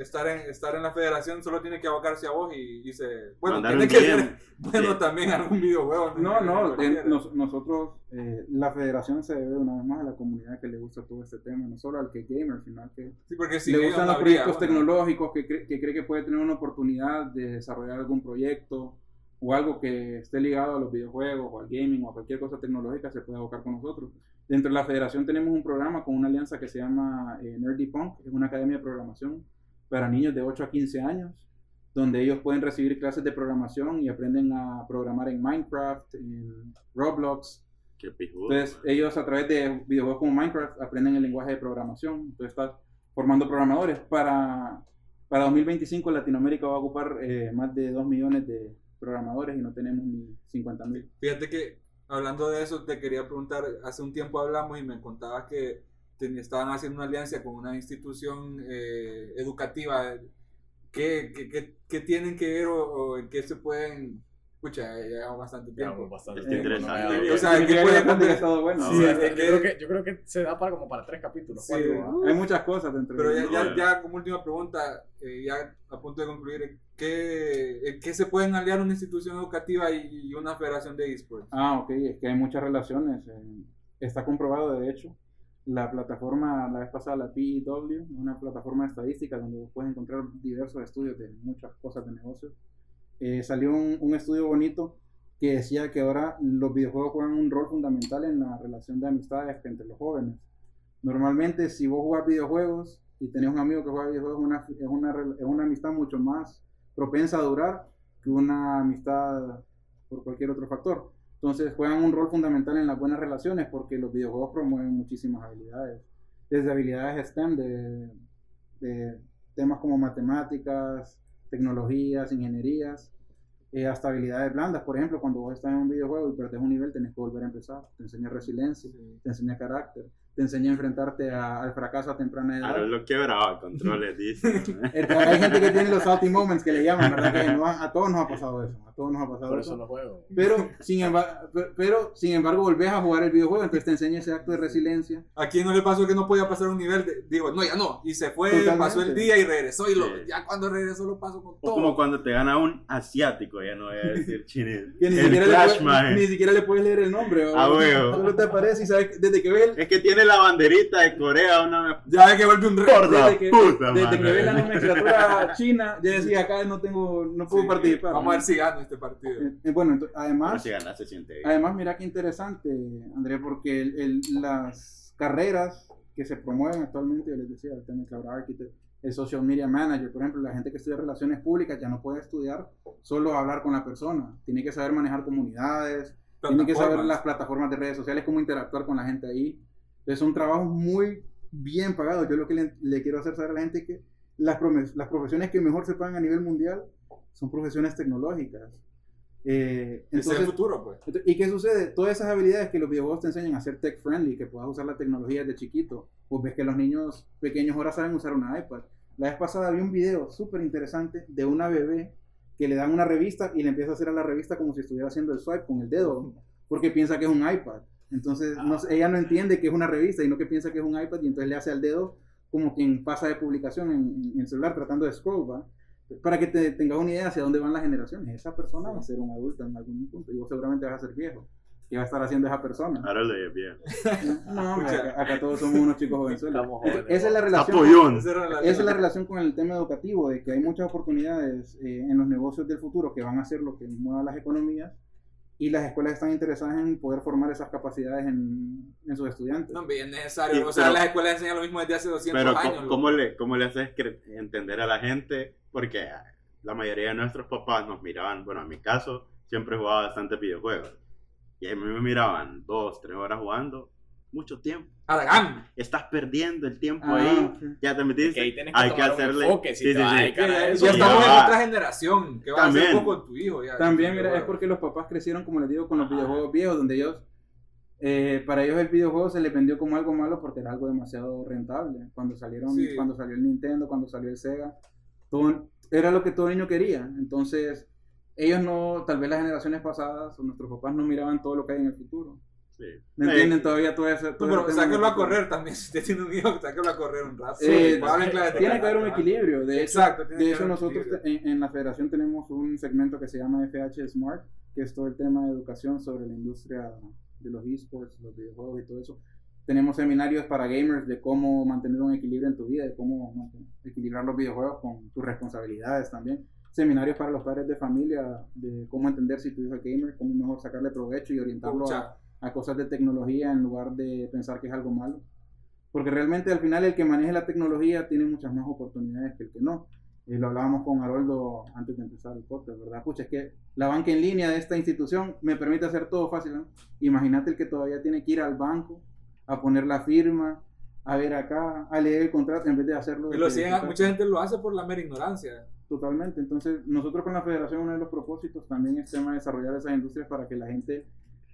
C: estar en, estar en la federación, solo tiene que abocarse a vos y, y se. Bueno,
A: Mandar
C: tiene que ser bueno
A: Sí.
C: también algún videojuego.
D: No, no, nos- nosotros, eh, la federación se debe una vez más a la comunidad que le gusta todo este tema, no solo al que gamer, sino al que
C: Sí, porque si
D: le gustan los
C: habría,
D: proyectos
C: bueno.
D: tecnológicos, que, cree- que cree que puede tener una oportunidad de desarrollar algún proyecto o algo que esté ligado a los videojuegos o al gaming o a cualquier cosa tecnológica, se puede abocar con nosotros. Dentro de la federación tenemos un programa con una alianza que se llama eh, Nerdy Punk, es una academia de programación para niños de 8 a 15 años, donde ellos pueden recibir clases de programación y aprenden a programar en Minecraft, en Roblox,
A: Qué pijudo.
D: entonces,
A: man.
D: ellos a través de videojuegos como Minecraft aprenden el lenguaje de programación. Entonces, estás formando programadores. Para, para 2025, Latinoamérica va a ocupar eh, más de 2 millones de programadores y no tenemos ni 50 mil.
C: Fíjate que hablando de eso, te quería preguntar, hace un tiempo hablamos y me contabas que estaban haciendo una alianza con una institución eh, educativa. ¿Qué, qué, qué- qué tienen que ver o, o en qué se pueden... Escucha, ya llevamos bastante
B: Llevamos
C: tiempo.
B: bastante tiempo,
A: interesante.
C: O sea, ¿qué
D: Quería
C: puede
D: que estado bueno.
A: Sí,
B: yo, creo que, yo creo que se da para como para tres capítulos.
C: Sí.
B: cuatro, ¿ah?
D: Hay muchas cosas dentro
C: Pero
D: de
C: ya, ya,
A: eh.
C: ya como última pregunta, eh, ya a punto de concluir, ¿qué, en qué se pueden aliar una institución educativa y, y una federación de esports?
D: Ah, ok, es que hay muchas relaciones. eh, está comprobado, de hecho. la plataforma, la vez pasada, la PEW, una plataforma de estadística donde puedes encontrar diversos estudios de muchas cosas de negocios. Eh, salió un, estudio bonito que decía que ahora los videojuegos juegan un rol fundamental en la relación de amistades entre los jóvenes. Normalmente, si vos jugás videojuegos y tenés un amigo que juega videojuegos, una, es una, es una amistad mucho más propensa a durar que una amistad por cualquier otro factor. Entonces, juegan un rol fundamental en las buenas relaciones porque los videojuegos promueven muchísimas habilidades. Desde habilidades STEM, de temas como matemáticas, tecnologías, ingenierías, eh, hasta habilidades blandas. Por ejemplo, cuando vos estás en un videojuego y perdés un nivel, tenés que volver a empezar. Te enseña resiliencia, te enseña carácter, te enseña a enfrentarte a- al fracaso a temprana edad.
A: Ahora lo quebraba, controles, dice.
D: Hay gente que tiene los salty moments que le llaman, ¿verdad? Que no a, a todos nos ha pasado eso. A todos nos ha pasado
B: Por
D: eso.
B: eso no juego.
D: Pero sin, embargo, pero, sin embargo, volvés a jugar el videojuego, entonces te enseña ese acto de resiliencia.
C: ¿A quién no le pasó que no podía pasar un nivel? de- digo, no, ya no. Y se fue,
D: Totalmente.
C: pasó el día y regresó. Y lo,
A: Sí.
C: ya cuando regresó lo pasó con
A: O
C: todo.
A: como cuando te gana un asiático, ya no voy a decir chinés.
D: Que ni,
A: El
D: siquiera
A: Clash,
D: le, puedes-
A: maje.
D: ni siquiera le puedes leer el nombre. ¿o?
A: Ah, huevo.
D: Solo te aparece y sabes, desde que ves el-
A: Es que tiene la banderita de Corea, una
C: Ya ve que vuelve un
A: la
D: desde que,
A: puta,
D: desde que ves la nomenclatura china, ya decía acá no tengo, no puedo
C: Sí,
D: participar.
C: Vamos
D: ¿no?
C: a ver si gano este partido.
D: Eh, eh, bueno, además,
A: si ganas se siente bien.
D: Además, mira qué interesante, André, porque el- el- las carreras que se promueven actualmente, yo les decía, el tema de Cloud Architect, el Social Media Manager, por ejemplo, la gente que estudia relaciones públicas ya no puede estudiar solo hablar con la persona, tiene que saber manejar comunidades, tiene que saber las plataformas de redes sociales, cómo interactuar con la gente ahí. Entonces, son trabajos muy bien pagados. Yo lo que le, le quiero hacer saber a la gente es que las, profesiones que mejor se pagan a nivel mundial son profesiones tecnológicas. Eh,
C: Ese es
D: entonces,
C: el futuro, pues.
D: entonces, ¿Y qué sucede? Todas esas habilidades que los videojuegos te enseñan a ser tech friendly, que puedas usar la tecnología desde chiquito, pues ves que los niños pequeños ahora saben usar una iPad. La vez pasada vi un video súper interesante de una bebé que le dan una revista y le empieza a hacer a la revista como si estuviera haciendo el swipe con el dedo, porque piensa que es un iPad. Entonces no sé, ella no entiende que es una revista y no que piensa que es un iPad y entonces le hace al dedo como quien pasa de publicación en, en el celular tratando de scroll, ¿va? Para que te tengas una idea hacia dónde van las generaciones. Esa persona va a ser un adulto en algún punto y vos seguramente vas a ser viejo. ¿Qué va a estar haciendo esa persona?
A: Ahora lo es bien.
D: No, acá, acá todos somos unos chicos jovenzuelos.
B: Jóvenes,
D: Esa es la relación.
A: Apoyón.
C: Esa
D: es la relación con el tema educativo, de que hay muchas oportunidades eh, en los negocios del futuro que van a ser lo que mueva las economías y las escuelas están interesadas en poder formar esas capacidades en, en sus estudiantes.
C: No, es necesario. O sea,
A: pero-
C: las escuelas enseñan lo mismo desde hace 200
A: Pero
C: años.
A: ¿cómo,
C: loco.
A: cómo le, ¿cómo le haces entender a la gente? Porque la mayoría de nuestros papás nos miraban, bueno, en mi caso, siempre jugaba bastante videojuegos. Y a mí me miraban dos, tres horas jugando, mucho tiempo.
C: Aragán.
A: Estás perdiendo el tiempo
D: Ah,
A: ahí. Ya te metiste.
B: Que ahí tienes que
A: hay que hacerle.
B: enfoque, si
A: sí,
B: te
A: sí,
B: a
A: sí.
B: a
C: Ya,
B: eso,
C: ya
A: Sí,
C: estamos
A: ya
C: en otra generación. que va a hacer poco con tu hijo? Ya,
D: También, mira, es porque los papás crecieron, como les digo, con los
A: Ajá.
D: videojuegos viejos, donde ellos, eh, para ellos el videojuego se les vendió como algo malo porque era algo demasiado rentable. Cuando salieron,
C: Sí.
D: cuando salió el Nintendo, cuando salió el Sega, todo, era lo que todo niño quería. Entonces, ellos no, tal vez las generaciones pasadas o nuestros papás no miraban todo lo que hay en el futuro.
A: Sí.
D: ¿Me entienden todavía todo ese
C: No,
D: todo
C: pero sáquenlo a correr también. Si usted tiene un hijo, sáquenlo a correr un rato.
D: Eh,
C: Pues de
D: tiene que haber un equilibrio. De hecho,
C: Exacto, tiene
D: de hecho nosotros en, en la federación tenemos un segmento que se llama FH Smart, que es todo el tema de educación sobre la industria de los esports, los videojuegos y todo eso. Tenemos seminarios para gamers de cómo mantener un equilibrio en tu vida, de cómo equilibrar los videojuegos con tus responsabilidades también. Seminarios para los padres de familia de cómo entender si tu hijo es gamer, cómo mejor sacarle provecho y orientarlo a, a cosas de tecnología en lugar de pensar que es algo malo. Porque realmente al final el que maneje la tecnología tiene muchas más oportunidades que el que no. Y lo hablábamos con Haroldo antes de empezar el podcast, ¿verdad? Pucha, es que la banca en línea de esta institución me permite hacer todo fácil, ¿no? Imagínate el que todavía tiene que ir al banco a poner la firma, a ver acá, a leer el contrato en vez de hacerlo.
C: Lo siguen- mucha gente lo hace por la mera ignorancia.
D: Totalmente. Entonces, nosotros con la federación, uno de los propósitos también es tema de desarrollar esas industrias para que la gente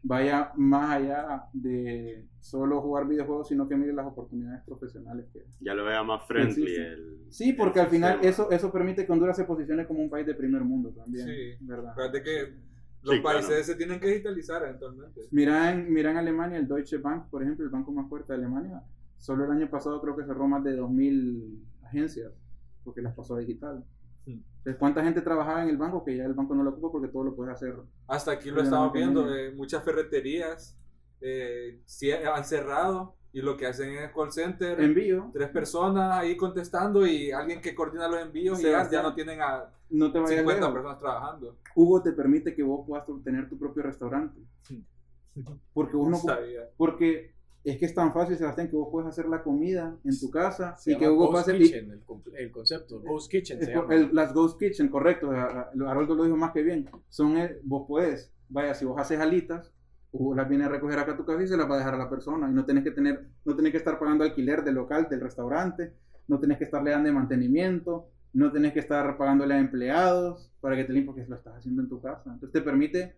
D: vaya más allá de solo jugar videojuegos, sino que mire las oportunidades profesionales que...
A: Ya lo vea más friendly.
D: Sí, sí.
A: El,
D: Sí, porque
A: el
D: al final
A: sistema.
D: eso, eso permite que Honduras se posicione como un país de primer mundo también,
C: Sí.
D: ¿verdad?
C: Acuérdate que los
A: Sí,
C: países
A: claro.
C: se tienen que digitalizar eventualmente.
D: Mira en, mira en Alemania, el Deutsche Bank, por ejemplo, el banco más fuerte de Alemania, solo el año pasado creo que cerró más de 2.000 agencias, porque las pasó a digital. Entonces, ¿cuánta gente trabajaba en el banco que ya el banco no lo ocupa porque todo lo puede hacer?
C: Hasta aquí lo estamos viendo. eh, muchas ferreterías eh, sí, han cerrado y lo que hacen es call center,
D: Envío.
C: tres personas ahí contestando y alguien que coordina los envíos y ya, no tienen a
D: No te vayas
C: 50
D: lejos.
C: personas trabajando.
D: Hugo te permite que vos puedas tener tu propio restaurante. Porque vos no, porque es que es tan fácil, Sebastián, que vos puedes hacer la comida en tu casa
B: Se
D: y que Hugo
B: Ghost
D: pase y-
B: Kitchen, el, el concepto. Ghost Kitchen se llama.
D: el- las Ghost Kitchen, correcto. Haroldo lo dijo más que bien. Son, eh, vos puedes, vaya, si vos haces alitas, Hugo las viene a recoger acá a tu casa y se las va a dejar a la persona. Y no tenés que tener, no tenés que estar pagando alquiler del local, del restaurante, no tenés que estarle dando de mantenimiento, no tenés que estar pagándole a empleados para que te limpien porque lo estás haciendo en tu casa. Entonces te permite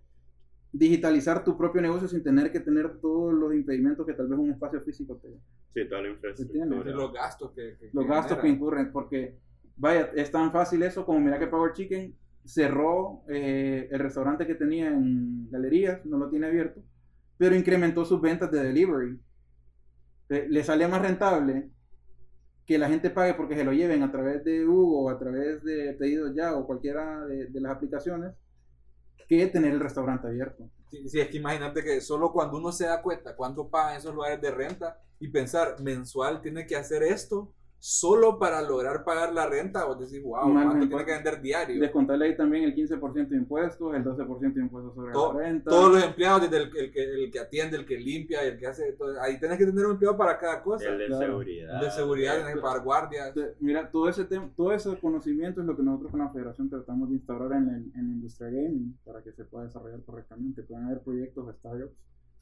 D: digitalizar tu propio negocio sin tener que tener todos los impedimentos que tal vez un espacio físico te,
A: Sí, toda la infraestructura.
C: los gastos que, que-
D: los
C: que
D: gastos que incurren, porque vaya, es tan fácil eso como mira que Power Chicken cerró eh, el restaurante que tenía en galerías, no lo tiene abierto, pero incrementó sus ventas de delivery. Le sale más rentable que la gente pague porque se lo lleven a través de Hugo o a través de Pedidos Ya o cualquiera de, de las aplicaciones que tener el restaurante abierto.
C: Sí, sí, es que imagínate que solo cuando uno se da cuenta cuánto pagan esos lugares de renta y pensar mensual tiene que hacer esto solo para lograr pagar la renta, o decir, wow,
D: Mal,
C: ¿cuánto tiene que vender diario?
D: Descontarle ahí también el 15% de impuestos, el 12% de impuestos sobre
C: Todo-
D: la renta.
C: Todos los empleados, desde el, el que, el que atiende, el que limpia, el que hace todo, ahí tenés que tener un empleado para cada cosa.
A: El de
D: Claro.
A: seguridad.
C: De seguridad, tenés que pagar guardias.
D: Mira, todo ese tema, todo ese conocimiento es lo que nosotros con la federación tratamos de instaurar en, el- en la industria gaming para que se pueda desarrollar correctamente. Puedan haber proyectos startups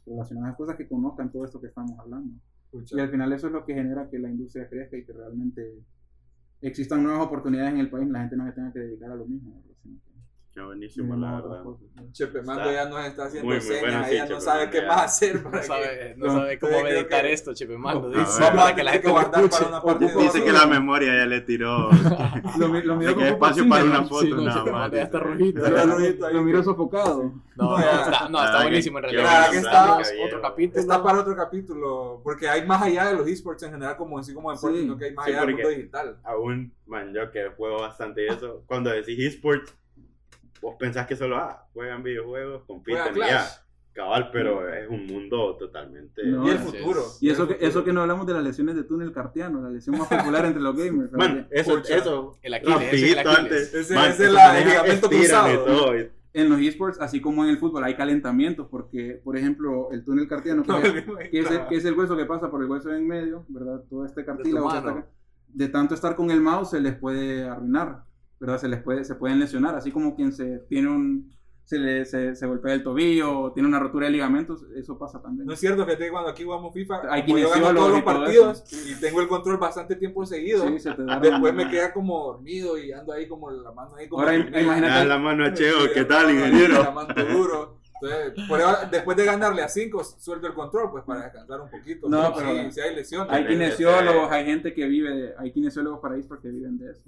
D: relacionadas a cosas que conozcan todo esto que estamos hablando. Y al final eso es lo que genera que la industria crezca y que realmente existan nuevas oportunidades en el país y la gente no se tenga que dedicar a lo mismo.
A: Qué buenísimo, la verdad.
D: ¿no?
C: Chepe Mando
A: Está
C: ya nos está haciendo
A: muy, muy
C: señas,
A: bueno, sí,
C: ella no
A: Chepe
C: sabe
A: Mando
C: qué
A: ya.
C: más hacer para
B: No
C: que...
B: sabe, no
C: No,
B: sabe cómo
C: creo que-
B: meditar esto, Chepe Mando.
A: No,
B: Dice,
A: ver.
B: para que la gente lo
A: Dice que la memoria ya le tiró.
D: Lo, lo
A: que
D: como
A: espacio para una
D: ¿no?
A: foto
B: Sí, no,
A: nada más.
B: Mando ya está rojito.
C: Está.
D: Lo miro sofocado.
B: No, no, está, no,
A: Ah,
B: está
A: que-
B: buenísimo en realidad.
C: Está-
B: Es otro capítulo.
C: Está para otro capítulo, porque hay más allá de los esports en general, como así como deportes,
D: Sí.
C: sino que hay más allá del mundo digital.
A: Aún, man, yo que juego bastante eso. Cuando decís esports, vos pensás que solo ah, juegan videojuegos, compiten y ya. Cabal, pero es un mundo totalmente.
D: No,
C: y el
D: es-
C: futuro.
D: Y eso
C: El
D: que,
C: futuro.
D: eso que no hablamos de las lesiones de túnel cartiano, la lesión más popular entre los gamers. ¿verdad?
A: eso,
C: Pucha.
A: eso.
B: El Aquiles, ese es el
A: rapidito
B: Aquiles.
A: antes.
C: Ese-
A: man,
C: ese es la- el ligamento cruzado.
A: todo,
D: En los esports, así como en el fútbol, hay calentamientos, porque, por ejemplo, el túnel cartiano, que,
C: No,
D: es, que es el, que es el hueso que pasa por el hueso en medio, ¿verdad? Todo este cartílago acá, de tanto estar con el mouse se les puede arruinar, ¿verdad? Se les puede, se pueden lesionar, así como quien se tiene un, se le, se, se golpea el tobillo o tiene una rotura de ligamentos, eso pasa también.
C: No es cierto, fíjate que cuando aquí jugamos FIFA,
D: Hay
C: como yo gano todos los
D: todo
C: partidos y tengo el control bastante tiempo seguido,
D: Sí, se te da
C: después me queda como dormido y ando ahí como la mano ahí como...
D: Ahora, imagínate-
A: Da la mano a Cheo, ¿qué tal, ingeniero?
C: la mano duro. Entonces, por eso, después de ganarle a 5, suelto el control, pues para descansar un poquito.
D: No,
C: Pero
D: pero-
C: sí, sí hay lesiones.
D: Hay kinesiólogos, hay gente que vive, de- hay kinesiólogos para esports que viven de eso.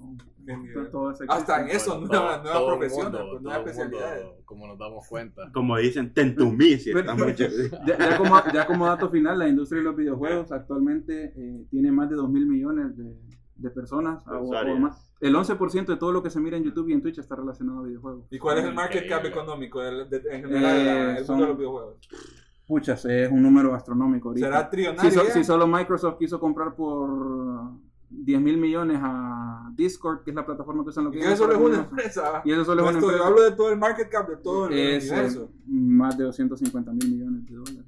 D: Todo- eso
C: Hasta en eso,
B: Todo-
C: nuevas,
B: un
C: profesiones,
B: mundo,
C: pues, nuevas
B: un mundo,
C: especialidades.
B: Como nos damos cuenta.
A: Como dicen, si mucho.
D: Ya, ya como, ya como dato final, la industria de los videojuegos actualmente eh, tiene más de 2 mil millones de, de personas. o- más. El 11% de todo lo que se mira en YouTube y en Twitch está relacionado a videojuegos.
C: ¿Y cuál es el market cap económico del- de- en general
D: Eh,
C: el
D: son-
C: mundo de los videojuegos?
D: Puchas, es un número astronómico ahorita.
C: ¿Será
D: si,
C: trillonario?
D: so- si solo Microsoft quiso comprar por 10 mil millones a Discord, que es la plataforma que usan los
C: Y
D: gamers
C: eso solo es una empresa.
D: Y eso solo es una
C: estoy-
D: empresa.
C: hablo de todo el market cap de todo el
D: Es eh,
C: universo.
D: más de 250 mil millones de dólares.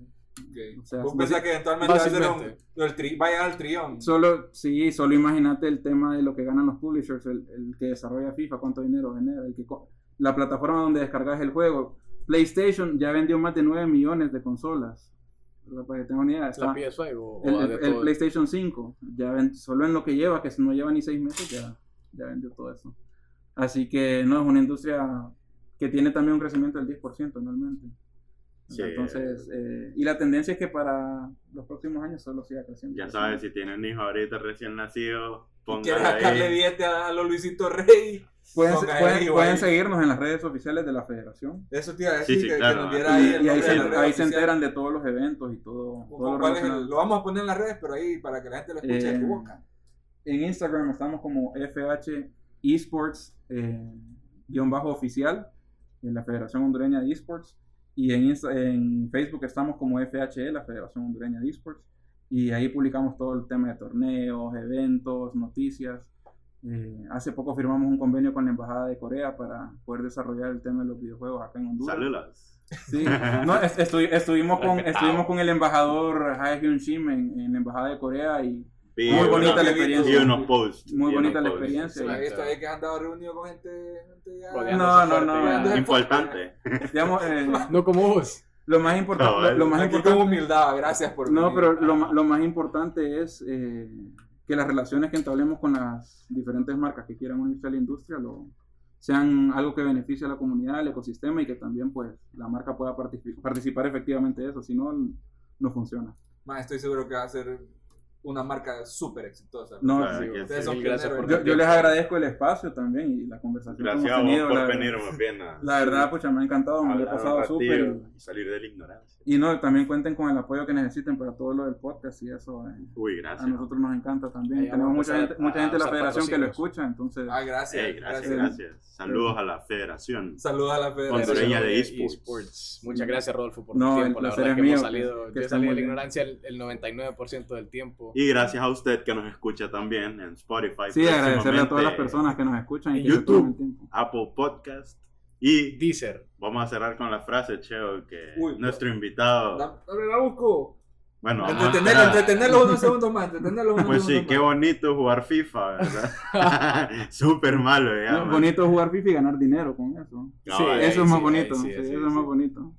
D: O sea,
C: Vos pensás que eventualmente va a, tri- al trillón.
D: Solo, sí, solo imagínate el tema de lo que ganan los publishers, el, el que desarrolla FIFA, cuánto dinero genera, el que la plataforma donde descargas el juego. PlayStation ya vendió más de 9 millones de consolas. ¿verdad? Para que tengan una idea.
B: ¿Es la
D: está-
B: PS5 o,
D: el,
B: o
D: el-
B: de
D: el
B: todo?
D: PlayStation 5, ya ven- solo en lo que lleva, que no lleva ni 6 meses, ya, ya vendió todo eso. Así que no, es una industria que tiene también un crecimiento del 10% anualmente.
A: Sí.
D: Entonces, eh, y la tendencia es que para los próximos años solo siga creciendo.
A: Ya sabes, si tienen hijo ahorita recién nacido,
C: Y quieres
A: póngale
C: sacarle billete a los Luisito Rey.
D: Pueden, pueden-
C: ahí,
D: pueden seguirnos en las redes oficiales de la federación.
C: Eso te iba a
A: Sí,
C: decir,
A: sí,
C: que, que
A: claro.
C: nos diera
D: Y,
C: ahí el
D: y ahí, se, ahí se enteran de todos los eventos y todo. todo
C: ¿Cómo-
D: lo
C: cuál es el- lo vamos a poner en las redes, pero ahí para que la gente lo escuche de tu
D: Eh,
C: boca.
D: En Instagram estamos como FH Esports eh, guion bajo oficial en la Federación Hondureña de Esports. Y en, en Facebook estamos como FHE, la Federación Hondureña de Esports. y ahí publicamos todo el tema de torneos, eventos, noticias. Eh, hace poco firmamos un convenio con la Embajada de Corea para poder desarrollar el tema de los videojuegos acá en Honduras.
A: Saludos.
D: Sí, no, estu- estuvimos, con, estuvimos con el embajador Hae Hyun Shim en, en la Embajada de Corea y
A: Vi
D: muy
A: una-
D: bonita la
C: vi
D: experiencia.
A: Vi unos posts.
D: Muy bonita la
A: posts.
D: experiencia.
C: Está, ahí que has andado reunido con gente, gente ya-
D: No, no,
B: fuerte,
D: no.
B: ya.
A: Importante.
D: Digamos, eh,
B: No como vos.
D: lo más importante,
A: No,
D: lo, lo más
C: Aquí con
D: importante
C: humildad, gracias por
D: No,
C: venir.
D: pero lo, lo más importante es eh, que las relaciones que entablemos con las diferentes marcas que quieran unirse a la industria lo, sean algo que beneficie a la comunidad, al ecosistema y que también pues la marca pueda partici- participar efectivamente de eso, si no, no funciona.
C: Ma, estoy seguro que va a ser una marca súper exitosa.
D: No,
A: Claro,
D: sí,
A: que
C: ustedes
A: sí.
C: son
B: Mil gracias
C: pioneros.
B: por
D: yo, yo les agradezco el espacio también y la conversación que
A: Gracias
D: hemos
A: a vos
D: tenido.
A: por
D: la,
A: venir más bien a,
D: la verdad, pucha, me ha encantado, me lo he pasado súper.
A: y salir de la ignorancia.
D: Y no, también cuenten con el apoyo que necesiten para todo lo del podcast y eso. eh,
A: Uy,
D: a
A: gracias.
D: nosotros nos encanta también. Tenemos
B: a
D: mucha gente, mucha
B: a
D: gente de la federación que lo escucha, entonces...
C: Ah, gracias.
A: Gracias,
C: gracias.
A: gracias. Saludos a la federación.
C: Saludos a la federación.
A: Hondureña de
B: Eh,
A: esports.
B: Muchas gracias, Rodolfo, por
D: No,
B: tu
D: el
B: tiempo. La
D: placer
B: verdad
D: es
B: que hemos salido,
D: que
B: yo salí de la ignorancia el, el 99% del tiempo.
A: Y gracias a usted que nos escucha también en Spotify.
D: Sí, agradecerle a todas las personas que nos escuchan y que
A: YouTube.
D: toman el tiempo.
A: Apple Podcast. Y
B: Deezer.
A: vamos a cerrar con la frase, Cheo, que
C: Uy,
A: nuestro invitado.
C: La, la, la busco.
A: Bueno,
C: Entretenerlo, entretenerlo unos segundos más. Entretenerlo unos
A: Pues sí,
C: segundos
A: qué
C: más.
A: bonito jugar FIFA, ¿verdad? Súper malo, ya.
D: No,
A: man.
D: bonito jugar FIFA y ganar dinero con eso.
A: No,
B: Sí,
A: ahí
D: eso es más
B: sí,
D: bonito.
B: ahí
D: sí,
B: sí,
D: eso
B: sí,
D: es más bonito.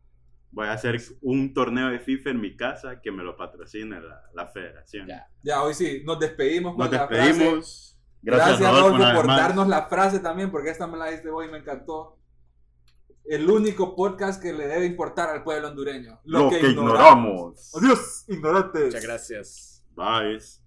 A: Voy a hacer un torneo de FIFA en mi casa que me lo patrocine la, la federación.
B: Ya.
C: Ya, hoy sí, nos despedimos
A: Nos despedimos.
C: Gracias,
A: Rodolfo,
C: Rodolfo, por darnos la frase también, porque esta me la diste vos y me encantó. El único podcast que le debe importar al pueblo hondureño.
A: Lo que ignoramos.
C: Adiós, ignorantes.
B: Muchas gracias.
A: Bye.